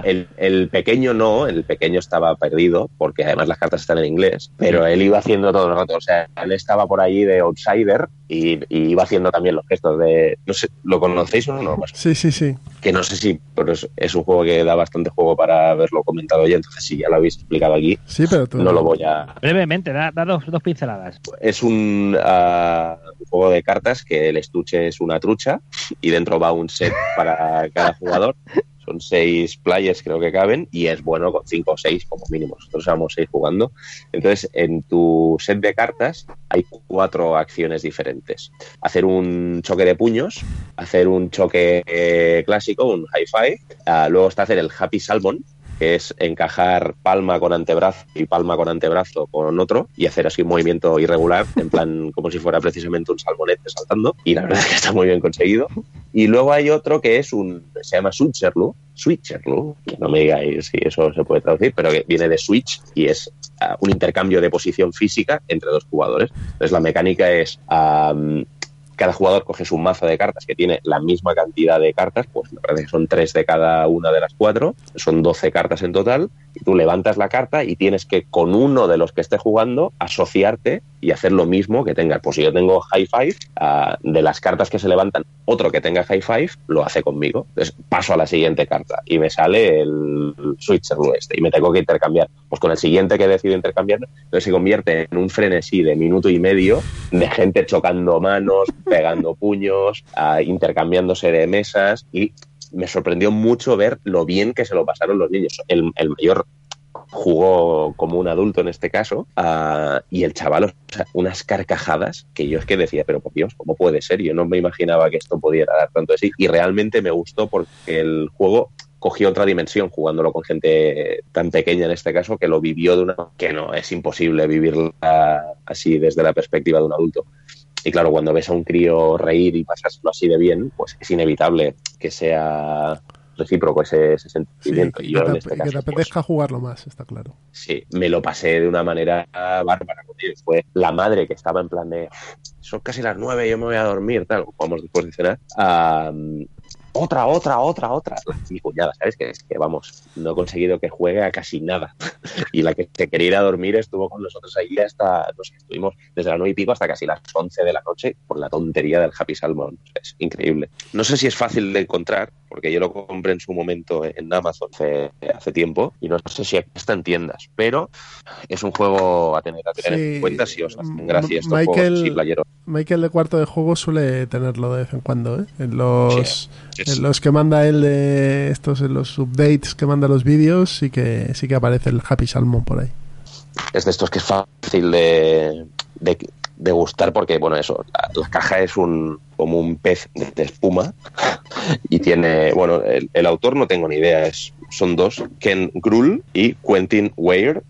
El, el pequeño no, el pequeño estaba perdido, porque además las cartas están en inglés, pero él iba haciendo todo el rato, o sea, él estaba por allí de outsider y, y iba haciendo también los gestos de, no sé, ¿lo conocéis o no? Pues Sí, sí, sí. que no sé si, pero es, es un juego que da bastante juego para haberlo comentado ya, entonces si ya lo habéis explicado aquí, Sí, pero tú. no lo voy a... Brevemente, da, da dos, dos pinceladas. Es un, ah, un juego de cartas que el estuche es una trucha y dentro va un set para cada jugador. Seis players, creo que caben, y es bueno con cinco o seis como mínimo. Nosotros éramos seis jugando. Entonces, en tu set de cartas hay cuatro acciones diferentes. Hacer un choque de puños, hacer un choque eh, clásico, un high five. ah, luego está hacer el happy salmon, que es encajar palma con antebrazo y palma con antebrazo con otro y hacer así un movimiento irregular, en plan como si fuera precisamente un salmonete saltando. Y la verdad es que está muy bien conseguido. Y luego hay otro que es un, se llama Switcherloo, Switcherloo, que no me digáis si eso se puede traducir, pero que viene de Switch y es ah, un intercambio de posición física entre dos jugadores. Entonces la mecánica es... am, cada jugador coge su mazo de cartas que tiene la misma cantidad de cartas, pues me parece que son tres de cada una de las cuatro, son 12 cartas en total, y tú levantas la carta y tienes que con uno de los que esté jugando asociarte y hacer lo mismo que tengas. Pues si yo tengo high five, ah, de las cartas que se levantan, otro que tenga high five lo hace conmigo. Entonces paso a la siguiente carta y me sale el switcher este y me tengo que intercambiar. Pues con el siguiente que decido intercambiar, entonces se convierte en un frenesí de minuto y medio de gente chocando manos, pegando puños, ah, intercambiándose de mesas y me sorprendió mucho ver lo bien que se lo pasaron los niños. El, el mayor jugó como un adulto en este caso ah, y el chaval, unas carcajadas que yo es que decía, pero por Dios, ¿cómo puede ser? Yo no me imaginaba que esto pudiera dar tanto de y realmente me gustó porque el juego cogió otra dimensión jugándolo con gente tan pequeña en este caso que lo vivió de una que no es imposible vivirla así desde la perspectiva de un adulto. Y claro, cuando ves a un crío reír y pasarlo así de bien, pues es inevitable que sea recíproco ese, ese sentimiento. Sí, y yo que en te, este que caso, te pues, apetezca jugarlo más, está claro. sí, me lo pasé de una manera bárbara. Fue la madre que estaba en plan de son casi las nueve, yo me voy a dormir, tal, vamos después de cenar. Am, otra, otra, otra, otra. Mi cuñada, ¿sabes? Que, que vamos, no he conseguido que juegue a casi nada. Y la que se quería ir a dormir estuvo con nosotros ahí hasta, no sé, estuvimos desde las nueve y pico hasta casi las once de la noche por la tontería del Happy Salmon. Es increíble. No sé si es fácil de encontrar, porque yo lo compré en su momento en Amazon hace, hace tiempo y no sé si está en tiendas, pero es un juego a tener, a tener Sí, en cuenta si os hacen gracia estos Michael- juegos. Michael de cuarto de juego suele tenerlo de vez en cuando, ¿eh? En los, Sí, en los que manda él de estos, en los updates que manda los vídeos, sí que sí que aparece el Happy Salmon por ahí. es de estos que es fácil de, de, de gustar porque, bueno, eso, la, la caja es un como un pez de, de espuma y tiene, bueno, el, el autor no tengo ni idea, es, son dos, Ken Grull y Quentin Weir,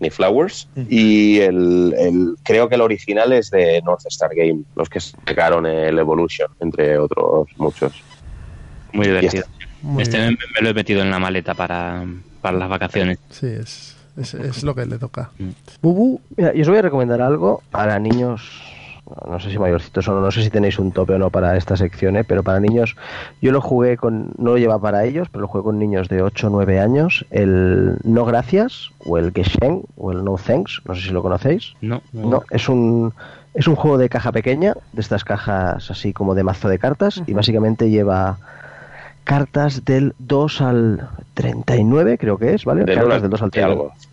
ni Flowers, y el, el- creo que el original es de North Star Game, los que sacaron el Evolution, entre otros muchos. Muy divertido. Muy Este me, me lo he metido en la maleta para, para las vacaciones. Sí, es, es, es lo que le toca. Mm. Bubu, Mira, yo os voy a recomendar algo para niños, no sé si mayorcitos o no, no sé si tenéis un tope o no para esta sección, ¿eh? pero para niños, yo lo jugué con, no lo lleva para ellos, pero lo jugué con niños de 8 o 9 años, el No Gracias, o el Geshen, o el No Thanks, no sé si lo conocéis. No, No, es un, es un juego de caja pequeña, de estas cajas así como de mazo de cartas, y básicamente lleva cartas del 2 al 39, creo que es, ¿vale? Del cartas del 2 al 30 y 39. Mm, el un-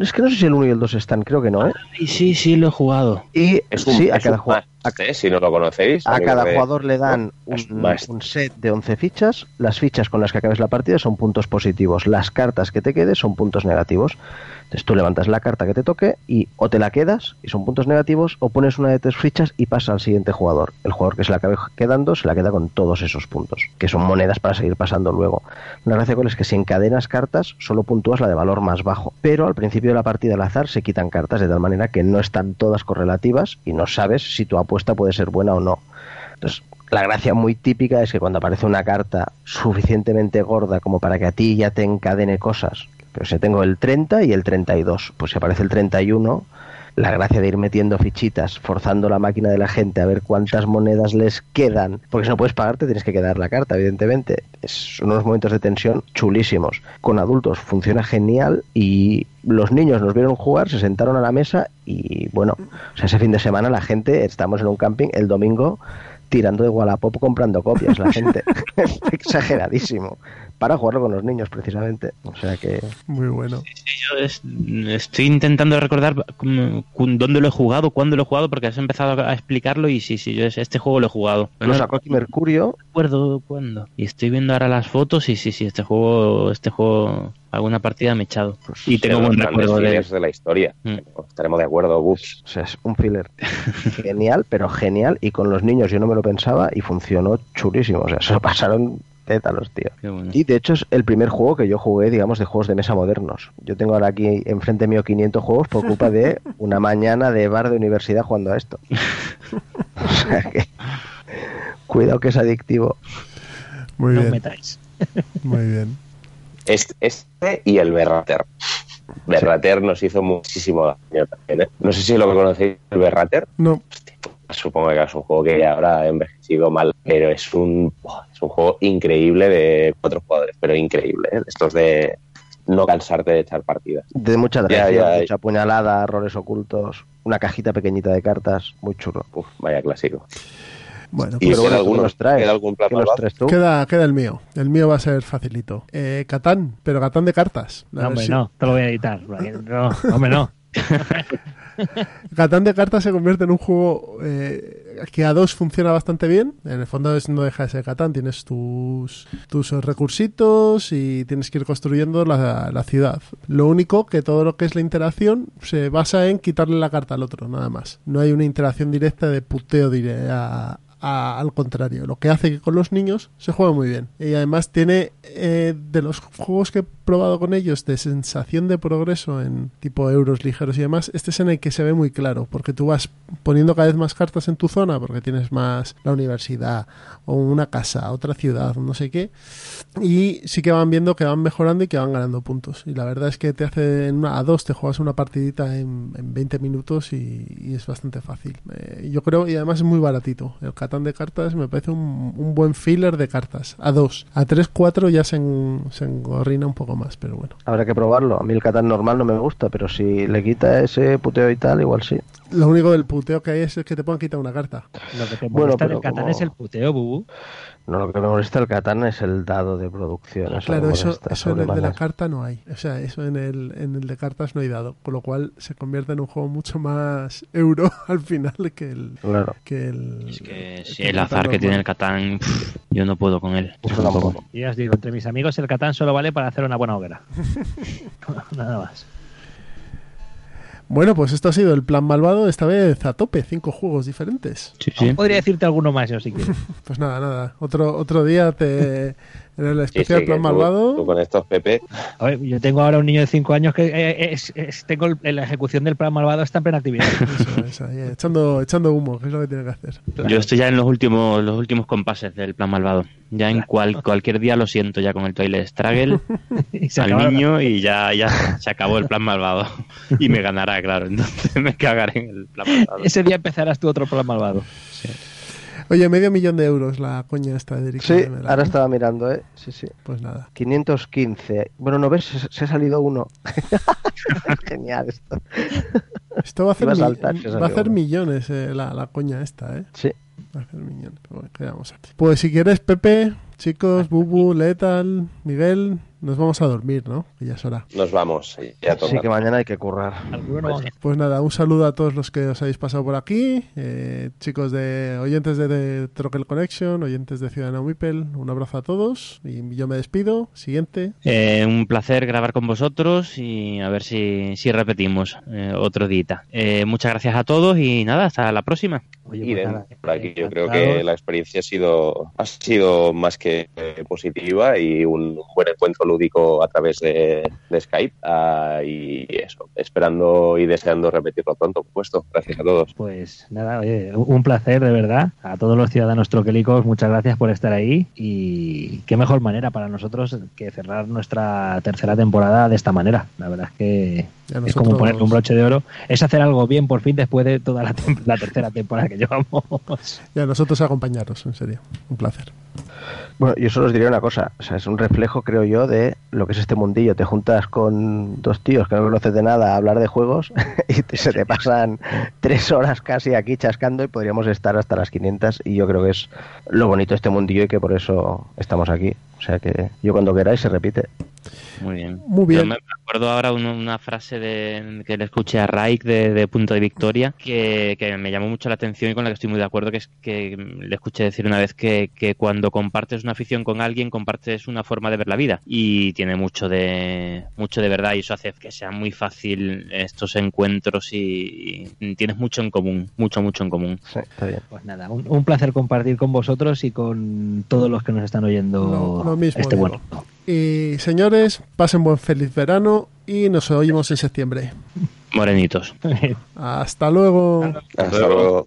es que no sé si el 1 y el 2 están, creo que no, ¿eh? Sí, sí, sí, lo he jugado. Y Es un, sí, a es cada, must, ¿eh? si no lo conocéis. a cada me- jugador le dan un set de 11 fichas. Las fichas con las que acabes la partida son puntos positivos. Las cartas que te quedes son puntos negativos. Entonces tú levantas la carta que te toque y o te la quedas y son puntos negativos o pones una de tus fichas y pasa al siguiente jugador. El jugador que se la acabe quedando se la queda con todos esos puntos, que son monedas para seguir pasando luego. La gracia cuál es que si encadenas cartas solo puntúas la de valor más bajo, pero al principio de la partida al azar se quitan cartas de tal manera que no están todas correlativas y no sabes si tu apuesta puede ser buena o no. Entonces, la gracia muy típica es que cuando aparece una carta suficientemente gorda como para que a ti ya te encadene cosas, pero si tengo el 30 y el 32, pues si aparece el 31, la gracia de ir metiendo fichitas, forzando la máquina de la gente a ver cuántas monedas les quedan, porque si no puedes pagarte tienes que quedar la carta, evidentemente. Es unos momentos de tensión chulísimos. Con adultos funciona genial y los niños nos vieron jugar, se sentaron a la mesa y bueno, o sea, ese fin de semana la gente, estamos en un camping el domingo tirando de Wallapop comprando copias la gente. Exageradísimo. Para jugarlo con los niños, precisamente. O sea que. muy bueno. Yo es- estoy intentando recordar dónde lo he jugado, cuándo lo he jugado, porque has empezado a explicarlo y sí, sí, yo es- este juego lo he jugado. No Lo sacó aquí Mercurio. recuerdo cuándo. Y estoy viendo ahora las fotos y sí, sí, este juego, este juego, alguna partida me he echado. Y tengo buen recuerdo de de la historia. Mm. Estaremos de acuerdo, Bus. O sea, es un filler genial, pero genial. Y con los niños yo no me lo pensaba y funcionó chulísimo. O sea, se lo pasaron tétalos, tío. Qué bueno. Y de hecho es el primer juego que yo jugué, digamos, de juegos de mesa modernos. Yo tengo ahora aquí enfrente mío 500 juegos por culpa de una mañana de bar de universidad jugando a esto. o sea que. Cuidado que es adictivo. Muy No bien, metáis. muy bien. Este, este y el Berrater. Berrater nos hizo muchísimo daño también. ¿eh? No sé si lo conocéis, el Berrater. No, Supongo que es un juego que ahora ha envejecido mal, pero es un, es un juego increíble de cuatro jugadores, pero increíble. ¿eh? Estos de, no cansarte de echar partidas. De mucha ya, mucha puñalada, roles ocultos, una cajita pequeñita de cartas, muy chulo. Uf, vaya clásico. Bueno, ¿Y pues queda, bueno, alguno, ¿qué nos traes? queda algún plan ¿Qué nos malvado? traes tú? queda, queda el mío. El mío va a ser facilito. Eh, Catán, pero Catán de cartas. No, hombre, no, te lo voy a editar. No, hombre, no. Catán de cartas se convierte en un juego eh, que a dos funciona bastante bien. En el fondo no deja de ser Catán. Tienes tus, tus recursitos y tienes que ir construyendo la, la ciudad. Lo único que todo lo que es la interacción se basa en quitarle la carta al otro, nada más. No hay una interacción directa de puteo dire- a- al contrario. Lo que hace que con los niños se juega muy bien. Y además tiene eh, de los juegos que he probado con ellos de sensación de progreso en tipo euros ligeros y demás, este es en el que se ve muy claro, porque tú vas poniendo cada vez más cartas en tu zona, porque tienes más la universidad o una casa, otra ciudad, no sé qué, y sí que van viendo que van mejorando y que van ganando puntos. Y la verdad es que te hace en una, a dos, te juegas una partidita en, en 20 minutos y, y es bastante fácil. Eh, yo creo, y además es muy baratito. El Catán de cartas me parece un, un buen filler de cartas. A dos, a tres, cuatro ya se, en- se engorrina un poco más, pero bueno. Habrá que probarlo. A mí el Catán normal no me gusta, pero si le quita ese puteo y tal, igual sí. Lo único del puteo que hay es que te puedan quitar una carta. Lo que te molesta del Catán como- es el puteo, bubu. No, lo que me molesta el Catán es el dado de producción. eso Claro, eso, eso en el de la carta no hay. O sea, eso en el, en el de cartas no hay dado. Con lo cual se convierte en un juego mucho más euro al final que el. Claro. Que el Es que si el azar que tiene el. Catán, pff, yo no puedo con él. Tampoco. Y ya os digo, entre mis amigos el Catán solo vale para hacer una buena hoguera. Nada más. Bueno, pues esto ha sido el plan malvado, esta vez a tope, cinco juegos diferentes. Sí, sí. Podría decirte alguno más yo si quieres. Pues nada, nada. Otro, otro día te. En el Sí, especial sí, plan tú- malvado. tú con estos Pepe, A ver, yo tengo ahora un niño de 5 años que eh, es- es- tengo el- la ejecución del plan malvado está en plena actividad. Eso, eso, ahí, echando, echando humo, que es lo que tiene que hacer. Yo estoy ya en los últimos, los últimos compases del plan malvado. Ya en cual, cualquier día lo siento ya con el Toilet Struggle Y se al niño y ya, ya se acabó el plan malvado. Y me ganará, claro. Entonces me cagaré en el plan malvado. Ese día empezarás tu otro plan malvado. Oye, medio millón de euros la coña esta de Eric Sí, ahora estaba mirando, ¿eh? Sí, sí. Pues nada. 515. Bueno, no ves, se, se ha salido uno. Genial esto. Esto va a hacer, a saltar, va a hacer millones eh, la, la coña esta, ¿eh? Sí. Va a hacer millones. Pero bueno, ¿qué vamos a hacer? Pues si quieres, Pepe, chicos, Bubu, Letal, Miguel, nos vamos a dormir, ¿no? Que ya es hora. nos vamos. Ya. Sí, que mañana hay que currar. A- Pues nada, un saludo a todos los que os habéis pasado por aquí, eh, chicos de oyentes de, de Troquel Connection, oyentes de Ciudadano Mipel, un abrazo a todos y yo me despido. Siguiente. Eh, un placer grabar con vosotros y a ver si, si repetimos eh, otro día. Eh, muchas gracias a todos y nada, hasta la próxima. Oye, Y pues de- por aquí yo creo que la experiencia ha sido ha sido más que positiva y un buen encuentro lúdico a través de, de Skype Ah, y eso esperando y deseando repetirlo pronto por supuesto gracias a todos Pues nada, oye, un placer de verdad. A todos los ciudadanos troquelicos, muchas gracias por estar ahí. Y qué mejor manera para nosotros que cerrar nuestra tercera temporada de esta manera. La verdad es que es como ponerle un broche de oro. Es hacer algo bien por fin después de toda la, tem- la tercera temporada que llevamos. Y a nosotros acompañaros, en serio. Un placer. Bueno, yo solo os diría una cosa. O sea, es un reflejo, creo yo, de lo que es este mundillo. Te juntas con dos tíos que no conoces de nada a hablar de juegos y se te pasan tres horas casi aquí chascando y podríamos estar hasta las 500. Y yo creo que es lo bonito de este mundillo y que por eso estamos aquí. O sea que yo cuando queráis se repite. Muy bien. Muy bien. Yo me acuerdo ahora una, una frase de, que le escuché a Raik de, de Punto de Victoria que, que me llamó mucho la atención y con la que estoy muy de acuerdo, que es que le escuché decir una vez que, que cuando compartes una afición con alguien, compartes una forma de ver la vida. Y tiene mucho de, mucho de verdad y eso hace que sea muy fácil estos encuentros y, y tienes mucho en común, mucho, mucho en común. Sí, está bien. Pues nada, un, un placer compartir con vosotros y con todos los que nos están oyendo Lo- lo mismo este digo. bueno. Y señores, pasen buen feliz verano y nos oímos en septiembre. Morenitos. Hasta luego. hasta luego